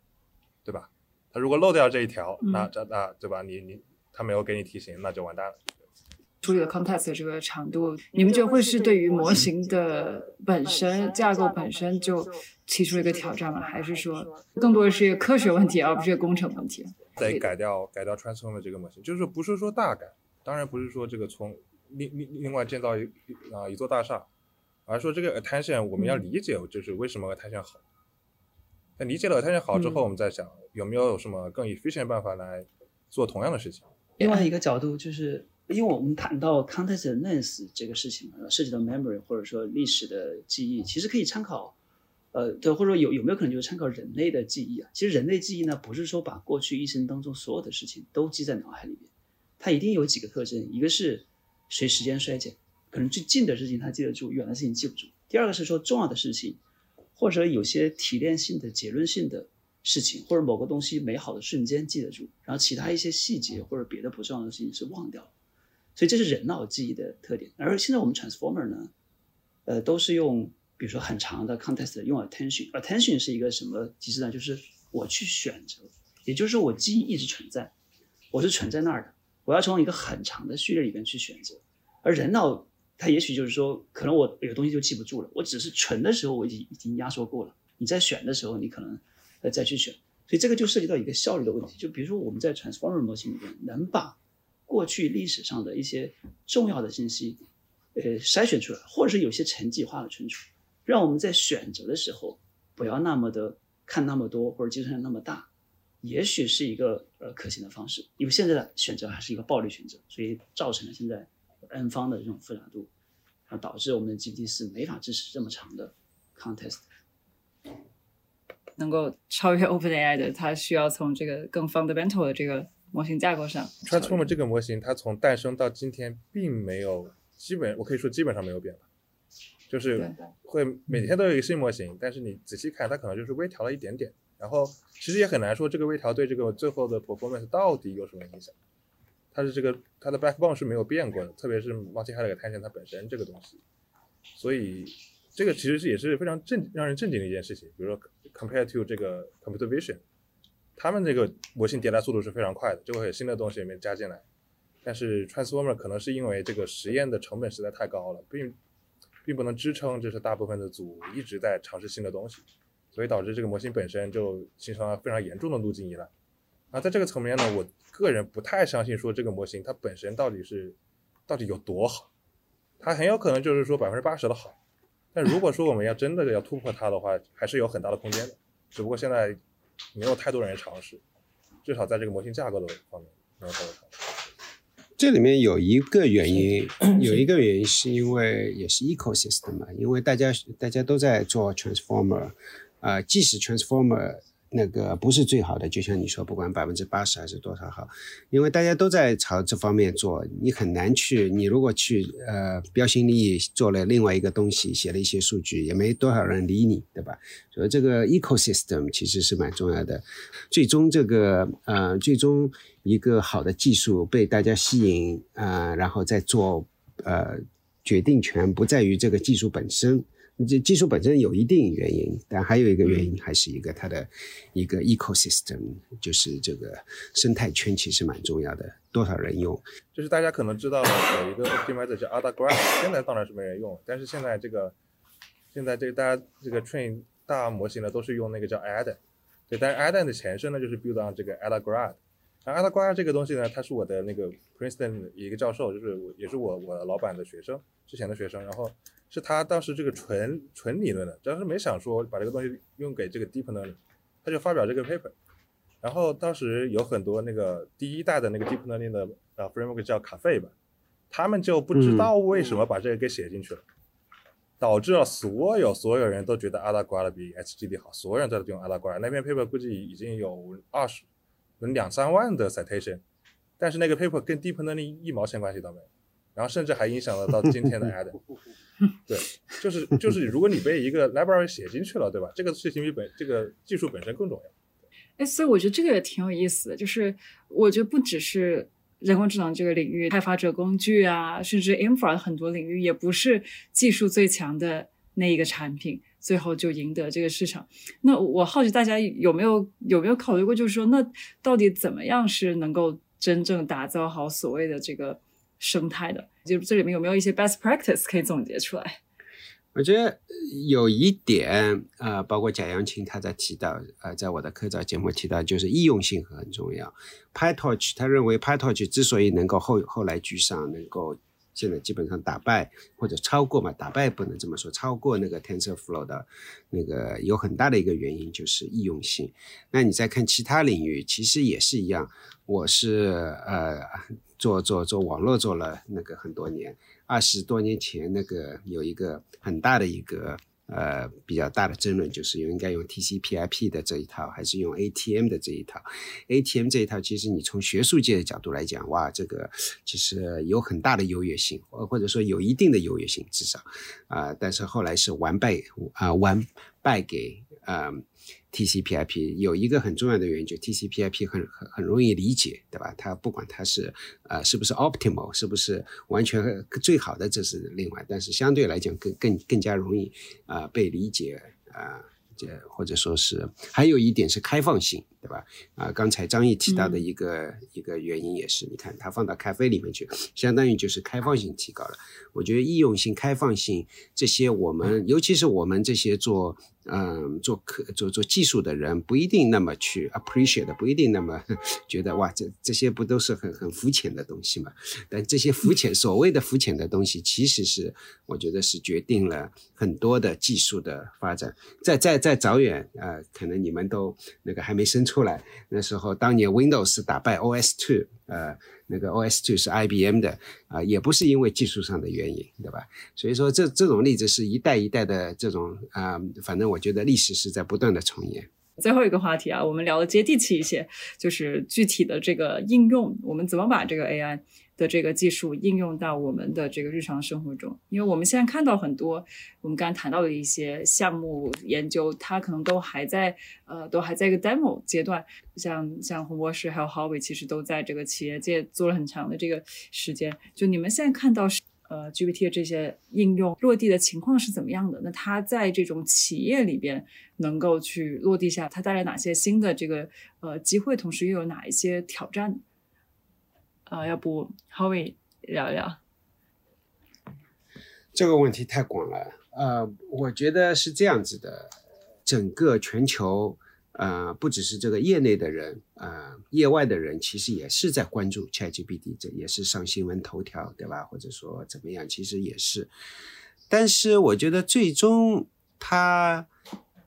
对吧？他如果漏掉这一条，那这那对吧？你你他没有给你提醒，那就完蛋了。处理的 context 这个长度，你们觉得会是对于模型的本身架构本身就提出了一个挑战吗？还是说更多的是一个科学问题，而不是一个工程问题？得改掉改掉 transformer 这个模型，就是不是说大改，当然不是说这个从。另另另外建造一啊一座大厦，而说这个 attention 我们要理解就是为什么 attention 好那理解了 attention 好之后，我们再想有没有什么更 efficient 办法来做同样的事情。另外一个角度就是，因为我们谈到 contextness 这个事情嘛，涉及到 memory 或者说历史的记忆，其实可以参考，呃，对，或者说有有没有可能就是参考人类的记忆啊？其实人类记忆呢，不是说把过去一生当中所有的事情都记在脑海里面，它一定有几个特征，一个是随时间衰减，可能最近的事情他记得住，远的事情记不住；第二个是说重要的事情。或者有些提炼性的、结论性的事情，或者某个东西美好的瞬间记得住，然后其他一些细节或者别的不重要的事情是忘掉了。所以这是人脑记忆的特点。而现在我们 transformer 呢，呃，都是用比如说很长的 context 用 attention。attention 是一个什么机制呢？就是我去选择，也就是说我记忆一直存在，我是存在那儿的，我要从一个很长的序列里边去选择。而人脑它也许就是说，可能我有东西就记不住了。我只是存的时候我已经已经压缩过了，你在选的时候你可能呃再去选，所以这个就涉及到一个效率的问题。就比如说我们在 transformer 模型里面能把过去历史上的一些重要的信息呃筛选出来，或者是有些层级化的存储，让我们在选择的时候不要那么的看那么多或者计算量那么大，也许是一个呃可行的方式。因为现在的选择还是一个暴力选择，所以造成了现在。n 方的这种复杂度，啊，导致我们的 GPT 四没法支持这么长的 contest。能够超越 OpenAI 的，它需要从这个更 fundamental 的这个模型架构上。Transformer 这个模型，它从诞生到今天，并没有基本，我可以说基本上没有变吧，就是会每天都有一个新模型，但是你仔细看，它可能就是微调了一点点，然后其实也很难说这个微调对这个最后的 performance 到底有什么影响。它是这个它的 backbone 是没有变过的，特别是 multi head attention 它本身这个东西，所以这个其实是也是非常震让人震惊的一件事情。比如说 compare to 这个 computer vision，他们这个模型迭代速度是非常快的，就会有新的东西里面加进来。但是 transformer 可能是因为这个实验的成本实在太高了，并并不能支撑，就是大部分的组一直在尝试新的东西，所以导致这个模型本身就形成了非常严重的路径依赖。啊，在这个层面呢，我个人不太相信说这个模型它本身到底是到底有多好，它很有可能就是说百分之八十的好，但如果说我们要真的要突破它的话，还是有很大的空间的，只不过现在没有太多人尝试，至少在这个模型架构的方面没有太多尝试。这里面有一个原因，[clears throat] 有一个原因是因为也是 ecosystem 嘛，因为大家大家都在做 transformer，啊，即使 transformer。那个不是最好的，就像你说，不管百分之八十还是多少好，因为大家都在朝这方面做，你很难去。你如果去呃标新立异做了另外一个东西，写了一些数据，也没多少人理你，对吧？所以这个 ecosystem 其实是蛮重要的。最终这个呃，最终一个好的技术被大家吸引啊，然后再做呃决定权不在于这个技术本身。这技术本身有一定原因，但还有一个原因，还是一个它的一个 ecosystem，就是这个生态圈其实蛮重要的。多少人用？就是大家可能知道有一个 optimizer 叫 Ada Graph，现在当然是没人用，但是现在这个现在这个大家这个 train 大模型呢，都是用那个叫 Ada，对，但是 Ada 的前身呢就是 build on 这个 Ada Graph。然后 Ada Graph 这个东西呢，他是我的那个 Princeton 一个教授，就是我也是我我老板的学生，之前的学生，然后。是他当时这个纯纯理论的，当时没想说把这个东西用给这个 deep learning，他就发表这个 paper，然后当时有很多那个第一代的那个 deep learning 的呃 framework 叫卡费吧，他们就不知道为什么把这个给写进去了，导致了所有所有人都觉得阿拉瓜的比 HGD 好，所有人都在用阿拉瓜，那篇 paper 估计已经有二十两三万的 citation，但是那个 paper 跟 deep learning 一毛钱关系都没有，然后甚至还影响了到今天的 Adam。[laughs] 对，就是就是，如果你被一个 library 写进去了，对吧？这个事情比本这个技术本身更重要。哎，所以我觉得这个也挺有意思的，就是我觉得不只是人工智能这个领域，开发者工具啊，甚至 infra 很多领域，也不是技术最强的那一个产品，最后就赢得这个市场。那我好奇大家有没有有没有考虑过，就是说，那到底怎么样是能够真正打造好所谓的这个？生态的，就这里面有没有一些 best practice 可以总结出来？我觉得有一点，呃，包括贾扬青他在提到，呃，在我的课照节目提到，就是易用性很重要。PyTorch 他认为 PyTorch 之所以能够后后来居上，能够现在基本上打败或者超过嘛，打败不能这么说，超过那个 TensorFlow 的那个有很大的一个原因就是易用性。那你再看其他领域，其实也是一样。我是呃做做做网络做了那个很多年，二十多年前那个有一个很大的一个。呃，比较大的争论就是应该用 TCP/IP 的这一套，还是用 ATM 的这一套？ATM 这一套，其实你从学术界的角度来讲，哇，这个其实有很大的优越性，或或者说有一定的优越性，至少啊，但是后来是完败啊，完败给啊。TCP/IP 有一个很重要的原因，就 TCP/IP 很很很容易理解，对吧？它不管它是呃是不是 optimal，是不是完全最好的，这是另外，但是相对来讲更更更加容易啊被理解啊。这或者说是还有一点是开放性，对吧？啊，刚才张毅提到的一个一个原因也是，你看它放到咖啡里面去，相当于就是开放性提高了。我觉得易用性、开放性这些，我们尤其是我们这些做嗯做科做做技术的人，不一定那么去 appreciate，不一定那么 [laughs] 觉得哇，这这些不都是很很肤浅的东西嘛？但这些肤浅所谓的肤浅的东西，其实是我觉得是决定了很多的技术的发展。在在在早远啊，可能你们都那个还没生出来，那时候当年 Windows 打败 OS Two，呃。那个 ost 是 IBM 的啊，也不是因为技术上的原因，对吧？所以说这这种例子是一代一代的这种啊，反正我觉得历史是在不断的重演。最后一个话题啊，我们聊的接地气一些，就是具体的这个应用，我们怎么把这个 AI。的这个技术应用到我们的这个日常生活中，因为我们现在看到很多我们刚才谈到的一些项目研究，它可能都还在呃，都还在一个 demo 阶段。像像红博士还有 h o w i 其实都在这个企业界做了很长的这个时间。就你们现在看到是呃 GPT 的这些应用落地的情况是怎么样的？那它在这种企业里边能够去落地下，它带来哪些新的这个呃机会？同时又有哪一些挑战？啊，要不 Howie 聊聊？这个问题太广了。呃，我觉得是这样子的，整个全球，呃，不只是这个业内的人，呃，业外的人，其实也是在关注 ChatGPT，这也是上新闻头条，对吧？或者说怎么样，其实也是。但是我觉得最终它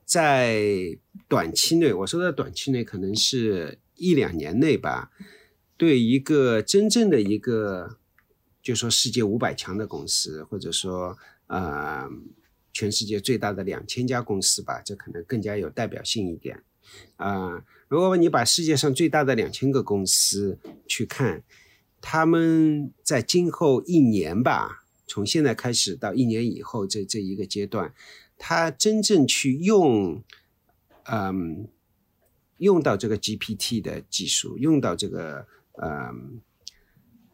在短期内，我说的短期内，可能是一两年内吧。对一个真正的一个，就说世界五百强的公司，或者说呃，全世界最大的两千家公司吧，这可能更加有代表性一点。啊，如果你把世界上最大的两千个公司去看，他们在今后一年吧，从现在开始到一年以后这这一个阶段，他真正去用，嗯，用到这个 GPT 的技术，用到这个。嗯，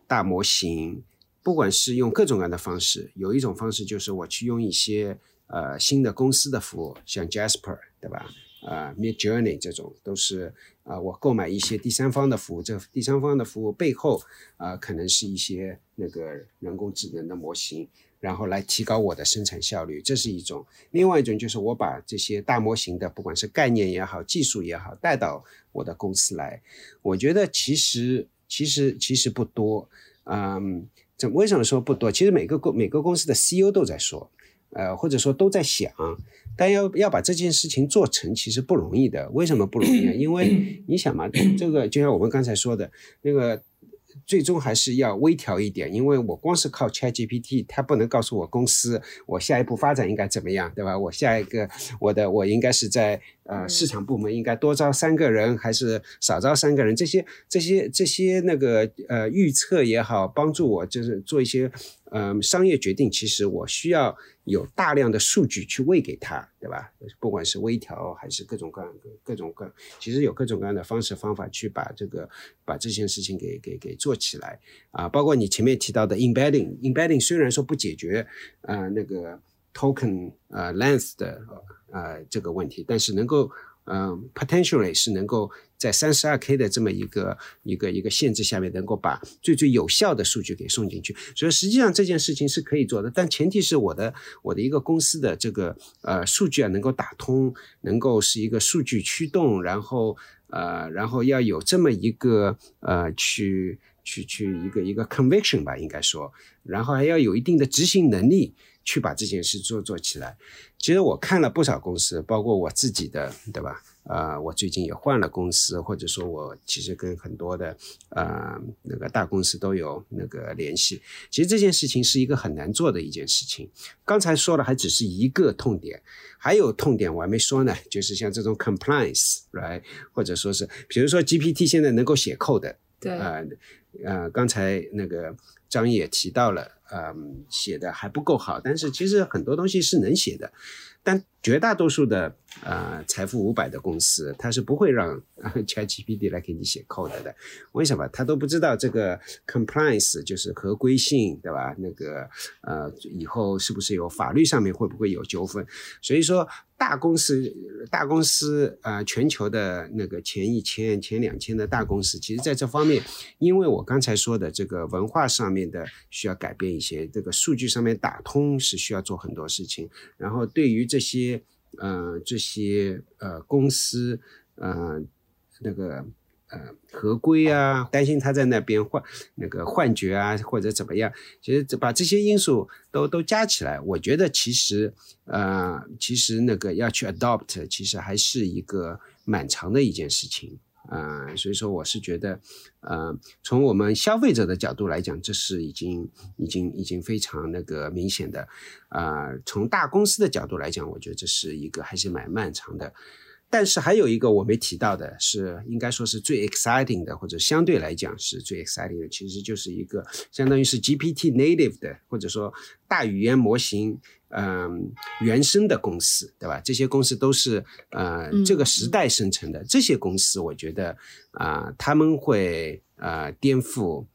大模型，不管是用各种各样的方式，有一种方式就是我去用一些呃新的公司的服务，像 Jasper 对吧？啊，Mid Journey 这种都是啊，我购买一些第三方的服务，这第三方的服务背后啊，可能是一些那个人工智能的模型，然后来提高我的生产效率，这是一种。另外一种就是我把这些大模型的，不管是概念也好，技术也好，带到我的公司来，我觉得其实其实其实不多，嗯，怎为什么说不多？其实每个公每个公司的 CEO 都在说，呃，或者说都在想，但要要把这件事情做成，其实不容易的。为什么不容易啊？因为 [clears throat] 你想嘛，这个就像我们刚才说的那个。最终还是要微调一点，因为我光是靠 ChatGPT，它不能告诉我公司我下一步发展应该怎么样，对吧？我下一个我的我应该是在呃市场部门应该多招三个人还是少招三个人？这些这些这些那个呃预测也好，帮助我就是做一些。呃，商业决定其实我需要有大量的数据去喂给他，对吧？不管是微调还是各种各样的各种各，其实有各种各样的方式方法去把这个把这件事情给给给做起来啊。包括你前面提到的 embedding，embedding 虽然说不解决呃那个 token 呃 length 的呃这个问题，但是能够嗯 potentially 是能够。在三十二 K 的这么一个一个一个限制下面，能够把最最有效的数据给送进去，所以实际上这件事情是可以做的，但前提是我的我的一个公司的这个呃数据啊能够打通，能够是一个数据驱动，然后呃然后要有这么一个呃去。去去一个一个 conviction 吧，应该说，然后还要有一定的执行能力去把这件事做做起来。其实我看了不少公司，包括我自己的，对吧？呃，我最近也换了公司，或者说我其实跟很多的呃那个大公司都有那个联系。其实这件事情是一个很难做的一件事情。刚才说的还只是一个痛点，还有痛点我还没说呢，就是像这种 compliance，right，或者说是比如说 GPT 现在能够写 code，对，呃呃，刚才那个张也提到了，嗯，写的还不够好，但是其实很多东西是能写的。但绝大多数的呃财富五百的公司，它是不会让 [laughs] ChatGPT 来给你写 code 的。为什么？他都不知道这个 compliance 就是合规性，对吧？那个呃，以后是不是有法律上面会不会有纠纷？所以说，大公司、大公司呃，全球的那个前一千、前两千的大公司，其实在这方面，因为我刚才说的这个文化上面的需要改变一些，这个数据上面打通是需要做很多事情。然后对于这些呃这些呃公司呃那个呃合规啊，担心他在那边幻那个幻觉啊或者怎么样，其实把这些因素都都加起来，我觉得其实呃其实那个要去 adopt，其实还是一个蛮长的一件事情。呃，所以说我是觉得，呃，从我们消费者的角度来讲，这是已经、已经、已经非常那个明显的。啊，从大公司的角度来讲，我觉得这是一个还是蛮漫长的。但是还有一个我没提到的是，应该说是最 exciting 的，或者相对来讲是最 exciting 的，其实就是一个相当于是 GPT native 的，或者说大语言模型。嗯，原生的公司，对吧？这些公司都是呃这个时代生成的。这些公司，我觉得啊，他们会呃颠覆，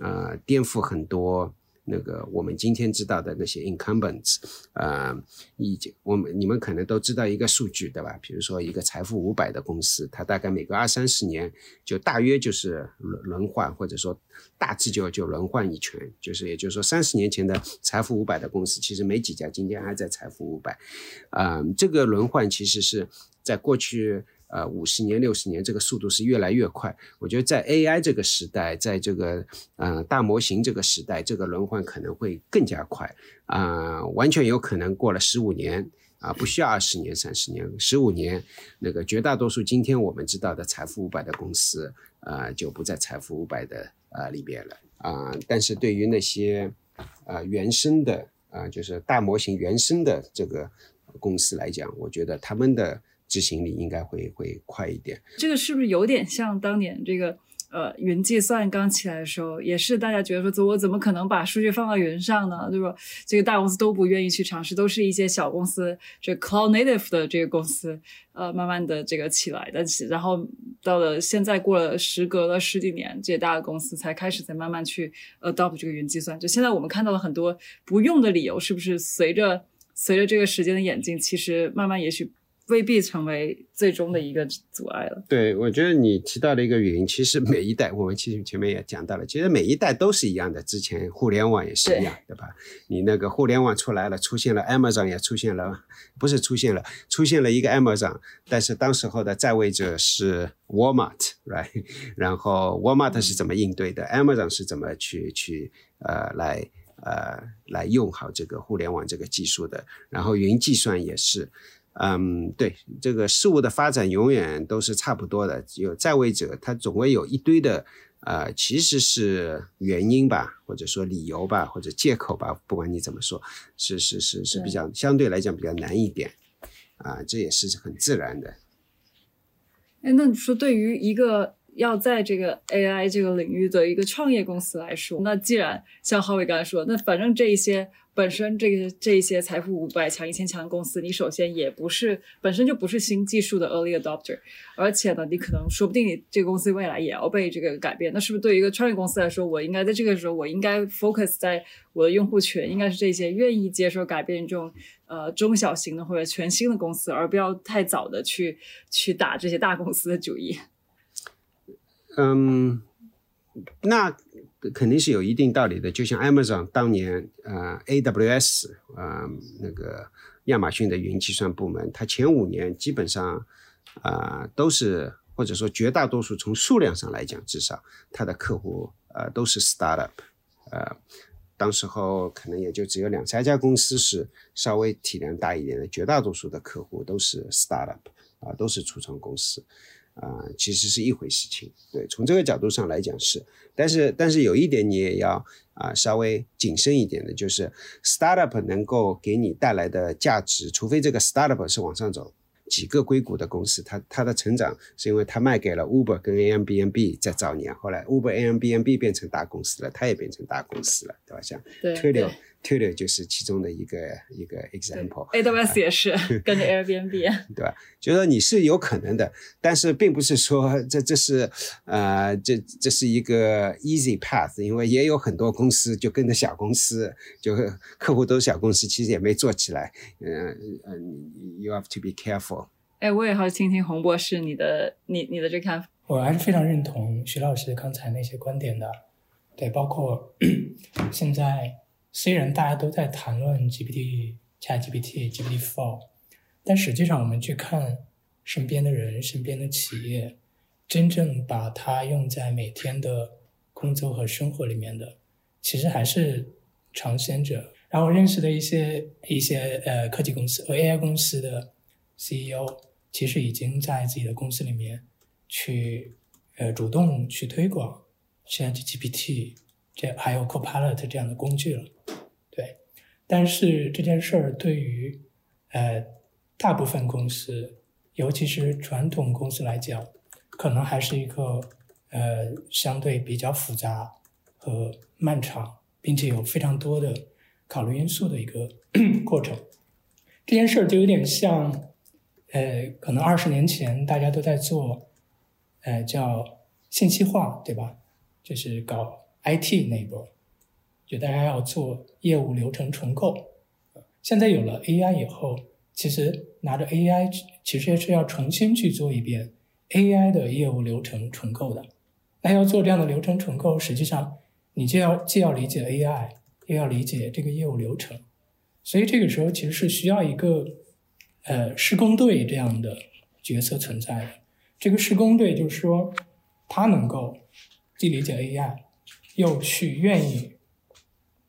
呃颠覆很多。那个我们今天知道的那些 incumbents，呃，已经我们你们可能都知道一个数据对吧？比如说一个财富五百的公司，它大概每隔二三十年就大约就是轮轮换，或者说大致就就轮换一圈，就是也就是说三十年前的财富五百的公司，其实没几家今天还在财富五百，啊，这个轮换其实是在过去。呃，五十年、六十年，这个速度是越来越快。我觉得在 AI 这个时代，在这个呃大模型这个时代，这个轮换可能会更加快啊，完全有可能过了十五年啊，不需要二十年、三十年，十五年，那个绝大多数今天我们知道的财富五百的公司啊，就不在财富五百的啊里边了啊。但是对于那些啊原生的啊，就是大模型原生的这个公司来讲，我觉得他们的。执行力应该会会快一点。这个是不是有点像当年这个呃云计算刚起来的时候，也是大家觉得说，我怎么可能把数据放到云上呢？对吧？这个大公司都不愿意去尝试，都是一些小公司，这 cloud native 的这个公司，呃，慢慢的这个起来的。然后到了现在，过了时隔了十几年，这些大的公司才开始在慢慢去 adopt 这个云计算。就现在我们看到了很多不用的理由，是不是随着随着这个时间的演进，其实慢慢也许。未必成为最终的一个阻碍了。对，我觉得你提到的一个原因，其实每一代，我们其实前面也讲到了，其实每一代都是一样的。之前互联网也是一样，对吧？你那个互联网出来了，出现了 Amazon 也出现了，不是出现了，出现了一个 Amazon，但是当时候的在位者是 Walmart，right？然后 Walmart 是怎么应对的？Amazon 是怎么去去呃来呃来用好这个互联网这个技术的？然后云计算也是。嗯，对，这个事物的发展永远都是差不多的。有在位者，他总会有一堆的，呃，其实是原因吧，或者说理由吧，或者借口吧，不管你怎么说，是是是是比较相对来讲比较难一点，啊，这也是很自然的。哎，那你说对于一个要在这个 AI 这个领域的一个创业公司来说，那既然像浩伟刚才说，那反正这一些。本身这个这一些财富五百强一千强的公司，你首先也不是本身就不是新技术的 early adopter，而且呢，你可能说不定你这个公司未来也要被这个改变。那是不是对于一个创业公司来说，我应该在这个时候，我应该 focus 在我的用户群，应该是这些愿意接受改变这种呃中小型的或者全新的公司，而不要太早的去去打这些大公司的主意。嗯，那。肯定是有一定道理的，就像 Amazon 当年，呃，AWS，呃，那个亚马逊的云计算部门，它前五年基本上，啊，都是或者说绝大多数从数量上来讲，至少它的客户呃都是 startup，呃，当时候可能也就只有两三家公司是稍微体量大一点的，绝大多数的客户都是 startup，啊，都是初创公司，啊，其实是一回事情。对，从这个角度上来讲是，但是但是有一点你也要啊稍微谨慎一点的，就是 startup 能够给你带来的价值，除非这个 startup 是往上走。几个硅谷的公司，它它的成长是因为它卖给了 Uber 跟 Airbnb 在早年，后来 Uber Airbnb 变成大公司了，它也变成大公司了，对吧？像 Twilio Twilio 就是其中的一个一个 example，AWS 也是跟着 Airbnb，[laughs] 对吧？就说你是有可能的，但是并不是说这这是呃这这是一个 easy path，因为也有很多公司就跟着小公司，就客户都是小公司，其实也没做起来，嗯嗯，you have to be careful。哎，我也好听听洪博士你的你你的这看法。我还是非常认同徐老师刚才那些观点的，对，包括 [clears throat] 现在。虽然大家都在谈论 GPT、ChatGPT、GPT-4，但实际上我们去看身边的人、身边的企业，真正把它用在每天的工作和生活里面的，其实还是尝鲜者。然后认识的一些一些呃科技公司和 AI 公司的 CEO，其实已经在自己的公司里面去呃主动去推广 ChatGPT。这还有 Copilot 这样的工具了，但是这件事儿对于呃大部分公司，尤其是传统公司来讲，可能还是一个呃相对比较复杂和漫长，并且有非常多的考虑因素的一个 [clears throat] 过程。这件事儿就有点像，呃，可能二十年前大家都在做，呃，叫信息化，对吧？就是搞。IT 那一波，就大家要做业务流程重构。现在有了 AI 以后，其实拿着 AI，其实是要重新去做一遍 AI 的业务流程重构的。那要做这样的流程重构，实际上你就要既要理解 AI，又要理解这个业务流程。所以这个时候其实是需要一个呃施工队这样的角色存在的。这个施工队就是说，他能够既理解 AI。又去愿意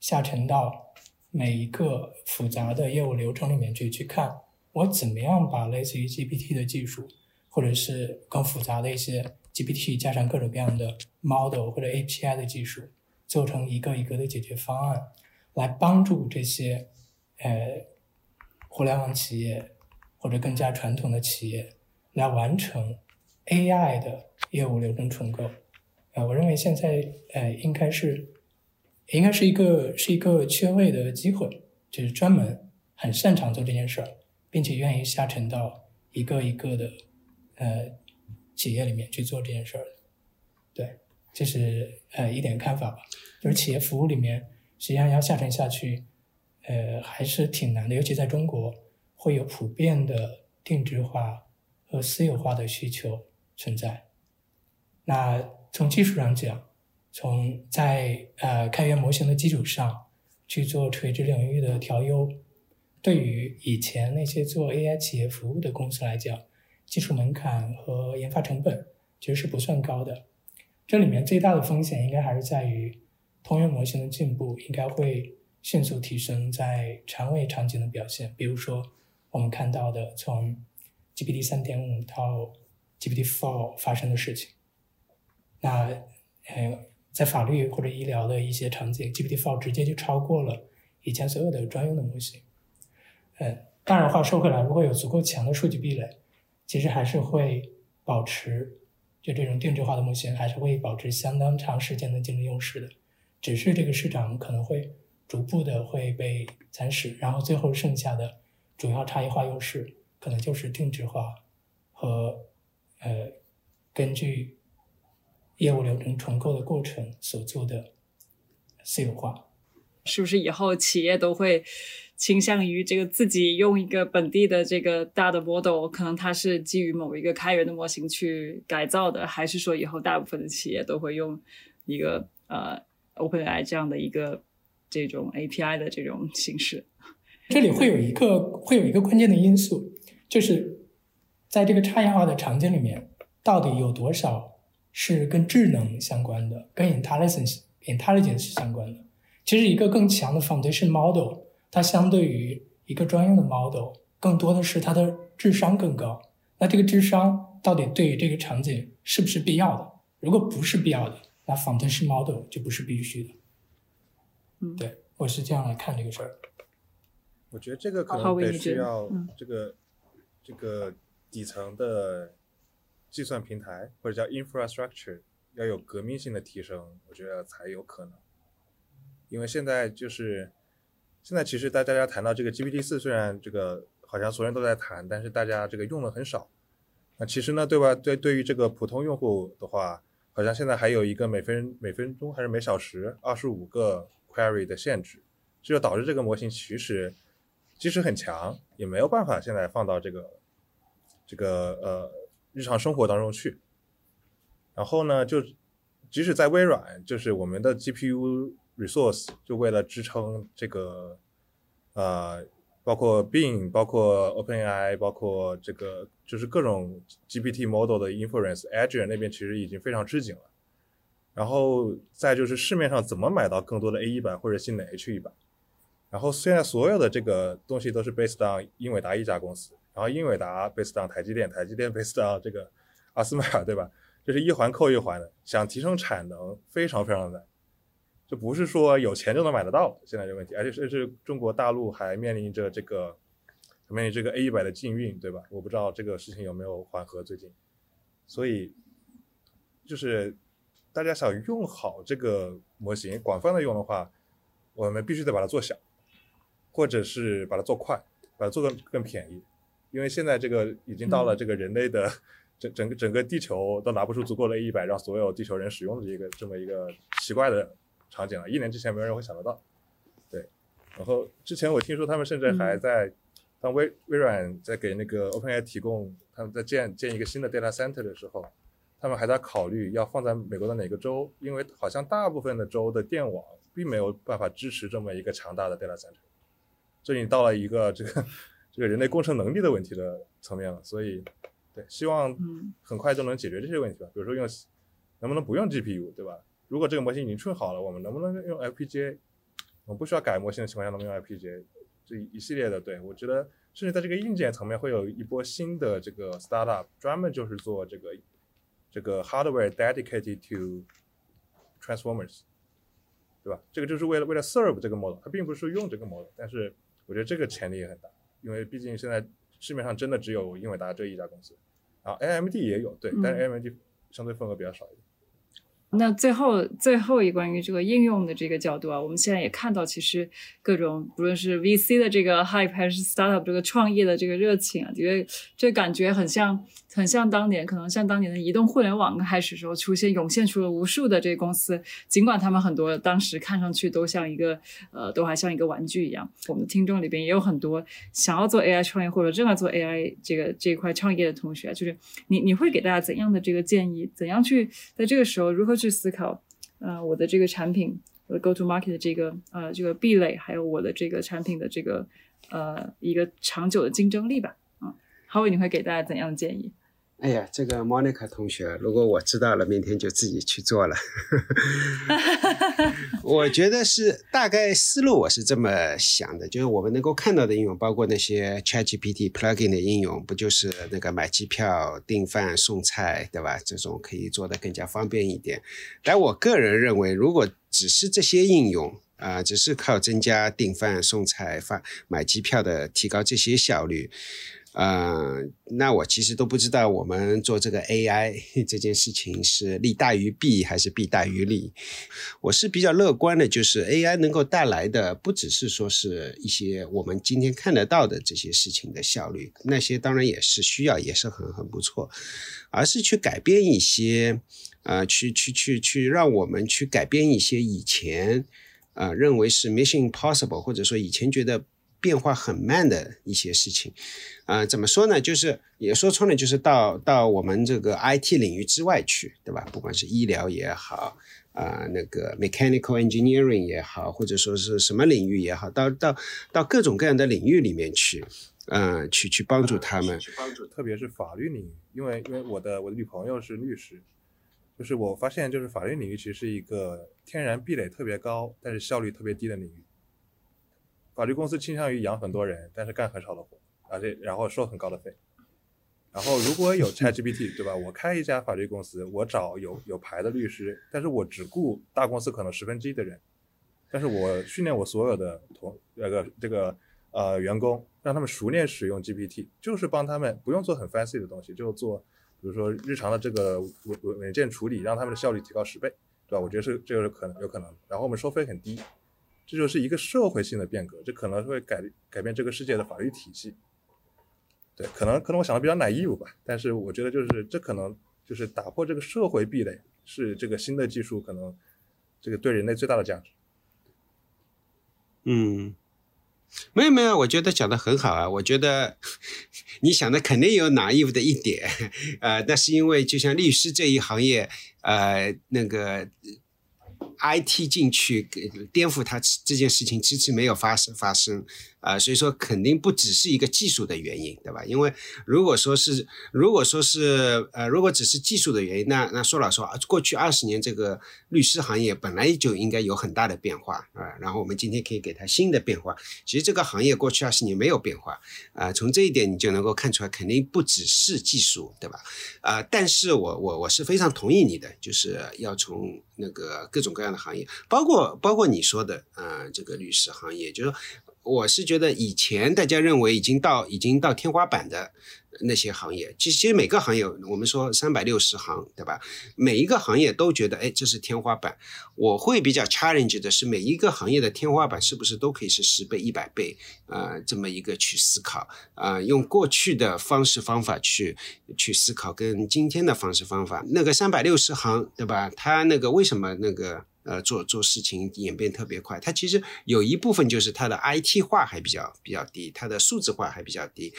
下沉到每一个复杂的业务流程里面去，去看我怎么样把类似于 GPT 的技术，或者是更复杂的一些 GPT 加上各种各样的 model 或者 API 的技术，做成一个一个的解决方案，来帮助这些呃互联网企业或者更加传统的企业来完成 AI 的业务流程重构。呃，我认为现在呃应该是，应该是一个是一个缺位的机会，就是专门很擅长做这件事儿，并且愿意下沉到一个一个的呃企业里面去做这件事儿对，这是呃一点看法吧。就是企业服务里面，实际上要下沉下去，呃还是挺难的，尤其在中国会有普遍的定制化和私有化的需求存在。那。从技术上讲，从在呃开源模型的基础上去做垂直领域的调优，对于以前那些做 AI 企业服务的公司来讲，技术门槛和研发成本其实是不算高的。这里面最大的风险应该还是在于通用模型的进步，应该会迅速提升在长尾场景的表现。比如说我们看到的从 GPT 三点五到 GPT four 发生的事情。那，呃，在法律或者医疗的一些场景，GPT-4 直接就超过了以前所有的专用的模型。呃，当然话说回来，如果有足够强的数据壁垒，其实还是会保持，就这种定制化的模型还是会保持相当长时间的竞争优势的。只是这个市场可能会逐步的会被蚕食，然后最后剩下的主要差异化优势，可能就是定制化和呃根据。业务流程重构的过程所做的私有化，是不是以后企业都会倾向于这个自己用一个本地的这个大的 model？可能它是基于某一个开源的模型去改造的，还是说以后大部分的企业都会用一个呃 OpenAI 这样的一个这种 API 的这种形式？这里会有一个会有一个关键的因素，就是在这个差异化的场景里面。到底有多少是跟智能相关的，跟 intelligence intelligence 相关的。其实一个更强的 foundation model，它相对于一个专用的 model，更多的是它的智商更高。那这个智商到底对于这个场景是不是必要的？如果不是必要的，那 foundation model 就不是必须的。嗯，对我是这样来看这个事儿。我觉得这个可能需要嗯这个、这个底层的计算平台或者叫 infrastructure 要有革命性的提升，我觉得才有可能。因为现在就是现在其实大家谈到这个 GPT 四，虽然这个好像所有人都在谈，但是大家这个用的很少。那其实呢，对吧？对，对于这个普通用户的话，好像现在还有一个每分每分钟还是每小时二十五个 query 的限制，这就导致这个模型其实即使很强，也没有办法现在放到这个这个呃日常生活当中去。然后呢，就即使在微软，就是我们的 GPU resource 就为了支撑这个呃，包括 Bing、包括 OpenAI、包括这个就是各种 GPT model 的 inference，Azure 那边其实已经非常吃紧了。然后再就是市面上怎么买到更多的 A 一版或者新的 H 一版。然后现在所有的这个东西都是 based on 英伟达一家公司，然后英伟达 based on 台积电，台积电 based on 这个阿斯麦尔，对吧？就是一环扣一环的，想提升产能非常非常难，这不是说有钱就能买得到现在这个问题，而且是是中国大陆还面临着这个面临这个 A 一百的禁运，对吧？我不知道这个事情有没有缓和最近，所以就是大家想用好这个模型，广泛的用的话，我们必须得把它做小，或者是把它做快，把它做更更便宜，因为现在这个已经到了这个人类的。整整个整个地球都拿不出足够的 A 一百让所有地球人使用的这个这么一个奇怪的场景了，一年之前没有人会想得到。对，然后之前我听说他们甚至还在，当微微软在给那个 OpenAI 提供他们在建建一个新的 data center 的时候，他们还在考虑要放在美国的哪个州，因为好像大部分的州的电网并没有办法支持这么一个强大的 data center，这已经到了一个这个这个人类工程能力的问题的层面了，所以。对，希望嗯很快就能解决这些问题吧。比如说用，能不能不用 GPU，对吧？如果这个模型已经训好了，我们能不能用 FPGA？我们不需要改模型的情况下，能不能用 FPGA？这一系列的，对我觉得，甚至在这个硬件层面会有一波新的这个 startup，专门就是做这个这个 hardware dedicated to transformers，对吧？这个就是为了为了 serve 这个 model，它并不是用这个 model，但是我觉得这个潜力也很大，因为毕竟现在。市面上真的只有英伟达这一家公司，然后 AMD 也有，对，但是 AMD 相对份额比较少一点。那最后最后一关于这个应用的这个角度啊，我们现在也看到，其实各种不论是 VC 的这个 hype 还是 startup 这个创业的这个热情啊，觉得这感觉很像很像当年，可能像当年的移动互联网开始时候出现涌现出了无数的这个公司，尽管他们很多当时看上去都像一个呃都还像一个玩具一样。我们的听众里边也有很多想要做 AI 创业或者正在做 AI 这个这一块创业的同学，就是你你会给大家怎样的这个建议？怎样去在这个时候如何去思考，呃，我的这个产品，我的 go to market 的这个呃这个壁垒，还有我的这个产品的这个呃一个长久的竞争力吧。啊，郝伟，你会给大家怎样的建议？哎呀，这个 Monica 同学，如果我知道了，明天就自己去做了。[laughs] 我觉得是大概思路，我是这么想的，就是我们能够看到的应用，包括那些 ChatGPT plugin 的应用，不就是那个买机票、订饭、送菜，对吧？这种可以做得更加方便一点。但我个人认为，如果只是这些应用啊、只是靠增加订饭、送菜、发买机票的提高这些效率。呃，那我其实都不知道我们做这个 AI [laughs] 这件事情是利大于弊还是弊大于利。我是比较乐观的，就是 AI 能够带来的不只是说是一些我们今天看得到的这些事情的效率，那些当然也是需要，也是很很不错，而是去改变一些，呃，去去去去让我们去改变一些以前，呃，认为是 mission impossible，或者说以前觉得。变化很慢的一些事情，啊、怎么说呢？就是也说穿了，就是到到我们这个 IT 领域之外去，对吧？不管是医疗也好，啊、那个 mechanical engineering 也好，或者说是什么领域也好，到到到各种各样的领域里面去。呃，去去帮助他们。去帮助特别是法律领域，因为因为我的我的女朋友是律师，就是我发现就是法律领域其实是一个天然壁垒特别高，但是效率特别低的领域。法律公司倾向于养很多人，但是干很少的活，而且然后收很高的费。然后如果有 ChatGPT，[laughs] 对吧？我开一家法律公司，我找有有牌的律师，但是我只雇大公司可能十分之一的人，但是我训练我所有的同那个这个呃员工，让他们熟练使用 GPT，就是帮他们不用做很 fancy 的东西，就做比如说日常的这个文文文件处理，让他们的效率提高十倍，对吧？我觉得是这个是可能有可能。然后我们收费很低，这就是一个社会性的变革，这可能会改改变这个世界的法律体系。对，可能可能我想的比较 naive 吧，但是我觉得就是这可能就是打破这个社会壁垒，是这个新的技术可能这个对人类最大的价值。嗯，没有没有，我觉得讲的很好啊。我觉得 [laughs] 你想的肯定有 naive 的一点，[laughs] 呃，那是因为就像律师这一行业，呃，那个。IT 进去给颠覆它这件事情迟迟没有发生发生啊，所以说肯定不只是一个技术的原因，对吧？因为如果说是如果说是呃，如果只是技术的原因，那那说老实话，过去二十年这个律师行业本来就应该有很大的变化啊。然后我们今天可以给它新的变化，其实这个行业过去二十年没有变化啊。从这一点你就能够看出来，肯定不只是技术，对吧？啊，但是我我我是非常同意你的，就是要从那个各种各样。的行业，包括包括你说的，呃，这个律师行业，就是我是觉得以前大家认为已经到已经到天花板的。那些行业，其实其实每个行业，我们说三百六十行，对吧？每一个行业都觉得，哎，这是天花板。我会比较 challenge 的是，每一个行业的天花板是不是都可以是十倍、一百倍？呃，这么一个去思考，啊，用过去的方式方法去去思考，跟今天的方式方法，那个三百六十行，对吧？它那个为什么那个呃做做事情演变特别快？它其实有一部分就是它的 IT 化还比较比较低，它的数字化还比较低。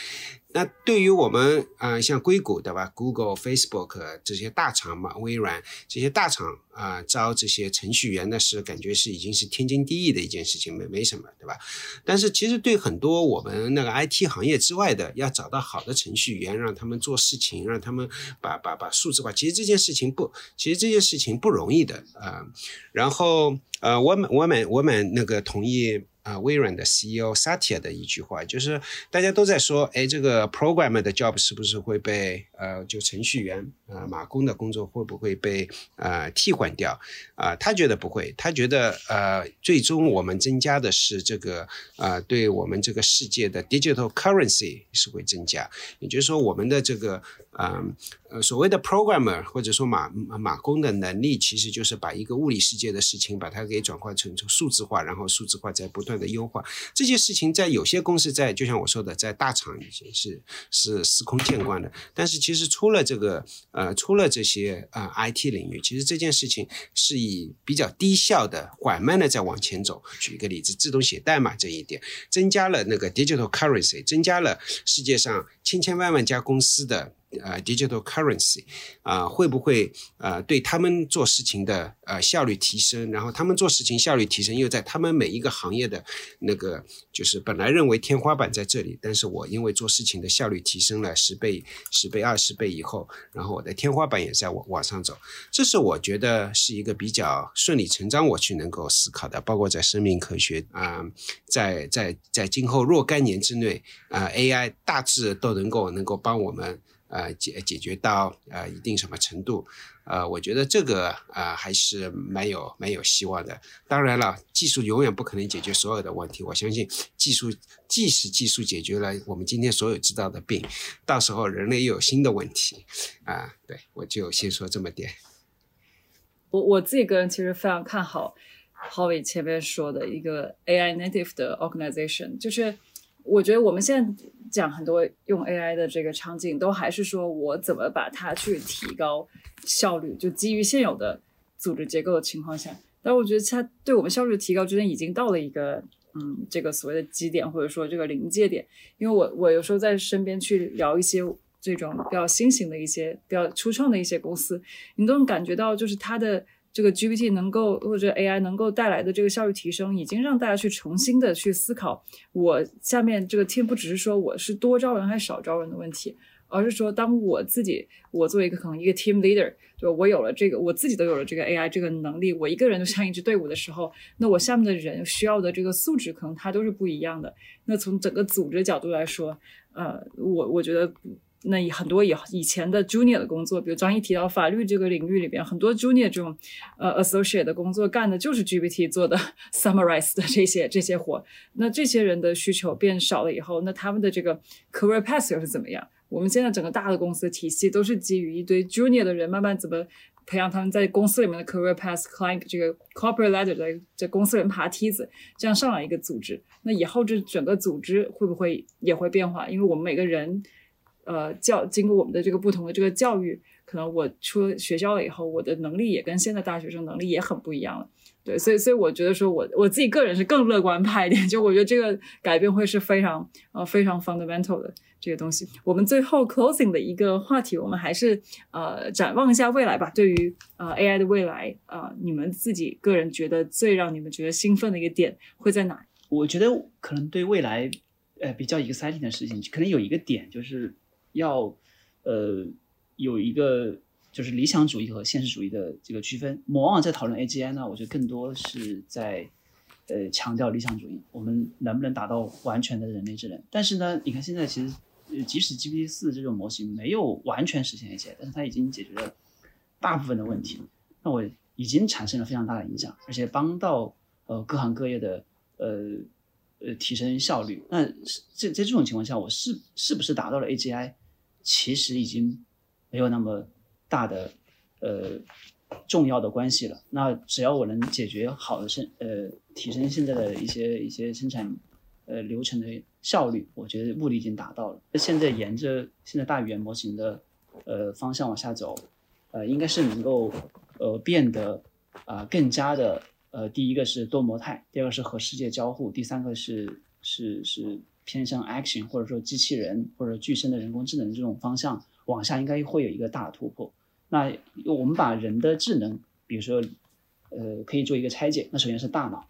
那对于我们，呃，像硅谷对吧，Google、Facebook 这些大厂嘛，微软这些大厂啊，招这些程序员，那是感觉是已经是天经地义的一件事情，没没什么，对吧？但是其实对很多我们那个 IT 行业之外的，要找到好的程序员，让他们做事情，让他们把把把数字化，其实这件事情不，其实这件事情不容易的啊。然后，呃，我们我们我们那个同意。啊，微软的 CEO Satya 的一句话，就是大家都在说，哎，这个 programmer 的 job 是不是会被呃，就程序员呃，码工的工作会不会被呃替换掉？啊，他觉得不会，他觉得呃，最终我们增加的是这个呃，对我们这个世界的 digital currency 是会增加，也就是说，我们的这个呃呃所谓的 programmer 或者说码码工的能力，其实就是把一个物理世界的事情把它给转换成数字化，然后数字化在不断。的优化这些事情，在有些公司，在就像我说的，在大厂已经是是司空见惯的。但是其实出了这个呃，出了这些呃 IT 领域，其实这件事情是以比较低效的、缓慢的在往前走。举一个例子，自动写代码这一点，增加了那个 digital currency，增加了世界上千千万万家公司的。呃，digital currency，啊，会不会呃对他们做事情的呃效率提升？然后他们做事情效率提升，又在他们每一个行业的那个就是本来认为天花板在这里，但是我因为做事情的效率提升了十倍、十倍、二十倍以后，然后我的天花板也在往往上走。这是我觉得是一个比较顺理成章我去能够思考的，包括在生命科学啊，在在在今后若干年之内啊，AI 大致都能够能够帮我们。呃，解解决到呃一定什么程度，呃，我觉得这个呃还是蛮有蛮有希望的。当然了，技术永远不可能解决所有的问题。我相信技术，即使技术解决了我们今天所有知道的病，到时候人类又有新的问题啊。对，我就先说这么点。我我自己个人其实非常看好郝伟前面说的一个 AI native 的 organization，就是。我觉得我们现在讲很多用 AI 的这个场景，都还是说我怎么把它去提高效率，就基于现有的组织结构的情况下。但我觉得它对我们效率的提高，之间已经到了一个嗯，这个所谓的基点，或者说这个临界点。因为我我有时候在身边去聊一些这种比较新型的一些比较初创的一些公司，你都能感觉到，就是它的这个 GPT 能够或者 AI 能够带来的这个效率提升，已经让大家去重新的去思考，我下面这个 team 不只是说我是多招人还是少招人的问题，而是说当我自己我作为一个可能一个 team leader，对吧？我有了这个我自己都有了这个 AI 这个能力，我一个人就像一支队伍的时候，那我下面的人需要的这个素质可能它都是不一样的。那从整个组织角度来说，呃，我我觉得。那以很多以以前的 junior 的工作，比如张毅提到法律这个领域里边，很多 junior 这种呃 associate 的工作干的就是 GPT 做的 [laughs] summarize 的这些这些活。那这些人的需求变少了以后，那他们的这个 career path 又是怎么样？我们现在整个大的公司体系都是基于一堆 junior 的人，慢慢怎么培养他们在公司里面的 career path，climb 这个 corporate ladder 在在公司里面爬梯子，这样上来一个组织。那以后这整个组织会不会也会变化？因为我们每个人。呃，教经过我们的这个不同的这个教育，可能我出学校了以后，我的能力也跟现在大学生能力也很不一样了。对，所以所以我觉得说我我自己个人是更乐观派一点，[laughs] 就我觉得这个改变会是非常呃非常 fundamental 的这个东西。我们最后 closing 的一个话题，我们还是呃展望一下未来吧。对于呃 AI 的未来啊，你们自己个人觉得最让你们觉得兴奋的一个点会在哪？我觉得可能对未来呃比较 exciting 的事情，可能有一个点就是。要，呃，有一个就是理想主义和现实主义的这个区分。我们往往在讨论 AGI 呢，我觉得更多是在，呃，强调理想主义。我们能不能达到完全的人类智能？但是呢，你看现在其实，即使 GPT 四这种模型没有完全实现 AGI，但是它已经解决了大部分的问题。那我已经产生了非常大的影响，而且帮到呃各行各业的呃。呃，提升效率。那这在这种情况下，我是是不是达到了 AGI，其实已经没有那么大的呃重要的关系了。那只要我能解决好的生呃提升现在的一些一些生产呃流程的效率，我觉得目的已经达到了。现在沿着现在大语言模型的呃方向往下走，呃，应该是能够呃变得啊更加的。呃，第一个是多模态，第二个是和世界交互，第三个是是是偏向 action 或者说机器人或者具身的人工智能这种方向往下，应该会有一个大的突破。那我们把人的智能，比如说，呃，可以做一个拆解。那首先是大脑，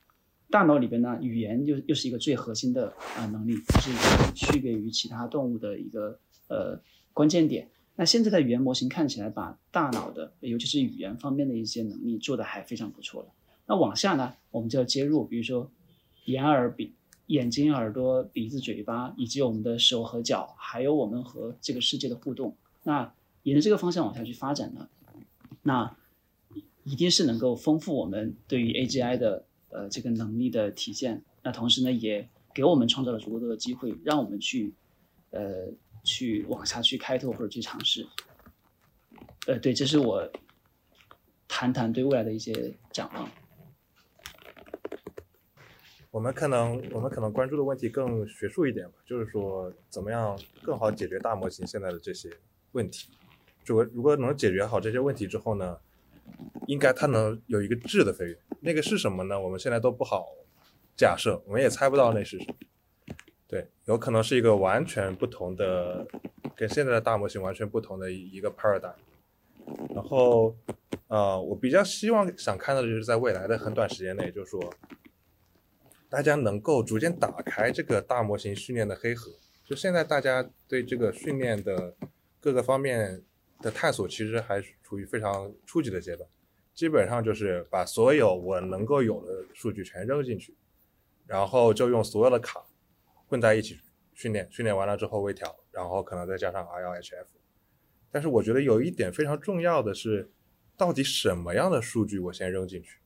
大脑里边呢，语言又又是一个最核心的啊能力，是区别于其他动物的一个呃关键点。那现在的语言模型看起来把大脑的，尤其是语言方面的一些能力做得还非常不错了。那往下呢，我们就要接入，比如说眼耳鼻、眼睛、耳朵、鼻子、嘴巴，以及我们的手和脚，还有我们和这个世界的互动。那沿着这个方向往下去发展呢，那一定是能够丰富我们对于 AGI 的呃这个能力的体现。那同时呢，也给我们创造了足够多的机会，让我们去呃去往下去开拓或者去尝试。呃，对，这是我谈谈对未来的一些展望。我们可能我们可能关注的问题更学术一点吧，就是说怎么样更好解决大模型现在的这些问题。如果如果能解决好这些问题之后呢，应该它能有一个质的飞跃。那个是什么呢？我们现在都不好假设，我们也猜不到那是什么。对，有可能是一个完全不同的，跟现在的大模型完全不同的一个 paradigm。然后，呃，我比较希望想看到的就是在未来的很短时间内，就是说。大家能够逐渐打开这个大模型训练的黑盒，就现在大家对这个训练的各个方面的探索，其实还是处于非常初级的阶段。基本上就是把所有我能够有的数据全扔进去，然后就用所有的卡混在一起训练，训练完了之后微调，然后可能再加上 RLHF。但是我觉得有一点非常重要的是，到底什么样的数据我先扔进去，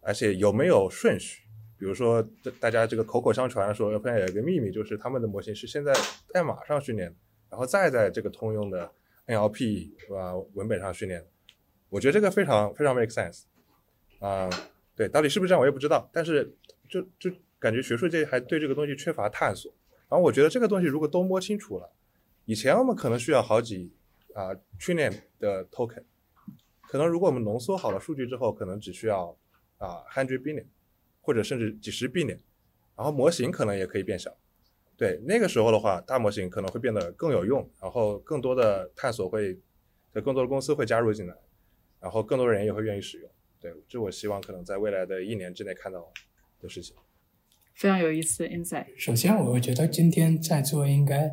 而且有没有顺序？比如说，大家这个口口相传说，OpenAI 有一个秘密，就是他们的模型是先在代码上训练，然后再在这个通用的 NLP 是吧文本上训练。我觉得这个非常非常 make sense 啊，对，到底是不是这样我也不知道，但是就就感觉学术界还对这个东西缺乏探索。然后我觉得这个东西如果都摸清楚了，以前我们可能需要好几啊训练的 token，可能如果我们浓缩好了数据之后，可能只需要啊 hundred billion。或者甚至几十 B 年，然后模型可能也可以变小，对那个时候的话，大模型可能会变得更有用，然后更多的探索会，更多的公司会加入进来，然后更多人也会愿意使用。对，这我希望可能在未来的一年之内看到的事情。非常有意思的 insight。首先，我觉得今天在座应该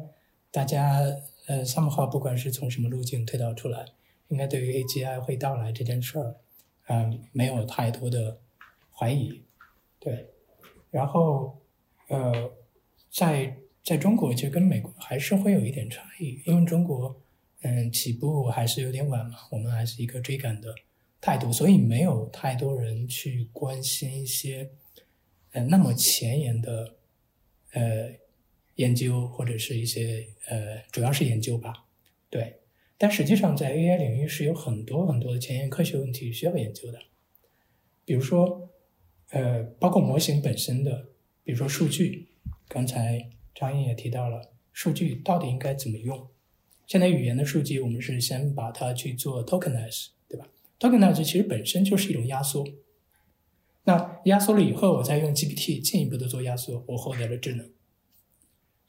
大家呃，somehow 不管是从什么路径推导出来，应该对于 AGI 会到来这件事儿，嗯，没有太多的怀疑。对，然后呃，在在中国其实跟美国还是会有一点差异，因为中国嗯起步还是有点晚嘛，我们还是一个追赶的态度，所以没有太多人去关心一些。呃，那么前沿的呃研究或者是一些呃，主要是研究吧，对。但实际上，在 AI 领域是有很多很多的前沿科学问题需要研究的，比如说呃，包括模型本身的，比如说数据。刚才张毅也提到了，数据到底应该怎么用？现在语言的数据，我们是先把它去做 tokenize，对吧？tokenize 其实本身就是一种压缩。那压缩了以后，我再用 GPT 进一步的做压缩，我获得了智能。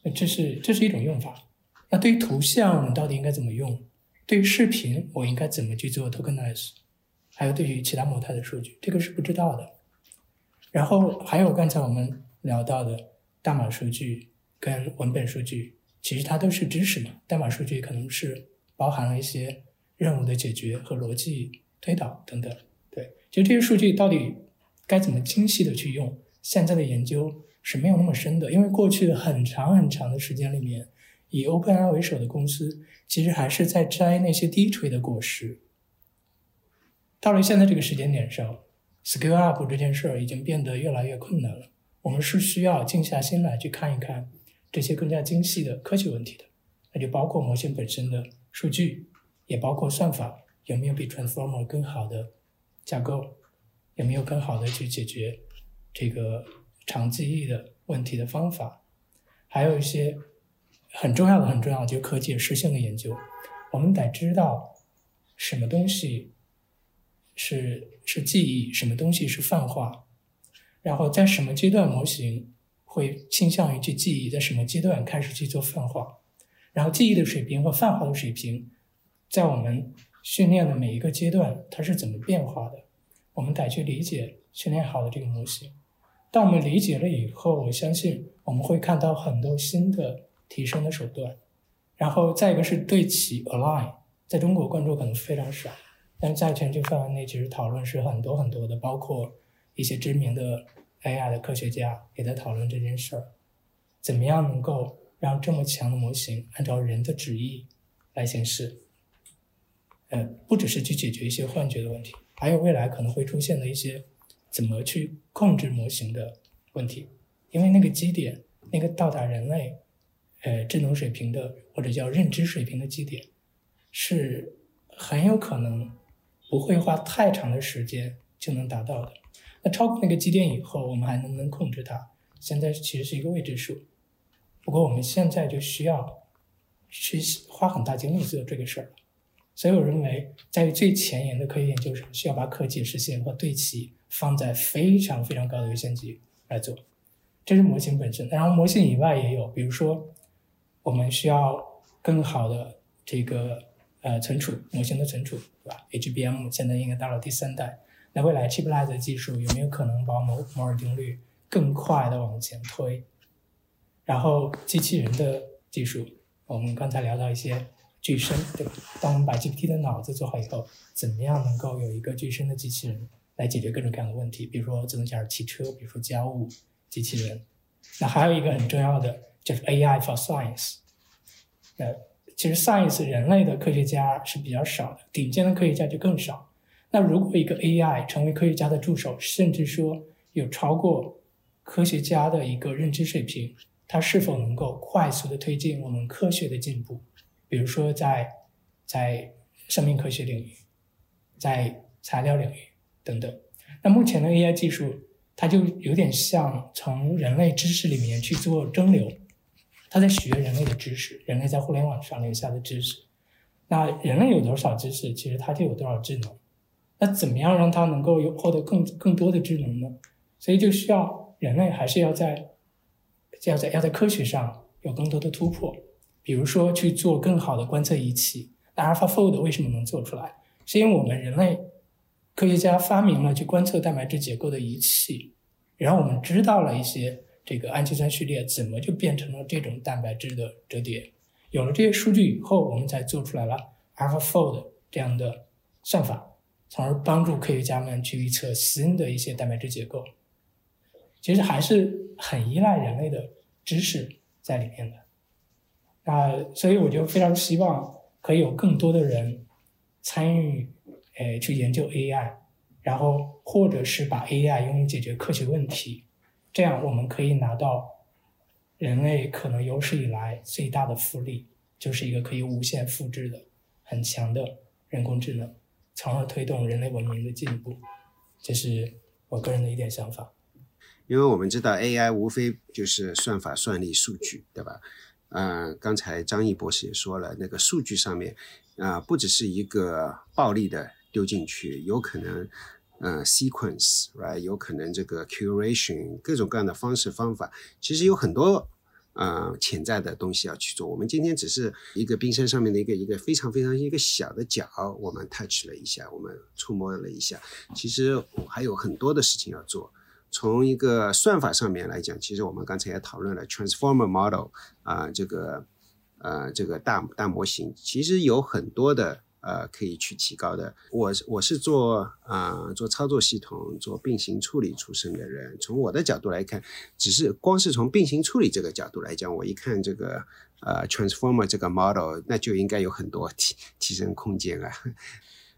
那这是这是一种用法。那对于图像，我们到底应该怎么用？对于视频，我应该怎么去做 tokenize？还有对于其他模态的数据，这个是不知道的。然后还有刚才我们聊到的代码数据跟文本数据，其实它都是知识嘛。代码数据可能是包含了一些任务的解决和逻辑推导等等。对，其实这些数据到底。该怎么精细的去用？现在的研究是没有那么深的，因为过去的很长很长的时间里面，以 OpenAI 为首的公司其实还是在摘那些低垂的果实。到了现在这个时间点上，scale up 这件事儿已经变得越来越困难了。我们是需要静下心来去看一看这些更加精细的科学问题的，那就包括模型本身的数据，也包括算法有没有比 Transformer 更好的架构。有没有更好的去解决这个长记忆的问题的方法？还有一些很重要的、很重要的，就可解释性的研究。我们得知道什么东西是是记忆，什么东西是泛化，然后在什么阶段模型会倾向于去记忆，在什么阶段开始去做泛化，然后记忆的水平和泛化的水平，在我们训练的每一个阶段，它是怎么变化的？我们得去理解训练好的这个模型。当我们理解了以后，我相信我们会看到很多新的提升的手段。然后再一个是对齐 align，在中国关注可能非常少，但在全球范围内其实讨论是很多很多的，包括一些知名的 AI 的科学家也在讨论这件事儿：怎么样能够让这么强的模型按照人的旨意来行事？呃，不只是去解决一些幻觉的问题。还有未来可能会出现的一些怎么去控制模型的问题，因为那个基点，那个到达人类呃智能水平的或者叫认知水平的基点，是很有可能不会花太长的时间就能达到的。那超过那个基点以后，我们还能不能控制它？现在其实是一个未知数。不过我们现在就需要去花很大精力做这个事儿。所以我认为，在最前沿的科学研究上，需要把可解释性和对齐放在非常非常高的优先级来做。这是模型本身。然后模型以外也有，比如说，我们需要更好的这个呃存储模型的存储，对吧？HBM 现在应该到了第三代。那未来 Chiplet 技术有没有可能把摩摩尔定律更快的往前推？然后机器人的技术，我们刚才聊到一些。具身，对吧？当我们把 GPT 的脑子做好以后，怎么样能够有一个具身的机器人来解决各种各样的问题？比如说自动驾驶汽车，比如说家务机器人。那还有一个很重要的就是 AI for Science。呃，其实 Science 人类的科学家是比较少的，顶尖的科学家就更少。那如果一个 AI 成为科学家的助手，甚至说有超过科学家的一个认知水平，它是否能够快速的推进我们科学的进步？比如说，在在生命科学领域，在材料领域等等，那目前的 AI 技术，它就有点像从人类知识里面去做蒸馏，它在学人类的知识，人类在互联网上留下的知识。那人类有多少知识，其实它就有多少智能。那怎么样让它能够有获得更更多的智能呢？所以就需要人类还是要在要在要在科学上有更多的突破。比如说去做更好的观测仪器，那 AlphaFold 为什么能做出来？是因为我们人类科学家发明了去观测蛋白质结构的仪器，然后我们知道了一些这个氨基酸序列怎么就变成了这种蛋白质的折叠。有了这些数据以后，我们才做出来了 AlphaFold 这样的算法，从而帮助科学家们去预测新的一些蛋白质结构。其实还是很依赖人类的知识在里面的。啊，所以我就非常希望可以有更多的人参与，诶，去研究 AI，然后或者是把 AI 用于解决科学问题，这样我们可以拿到人类可能有史以来最大的福利，就是一个可以无限复制的很强的人工智能，从而推动人类文明的进步。这是我个人的一点想法。因为我们知道 AI 无非就是算法、算力、数据，对吧？呃，刚才张毅博士也说了，那个数据上面，啊，不只是一个暴力的丢进去，有可能，呃，sequence，right，有可能这个 curation，各种各样的方式方法，其实有很多，呃，潜在的东西要去做。我们今天只是一个冰山上面的一个一个非常非常一个小的角，我们 touch 了一下，我们触摸了一下，其实还有很多的事情要做。从一个算法上面来讲，其实我们刚才也讨论了 transformer model 啊，这个呃这个大大模型，其实有很多的呃可以去提高的。我我是做啊做操作系统、做并行处理出身的人，从我的角度来看，只是光是从并行处理这个角度来讲，我一看这个呃 transformer 这个 model，那就应该有很多提提升空间啊。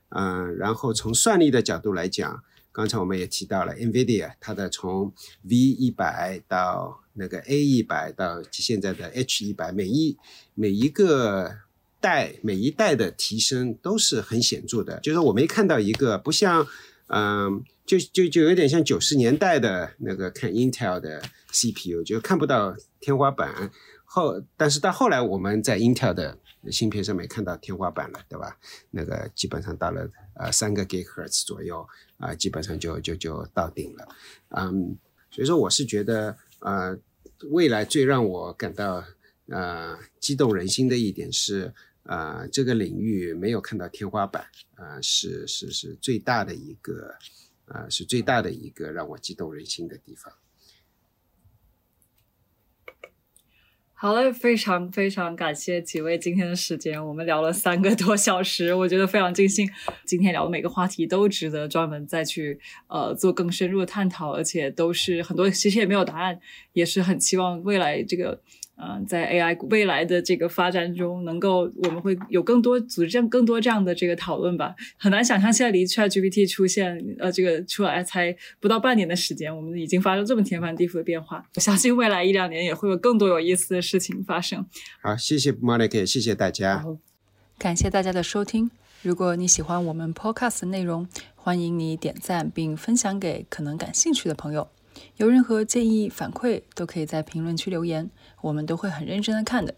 嗯，然后从算力的角度来讲。刚才我们也提到了 NVIDIA，它的从 V 一百到那个 A 一百到现在的 H 一百，每一每一个代每一代的提升都是很显著的。就是我没看到一个不像，嗯，就就就有点像九十年代的那个看 Intel 的 CPU，就看不到天花板。后但是到后来我们在 Intel 的芯片上面看到天花板了，对吧？那个基本上到了呃三个 GHz 左右啊，基本上就就就到顶了，嗯，所以说我是觉得呃，未来最让我感到呃激动人心的一点是呃这个领域没有看到天花板啊，是是是最大的一个啊，是最大的一个让我激动人心的地方。好嘞，非常非常感谢几位今天的时间，我们聊了三个多小时，我觉得非常尽兴。今天聊的每个话题都值得专门再去呃做更深入的探讨，而且都是很多其实也没有答案，也是很期望未来这个。嗯，在 AI 未来的这个发展中，能够我们会有更多组织这样更多这样的这个讨论吧。很难想象现在离 ChatGPT 出现，呃，这个出来才不到半年的时间，我们已经发生这么天翻地覆的变化。我相信未来一两年也会有更多有意思的事情发生。好，谢谢 Monica，谢谢大家，感谢大家的收听。如果你喜欢我们 Podcast 的内容，欢迎你点赞并分享给可能感兴趣的朋友。有任何建议反馈，都可以在评论区留言。我们都会很认真的看的。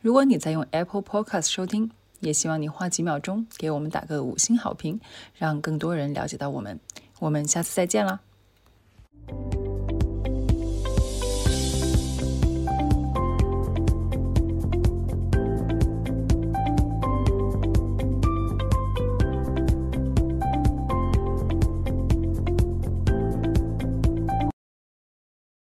如果你在用 Apple Podcast 收听，也希望你花几秒钟给我们打个五星好评，让更多人了解到我们。我们下次再见啦！